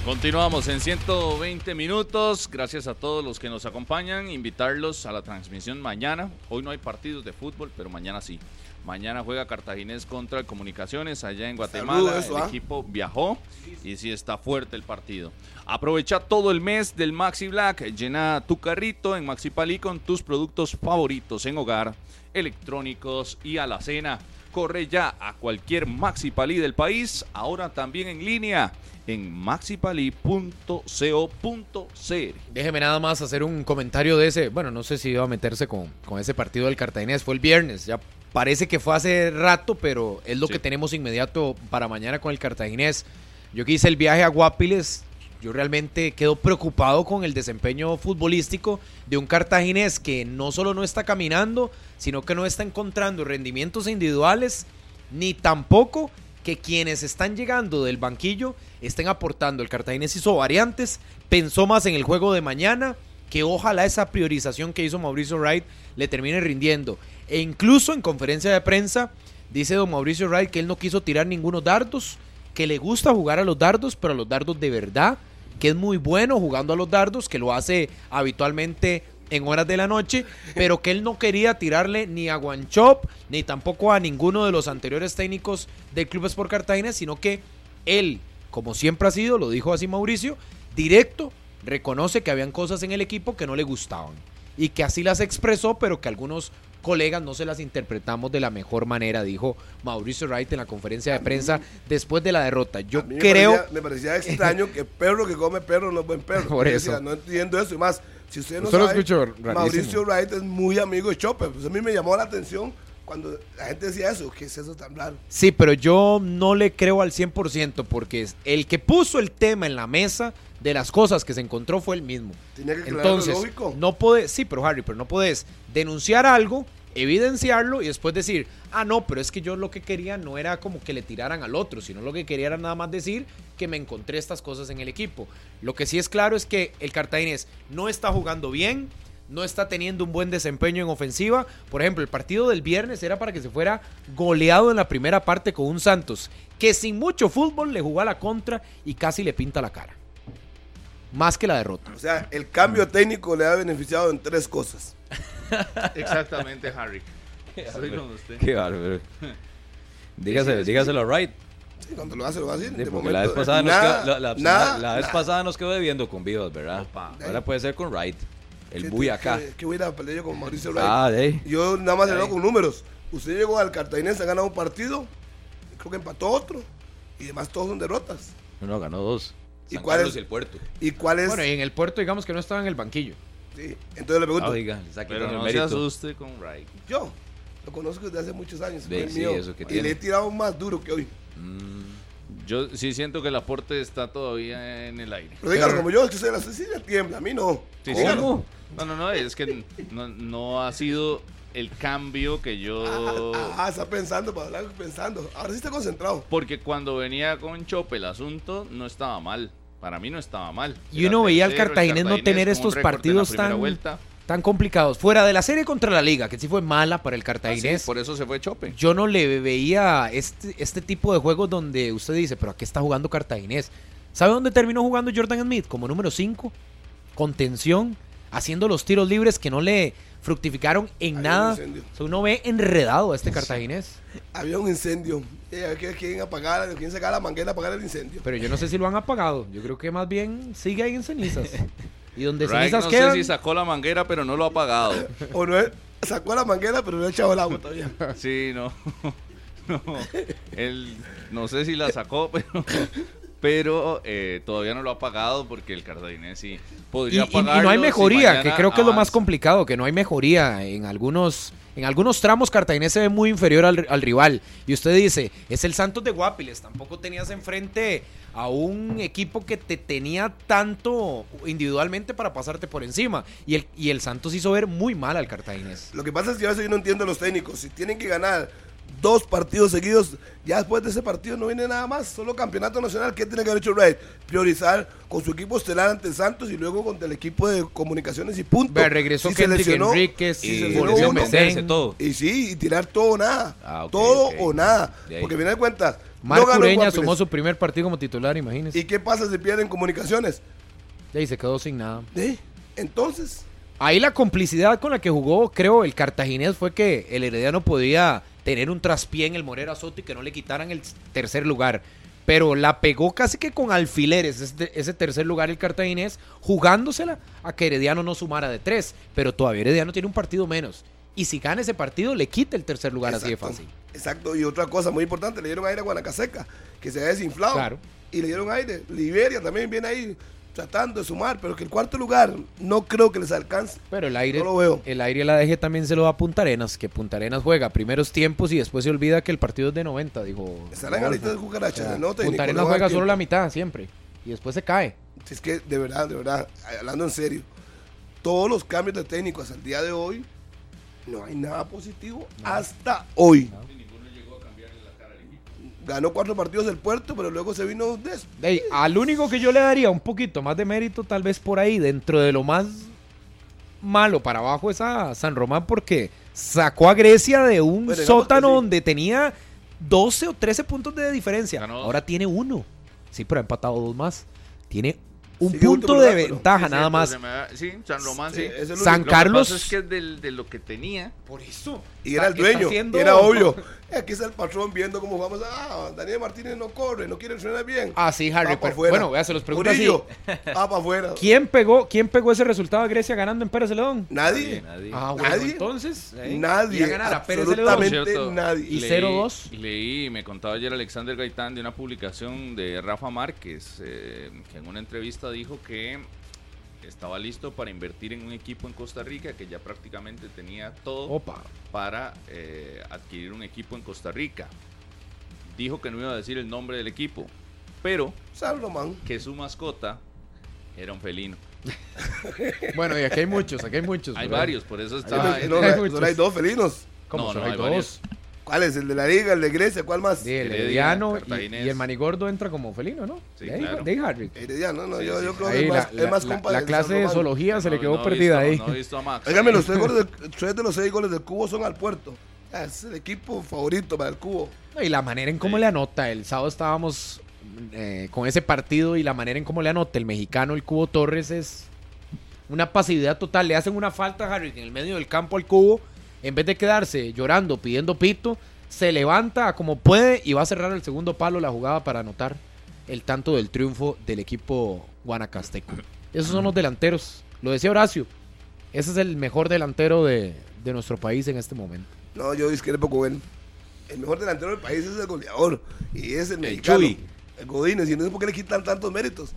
Continuamos en 120 minutos. Gracias a todos los que nos acompañan. Invitarlos a la transmisión mañana. Hoy no hay partidos de fútbol, pero mañana sí. Mañana juega Cartaginés contra Comunicaciones allá en Guatemala. el ¿ah? equipo viajó y sí está fuerte el partido. Aprovecha todo el mes del Maxi Black. Llena tu carrito en Maxi Palí con tus productos favoritos en hogar, electrónicos y alacena. Corre ya a cualquier Maxi Palí del país, ahora también en línea en maxipali.co.cr. Déjeme nada más hacer un comentario de ese. Bueno, no sé si iba a meterse con, con ese partido del Cartaginés. Fue el viernes. Ya parece que fue hace rato, pero es lo que tenemos inmediato para mañana con el Cartaginés. Yo que hice el viaje a Guapiles. Yo realmente quedo preocupado con el desempeño futbolístico de un cartaginés que no solo no está caminando, sino que no está encontrando rendimientos individuales, ni tampoco que quienes están llegando del banquillo estén aportando. El Cartaginés hizo variantes, pensó más en el juego de mañana, que ojalá esa priorización que hizo Mauricio Wright le termine rindiendo. E incluso en conferencia de prensa dice don Mauricio Wright que él no quiso tirar ningunos dardos, que le gusta jugar a los dardos, pero a los dardos de verdad, que es muy bueno jugando a los dardos, que lo hace habitualmente en horas de la noche, [LAUGHS] pero que él no quería tirarle ni a Guanchop, ni tampoco a ninguno de los anteriores técnicos del Club Sport Cartagena, sino que él, como siempre ha sido, lo dijo así Mauricio, directo reconoce que habían cosas en el equipo que no le gustaban y que así las expresó, pero que algunos colegas no se las interpretamos de la mejor manera, dijo Mauricio Wright en la conferencia de prensa después de la derrota. Yo creo... Me parecía, extraño que perro que come perro no es buen perro. [LAUGHS] Por eso. no entiendo eso y más si usted no sabe, Mauricio Wright es muy amigo de Chopper. Pues a mí me llamó la atención cuando la gente decía eso, ¿qué es eso tan raro? Sí, pero yo no le creo al 100% porque el que puso el tema en la mesa de las cosas que se encontró fue el mismo. Tiene que Entonces, lógico. no puede, sí, pero Harry, pero no puedes denunciar algo evidenciarlo y después decir, ah, no, pero es que yo lo que quería no era como que le tiraran al otro, sino lo que quería era nada más decir que me encontré estas cosas en el equipo. Lo que sí es claro es que el Cartaginés no está jugando bien, no está teniendo un buen desempeño en ofensiva. Por ejemplo, el partido del viernes era para que se fuera goleado en la primera parte con un Santos que sin mucho fútbol le jugó a la contra y casi le pinta la cara. Más que la derrota. O sea, el cambio técnico le ha beneficiado en tres cosas. [LAUGHS] Exactamente, Harry. Soy con usted. Qué bárbaro. [LAUGHS] Dígaselo, dígaselo a Wright. Sí, cuando lo hace, lo va a decir. la vez, pasada, nos quedó, la, la, vez pasada nos quedó debiendo con Vivas, ¿verdad? Ahora puede ser con Wright. El Buy acá. Que, voy a ir a pelear yo con Mauricio Wright. Ah, de Yo nada más le con números. Usted llegó al Cartaginés, ha ganado un partido, creo que empató otro, y demás todos son derrotas. No, no, ganó dos. ¿Y cuál es? el puerto. ¿Y cuál es? Bueno, y en el puerto digamos que no estaba en el banquillo. Sí, entonces le pregunto. Oiga, pero no se asuste con Wright. Yo lo conozco desde hace muchos años. y le he tirado más duro que hoy. Mm, yo sí siento que el aporte está todavía en el aire. Pero dígalo como yo, es que se la Cecilia tiembla, a mí no. Sí, ¿Cómo? No, no, no, es que no, no ha sido el cambio que yo. Ah, ah, ah está pensando, para hablar pensando. Ahora sí está concentrado. Porque cuando venía con Chope el asunto no estaba mal. Para mí no estaba mal. Y uno veía al Cartaginés no tener estos partidos tan. tan complicados. Fuera de la serie contra la Liga, que sí fue mala para el cartaginés. Ah, por eso se fue Chope. Yo no le veía este, este tipo de juegos donde usted dice, pero ¿a qué está jugando cartaginés? ¿Sabe dónde terminó jugando Jordan Smith? Como número 5, contención, haciendo los tiros libres que no le fructificaron en nada. uno ve enredado a este cartaginés. Había un incendio. ¿Quién apagar, quién sacar la manguera a apagar el incendio? Pero yo no sé si lo han apagado. Yo creo que más bien sigue ahí en cenizas. Y donde Right, cenizas no quedan. sé si sacó la manguera, pero no lo ha apagado. [LAUGHS] O no es- sacó la manguera, pero no ha echado el agua todavía. Sí, no. [LAUGHS] no. Él no sé si la sacó, pero, pero eh, todavía no lo ha pagado porque el cartaginés sí podría y- y no hay si mejoría, que creo que es lo más complicado, que no hay mejoría en algunos en algunos tramos Cartaginés se ve muy inferior al, al rival. Y usted dice, es el Santos de Guapiles, tampoco tenías enfrente a un equipo que te tenía tanto individualmente para pasarte por encima. Y el, y el Santos hizo ver muy mal al Cartaginés. Lo que pasa es que a veces yo no entiendo a los técnicos. Si tienen que ganar dos partidos seguidos, ya después de ese partido no viene nada más. Solo campeonato nacional. ¿Qué tiene que haber hecho Red? Priorizar con su equipo estelar ante Santos y luego contra el equipo de comunicaciones y punto. Ve, regresó Si se Kendrick lesionó, Enríquez, si y se lesionó volvió a meterse todo. Y sí, y tirar todo o nada. Ah, todo o nada. Porque final de cuentas, no Marco Ureña Guapiles. sumó su primer partido como titular, imagínese. ¿Y qué pasa si pierden comunicaciones? Y se quedó sin nada. Entonces, Ahí la complicidad con la que jugó, creo, el cartaginés fue que el Herediano podía tener un traspié en el Morera Soto y que no le quitaran el tercer lugar. Pero la pegó casi que con alfileres ese, ese tercer lugar el cartaginés, jugándosela a que Herediano no sumara de tres. Pero todavía Herediano tiene un partido menos. Y si gana ese partido, le quita el tercer lugar así de Exacto, fácil. Exacto, y otra cosa muy importante, le dieron aire a Guanacaseca, que se había desinflado. Claro. Y le dieron aire. Liberia también viene ahí tratando de sumar, pero que el cuarto lugar no creo que les alcance. Pero el aire, No lo veo. el aire la DG también se lo da a Punta Arenas, que Punta Arenas juega primeros tiempos y después se olvida que el partido es de 90, dijo. Estarán Rodolfo. ahorita de cucarachas, O sea, ¿no? Punta Arenas juega solo la mitad siempre y después se cae. Es que, de verdad, de verdad, hablando en serio, todos los cambios de técnicos el día de hoy, no hay nada positivo hasta hoy. Ganó cuatro partidos del puerto, pero luego se vino de eso. Ey, al único que yo le daría un poquito más de mérito, tal vez por ahí, dentro de lo más malo para abajo, es a San Román, porque sacó a Grecia de un Bueno, sótano sí. donde tenía 12 o 13 puntos de diferencia. Ganó. Ahora tiene uno. Sí, pero ha empatado dos más. Tiene un punto de ventaja, Sí, nada más. da- Sí, San Román Sí, sí. San único. Carlos- Lo que pasa es que del- de lo que tenía. Por eso. Y era el dueño, y era obvio. [LAUGHS] Aquí está el patrón viendo cómo jugamos. Ah, Daniel Martínez no corre, no quiere entrenar bien. Ah, sí, Harry. Pa' pero- afuera. bueno, vea, se los pregunto así. Murillo, va para afuera. ¿Quién pegó, ¿Quién pegó ese resultado a Grecia ganando en Pérez Celedón? Nadie. Ah, bueno, Nadie. entonces. ¿eh? Nadie. Ganar a Pérez absolutamente nadie. Y leí- 0-2. Leí, me contaba ayer Alexander Gaitán de una publicación de Rafa Márquez, eh, que en una entrevista dijo que estaba listo para invertir en un equipo en Costa Rica, que ya prácticamente tenía todo Opa. para eh, adquirir un equipo en Costa Rica. Dijo que no iba a decir el nombre del equipo, pero San Román. que su mascota era un felino. [LAUGHS] Bueno, y aquí hay muchos, aquí hay muchos. Hay ¿verdad? varios, por eso Hay, está... No, hay no, muchos. hay dos felinos. ¿Cómo No, son? no, hay hay dos. varios. ¿Cuál es? ¿El de la Liga, el de Grecia? ¿Cuál más? Sí, el Heredia, Herediano y, el Manigordo entra como felino, ¿no? Sí, de ahí, claro. de. Herediano, no, Sí, yo, sí. yo creo que Ahí es la, más, la- es más la- compa la del clase de zoología se le No, quedó no perdida visto- ahí. No he visto a Max. Óigame, los [LAUGHS] tres, goles tres de los seis goles del Cubo son al puerto. Es el equipo favorito para el Cubo. No, Y la manera en cómo Sí. le anota. El sábado estábamos eh, con ese partido y la manera en cómo le anota el mexicano, el Cubo Torres, es una pasividad total. Le hacen una falta a Harry en el medio del campo al Cubo. En vez de quedarse llorando, pidiendo pito, se levanta como puede y va a cerrar el segundo palo la jugada para anotar el tanto del triunfo del equipo guanacasteco. Esos son los delanteros. Lo decía Horacio. Ese es el mejor delantero de, de nuestro país en este momento. No, yo discrepo con él. El mejor delantero del país es el goleador. Y es el mexicano. Chuy. El Godínez. Y no sé por qué le quitan tantos méritos.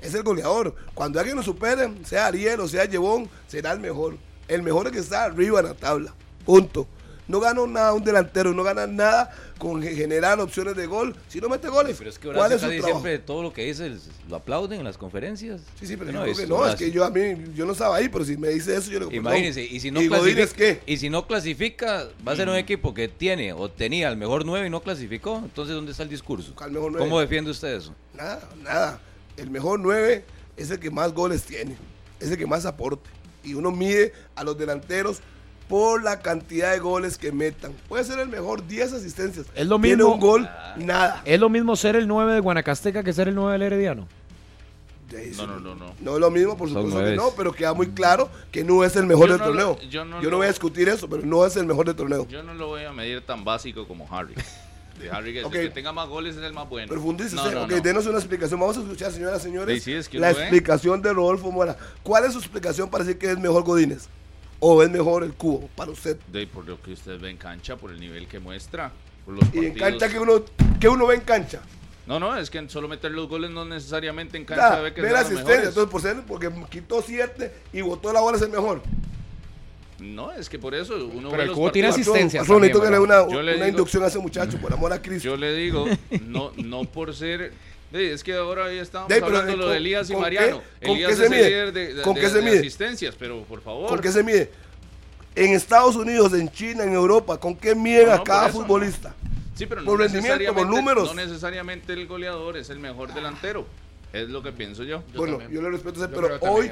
Es el goleador. Cuando alguien lo supere, sea Ariel o sea Llevón, será el mejor. El mejor es que está arriba en la tabla. Punto. No gana nada un delantero, no gana nada con ge- generar opciones de gol. Si no mete goles, Pero es que ¿cuál es su trabajo? siempre todo lo que dice lo aplauden en las conferencias. Sí, sí, pero No, yo es que no, es que yo a mí, yo no estaba ahí, pero si me dice eso, yo le digo, perdón. Imagínense, y si no ¿Y Godínez clasifica, qué? y si no clasifica, va a ser Mm. un equipo que tiene o tenía el mejor 9 y no clasificó. Entonces, ¿dónde está el discurso? ¿Cómo defiende usted eso? Nada, nada. El mejor 9 es el que más goles tiene. Es el que más aporte. Y uno mide a los delanteros por la cantidad de goles que metan. Puede ser el mejor 10 asistencias. Es lo Tiene mismo- un gol, nada. ¿Es lo mismo ser el 9 de Guanacasteca que ser el 9 del Herediano? No, no, no, no. No es lo mismo, por supuesto que no, pero queda muy claro que no es el mejor Yo del no lo- torneo. yo no yo no lo- voy a discutir eso, pero no es el mejor del torneo. Yo no lo voy a medir tan básico como Harry. [LAUGHS] De Harry que, el Ok. que tenga más goles es el más bueno. Profundice No, usted. no, ok, no. denos una explicación. Vamos a escuchar, señoras y señores, Sí, sí, es que la explicación de Rodolfo Mora. ¿Cuál es su explicación para decir que es mejor Godínez? ¿O es mejor el cubo para usted? De, por lo que usted ve en cancha, por el nivel que muestra. Por los Y en cancha que uno, que uno ve en cancha. No, no, es que solo meter los goles no necesariamente en Ya, cancha ve que ve la asistencia. Entonces, por ser, porque quitó siete y botó la bola es el mejor. No, es que por eso uno Pero ve el cubo tiene asistencia. asistencias Patrón, necesito que también, le una, Yo le una digo- inducción a ese muchacho, por amor a Cristo. Yo le digo, no, no por ser. De, es que ahora ahí estábamos De, hablando eh, lo de con- Elías y ¿con Mariano. qué- con Elías qué se es el mide? líder de, de- ¿Con qué de- se de mide? asistencias, pero por favor. ¿Con qué se mide? En Estados Unidos, en China, en Europa, ¿con qué miden No, a no, cada eso, futbolista? Sí, pero no por rendimiento, por números. No necesariamente el goleador es el mejor delantero. Es lo que pienso yo. bueno, también. yo le respeto, ese, Yo pero hoy.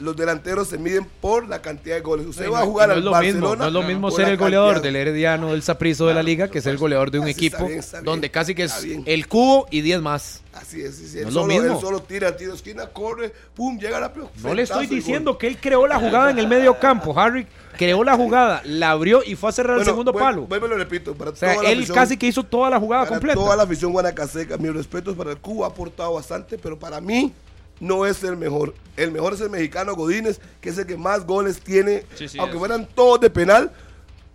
Los delanteros se miden por la cantidad de goles. Usted No, va a jugar no al Barcelona. mismo, no es lo mismo ser la el goleador cantidad. del Herediano del Saprissa de la liga que ser el goleador de un está equipo bien, está bien. donde casi que es el cubo y 10 más. Así es, sí, No él, es lo mismo. él solo tira, tiro de esquina, corre, pum, llega rápido. No le estoy diciendo que él creó la jugada en el medio campo, Harry creó la jugada, la abrió y fue a cerrar el segundo palo. Vuelvo y lo repito, para O sea, toda la él casi que hizo toda la jugada para completa. toda la afición guanacaseca, mis respetos para el Cuba, ha aportado bastante, pero para mí no es el mejor. El mejor es el mexicano Godínez, que es el que más goles tiene, Sí, sí, aunque es. fueran todos de penal,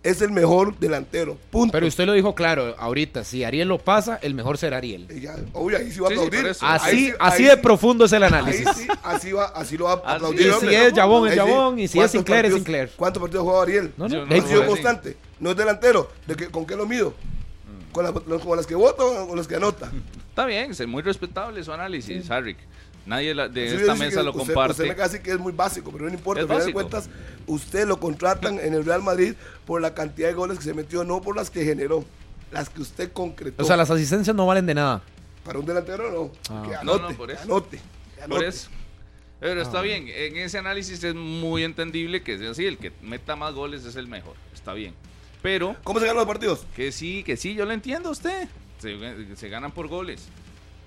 es el mejor delantero. Punto. Pero usted lo dijo claro, ahorita, si Ariel lo pasa, el mejor será Ariel. Y ya, obvio, ahí sí va a Sí, sí, aplaudir. Ahí Así, sí- así ahí de profundo es el Ahí análisis. sí, así va, así lo va a Así aplaudir. es. Y hombre. si es Jabón, es. Jabón, y si es ¿Cuántos Sinclair, es Sinclair. ¿Cuántos partidos ha jugado Ariel? No, no, Yo no Ha sido Sí. constante. No es delantero. ¿De qué- ¿Con qué lo mido? ¿Con, la- los- con las que vota o con las que anota? Está bien, es muy respetable su análisis, Harry. Nadie de Sí, esta mesa lo usted- comparte. Usted me casi que es muy básico, pero no importa. Es Al final de cuentas, usted lo contratan en el Real Madrid por la cantidad de goles que se metió, no por las que generó, las que usted concretó. O sea, las asistencias no valen de nada. Para un delantero, no. Ah. Que anote, no, por eso. anote, Por anote. eso. Pero Ah. está bien, en ese análisis es muy entendible que sea así, el que meta más goles es el mejor, está bien. Pero ¿Cómo se ganan los partidos? que sí, que sí, yo lo entiendo a usted, se, se ganan por goles.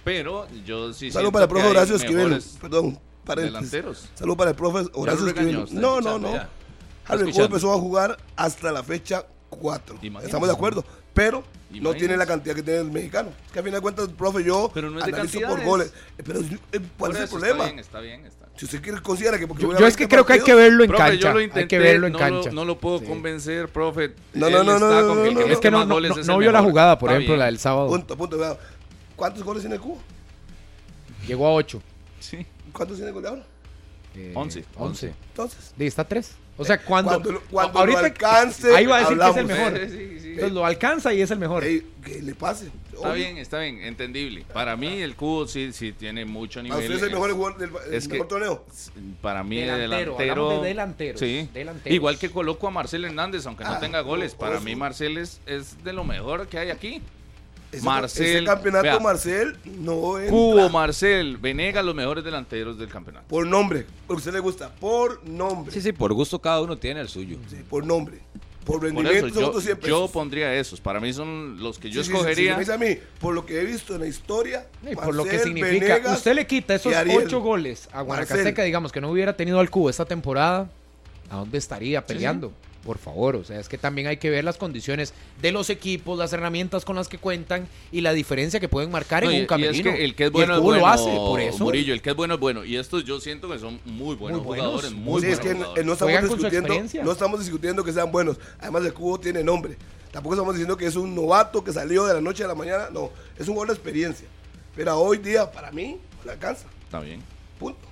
Pero yo sí Salud para el profe hay Horacio Esquivel. Perdón, paréntesis. delanteros. Salud para el profe Horacio Esquivel. No, no, no. escuchando. juego empezó a jugar hasta la fecha 4. Imagínese. Estamos de acuerdo. Pero no tiene la cantidad que tiene el mexicano. Es que a fin de cuentas, profe, yo Pero no es de analizo por goles. Eh, Pero eh, ¿cuál es el problema? Está bien, está bien, está bien. Si usted quiere, considera que porque Yo, yo es que 20 creo que hay que verlo en Profe, cancha. yo lo hay intenté, que verlo en no, cancha. Lo, no lo puedo Sí. convencer, profe. No, no, no, no, no. Es que no, no, vio la jugada, por Está ejemplo, bien. la del sábado. Punto, punto. ¿Cuántos goles tiene Cuba? Llegó a 8. Sí, ¿Cuántos tiene goleador? Eh, 11. 11. Entonces, Sí, está 3. O sea, cuando, cuando, lo- cuando ahorita lo alcance, ahí va a decir que es el hablamos. mejor. Sí, sí, sí. Entonces lo alcanza y es el mejor. Ey, que le pase. Está bien, está bien, entendible. Para mí el cubo sí, sí tiene mucho ¿A nivel. usted es el mejor jugador del el es que- mejor torneo? Para mí Delantero, delantero. hablamos de delanteros, Sí. delanteros. Igual que coloco a Marcel Hernández, aunque no Ah, tenga goles. Para mí Marcel es, es de lo mejor que hay aquí. Ese, Marcel, ese campeonato, vea. Marcel, no entra. Cubo, Marcel, Venegas, los mejores delanteros del campeonato. Por nombre, porque a usted le gusta. Por nombre. Sí, sí, por gusto cada uno tiene el suyo. Sí, por nombre. Por Por rendimiento eso son yo, otros 100 yo pesos. pondría esos. Para mí son los que yo Sí, sí, sí, escogería. si me dice a mí, por lo que he visto en la historia, Y por lo que Marcel, significa, Venegas usted le quita esos. 8 goles a Guanacasteca, Marcel. digamos que no hubiera tenido al cubo esta temporada, ¿a dónde estaría peleando? Por favor, o sea, es que también hay que ver las condiciones de los equipos, las herramientas con las que cuentan y la diferencia que pueden marcar No, en y- un y camerino. es que el que es Y bueno es cubo bueno, lo hace, por eso. Murillo, el que es bueno es bueno. Y estos yo siento que son muy buenos Muy buenos. jugadores, muy Sí, buenos es que jugadores. eh, no estamos discutiendo, no estamos discutiendo que sean buenos. Además el cubo tiene nombre. Tampoco estamos diciendo que es un novato que salió de la noche a la mañana. No, es un jugador de experiencia. Pero hoy día, para mí, le alcanza. Está bien, Punto.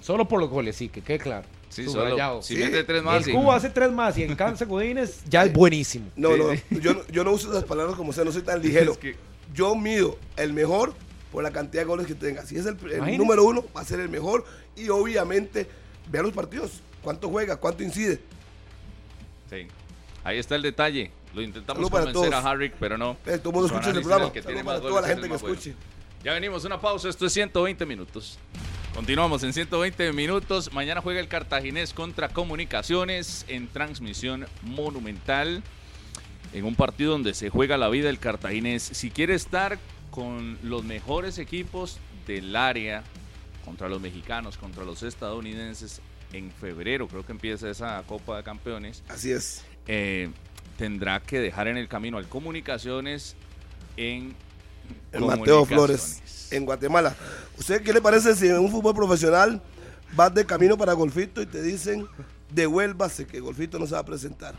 Solo por los goles, sí, que quede claro. Sí, Subrayado. solo. Si Sí. mete tres más, el sí. cubo hace tres más y en Cansa Godínez ya es buenísimo. No, Sí, no, yo, no- yo no uso esas palabras como sea, no soy tan [LAUGHS] ligero. Es que- Yo mido el mejor por la cantidad de goles que tenga. Si es el, número uno, va a ser el mejor. Y obviamente, vean los partidos. ¿Cuánto juega? ¿Cuánto incide? Sí. Ahí está el detalle. Lo intentamos Saludo para convencer todos. a Harry, pero no. Eh, todo el mundo escucha el programa. es que tiene Saludo para más toda la goles, es gente que bueno. escuche. Ya venimos, una pausa. Esto es 120 minutos. Continuamos en 120 minutos. Mañana juega el Cartaginés contra Comunicaciones en transmisión monumental. En un partido donde se juega la vida el Cartaginés. Si quiere estar con los mejores equipos del área, contra los mexicanos, contra los estadounidenses, en febrero creo que empieza esa Copa de Campeones. Así es. Eh, tendrá que dejar en el camino al Comunicaciones en el Mateo Flores en Guatemala. ¿Usted qué le parece si en un fútbol profesional vas de camino para Golfito y te dicen devuélvase que Golfito no se va a presentar?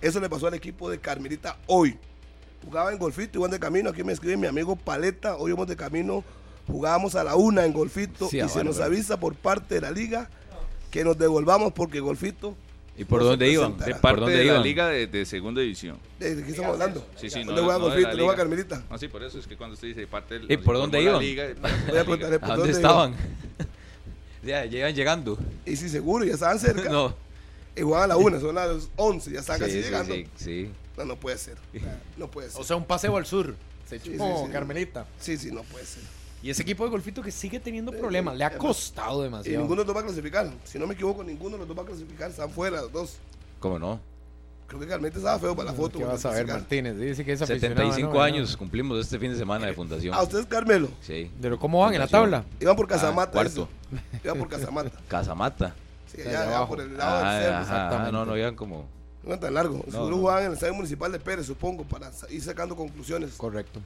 Eso le pasó al equipo de Carmelita hoy. Jugaba en Golfito, iban de camino. Aquí me escribe mi amigo Paleta. Hoy vamos de camino. Jugábamos a la una en Golfito y se nos avisa por parte de la liga que nos devolvamos porque Golfito ¿Y por dónde iban? De parte de la liga de, segunda división. ¿De qué estamos hablando? Sí, sí, no. ¿Dónde juega Golfito? ¿Dónde Carmelita? No, sí, por eso es que cuando usted dice parte de ¿Y por dónde iban? Liga, [LAUGHS] Voy a preguntarle por dónde estaban? [LAUGHS] ya, llegan llegando. Y sí, seguro, ya estaban cerca. no. Y juegan a la una, [LAUGHS] son las 11, ya están casi sí, llegando. Sí, sí. No, no puede ser. No puede ser. O sea, un paseo al sur. Se chupó Carmelita. Sí, sí, no puede ser. Y ese equipo de golfito que sigue teniendo problemas, le ha costado demasiado. Y ninguno de los dos va a clasificar. Si no me equivoco, ninguno de los dos va a clasificar. Están fuera los dos. ¿Cómo no? Creo que Carmente estaba feo para la foto. ¿Qué vas a ver, Martínez? Dice que es 75 años cumplimos este fin de semana de fundación. ¿A ustedes, Carmelo? Sí. ¿Pero cómo van en la tabla? Iban por Casamata. Ah, cuarto. Iban por Casamata. [LAUGHS] Casamata. Sí, allá, por el lado del cerro. Exactamente. No, no, iban como... No tan largo. No, Seguro jugaban en el estadio municipal de Pérez, supongo, para ir sacando conclusiones. Correcto.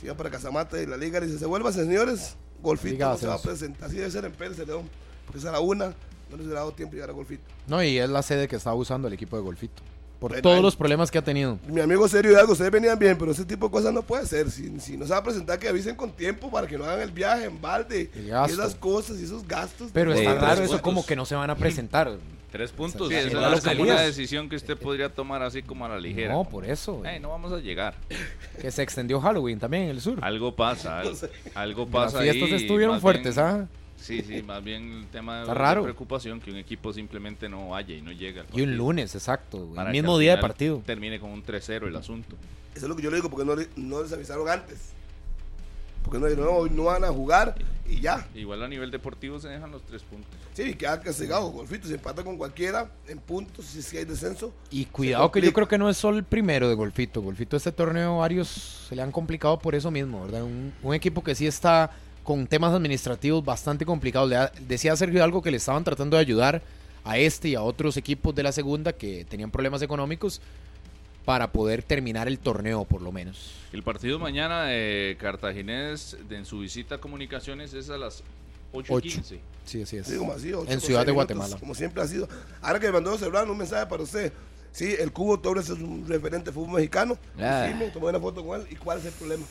Si iban para Casamata y la liga dice, se vuelvan, señores, Golfito no se va a presentar. Así debe ser en Pérez León, porque es a la una, no les ha dado tiempo llegar a Golfito. No, y es la sede que está usando el equipo de Golfito. Por todos los problemas que ha tenido. Mi amigo Serio Hidalgo, ustedes venían bien, pero ese tipo de cosas no puede ser. Si, si no se va a presentar, que avisen con tiempo para que no hagan el viaje en balde. Y esas cosas y esos gastos. Pero está raro eso como que no se van a presentar. Tres puntos. Sí, esa es una decisión que usted podría tomar así como a la ligera. No, por eso. no vamos a llegar. Que se extendió Halloween también en el sur. Algo pasa, [LAUGHS] algo, pasa. Las fiestas estuvieron fuertes, ¿ah? Sí, sí, más bien el tema de, raro. preocupación que un equipo simplemente no vaya y no llega. y un lunes, exacto. el mismo día de partido. Termine con un 3-0 el asunto. Eso es lo que yo le digo, porque no, no les avisaron antes. Porque no, no, no van a jugar y ya. Igual a nivel deportivo se dejan los tres puntos. Sí, queda castigado. Golfito se empata con cualquiera en puntos si, si hay descenso. Y cuidado que yo creo que no es solo el primero de Golfito. Golfito este torneo varios se le han complicado por eso mismo, ¿verdad? un equipo que sí está con temas administrativos bastante complicados. decía Sergio algo que le estaban tratando de ayudar a este y a otros equipos de la segunda que tenían problemas económicos para poder terminar el torneo por lo menos. El partido mañana de Cartaginés en su visita a comunicaciones es a las 8.15. Sí, así es. en Ciudad de Guatemala. Como siempre ha sido. Ahora que me mandó Cebrano un mensaje para usted. Sí, el Cubo Torres es un referente de fútbol mexicano. Ah. Sí, me tomé una foto con él. ¿Y cuál es el problema?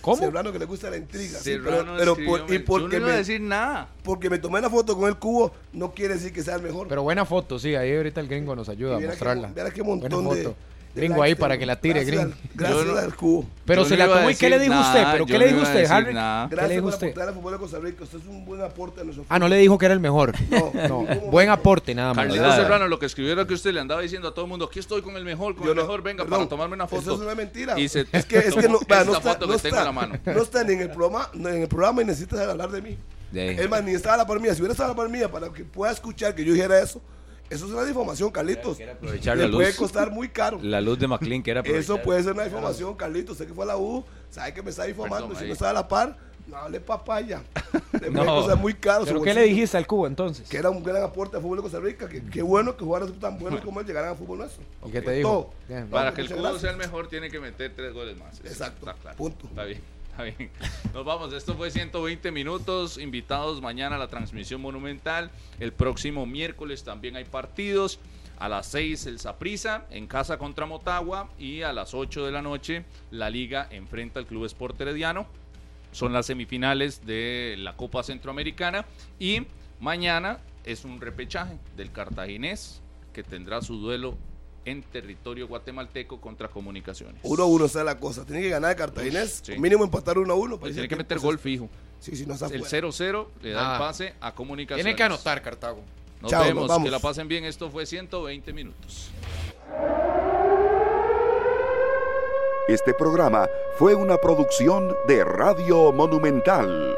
¿Cómo? Serrano que le gusta la intriga. pero, por, y porque no me, decir nada. Porque me tomé la foto con el cubo, no quiere decir que sea el mejor. Pero buena foto, sí, ahí ahorita el gringo nos ayuda a mostrarla. mira qué montón de, Gringo ahí para que la tire, gringo. Gracias al cubo. Pero se la tomó y ¿qué le dijo usted? ¿Pero qué le dijo usted, Harry? Gracias le dijo por usted? al fútbol de Costa Rica. Usted es un buen aporte a nuestro Ah, no le dijo que era el mejor. No, no. buen aporte, nada más. Carlitos Serrano, lo que escribió era que usted le andaba diciendo a todo el mundo, aquí estoy con el mejor, con el mejor, venga, para tomarme una foto. Eso es una mentira. Y se es que, es que no, no, está, no, está, no está ni en el programa, en el programa y necesitas hablar de mí. Es más, ni estaba la par mía. Si hubiera estado la par mía para que pueda escuchar que yo dijera eso, eso es una difamación, Carlitos. Le puede costar muy caro. La luz de McLean que era Eso puede ser una difamación, Carlitos. Usted que fue a la U, sabe que me está difamando. si no está a la par, no hable papaya. [LAUGHS] Le puede costar muy caro. ¿Pero qué le dijiste al Cubo entonces? Que era un gran aporte al fútbol de Costa Rica. Que qué bueno que jugaran tan buenos como él llegaran al fútbol nuestro. ¿Y qué te dijo? Para que el Cubo sea el mejor, tiene que meter tres goles más. Exacto. Punto. Está bien. Nos vamos. Esto fue 120 minutos. Invitados mañana a la transmisión monumental. El próximo miércoles también hay partidos. A las 6 el Saprisa en casa contra Motagua. Y a las 8 de la noche la Liga enfrenta al Club Sport Herediano. Son las semifinales de la Copa Centroamericana. Y mañana es un repechaje del Cartaginés que tendrá su duelo en territorio guatemalteco contra comunicaciones. 1-1 está la cosa. Tiene que ganar Cartaginés. Mínimo empatar 1-1. Pues tiene que meter gol fijo. Sí, sí, no está El 0-0 le da el pase a comunicaciones. Tiene que anotar Cartago. Nos vemos. que la pasen bien. Esto fue 120 minutos. Este programa fue una producción de Radio Monumental.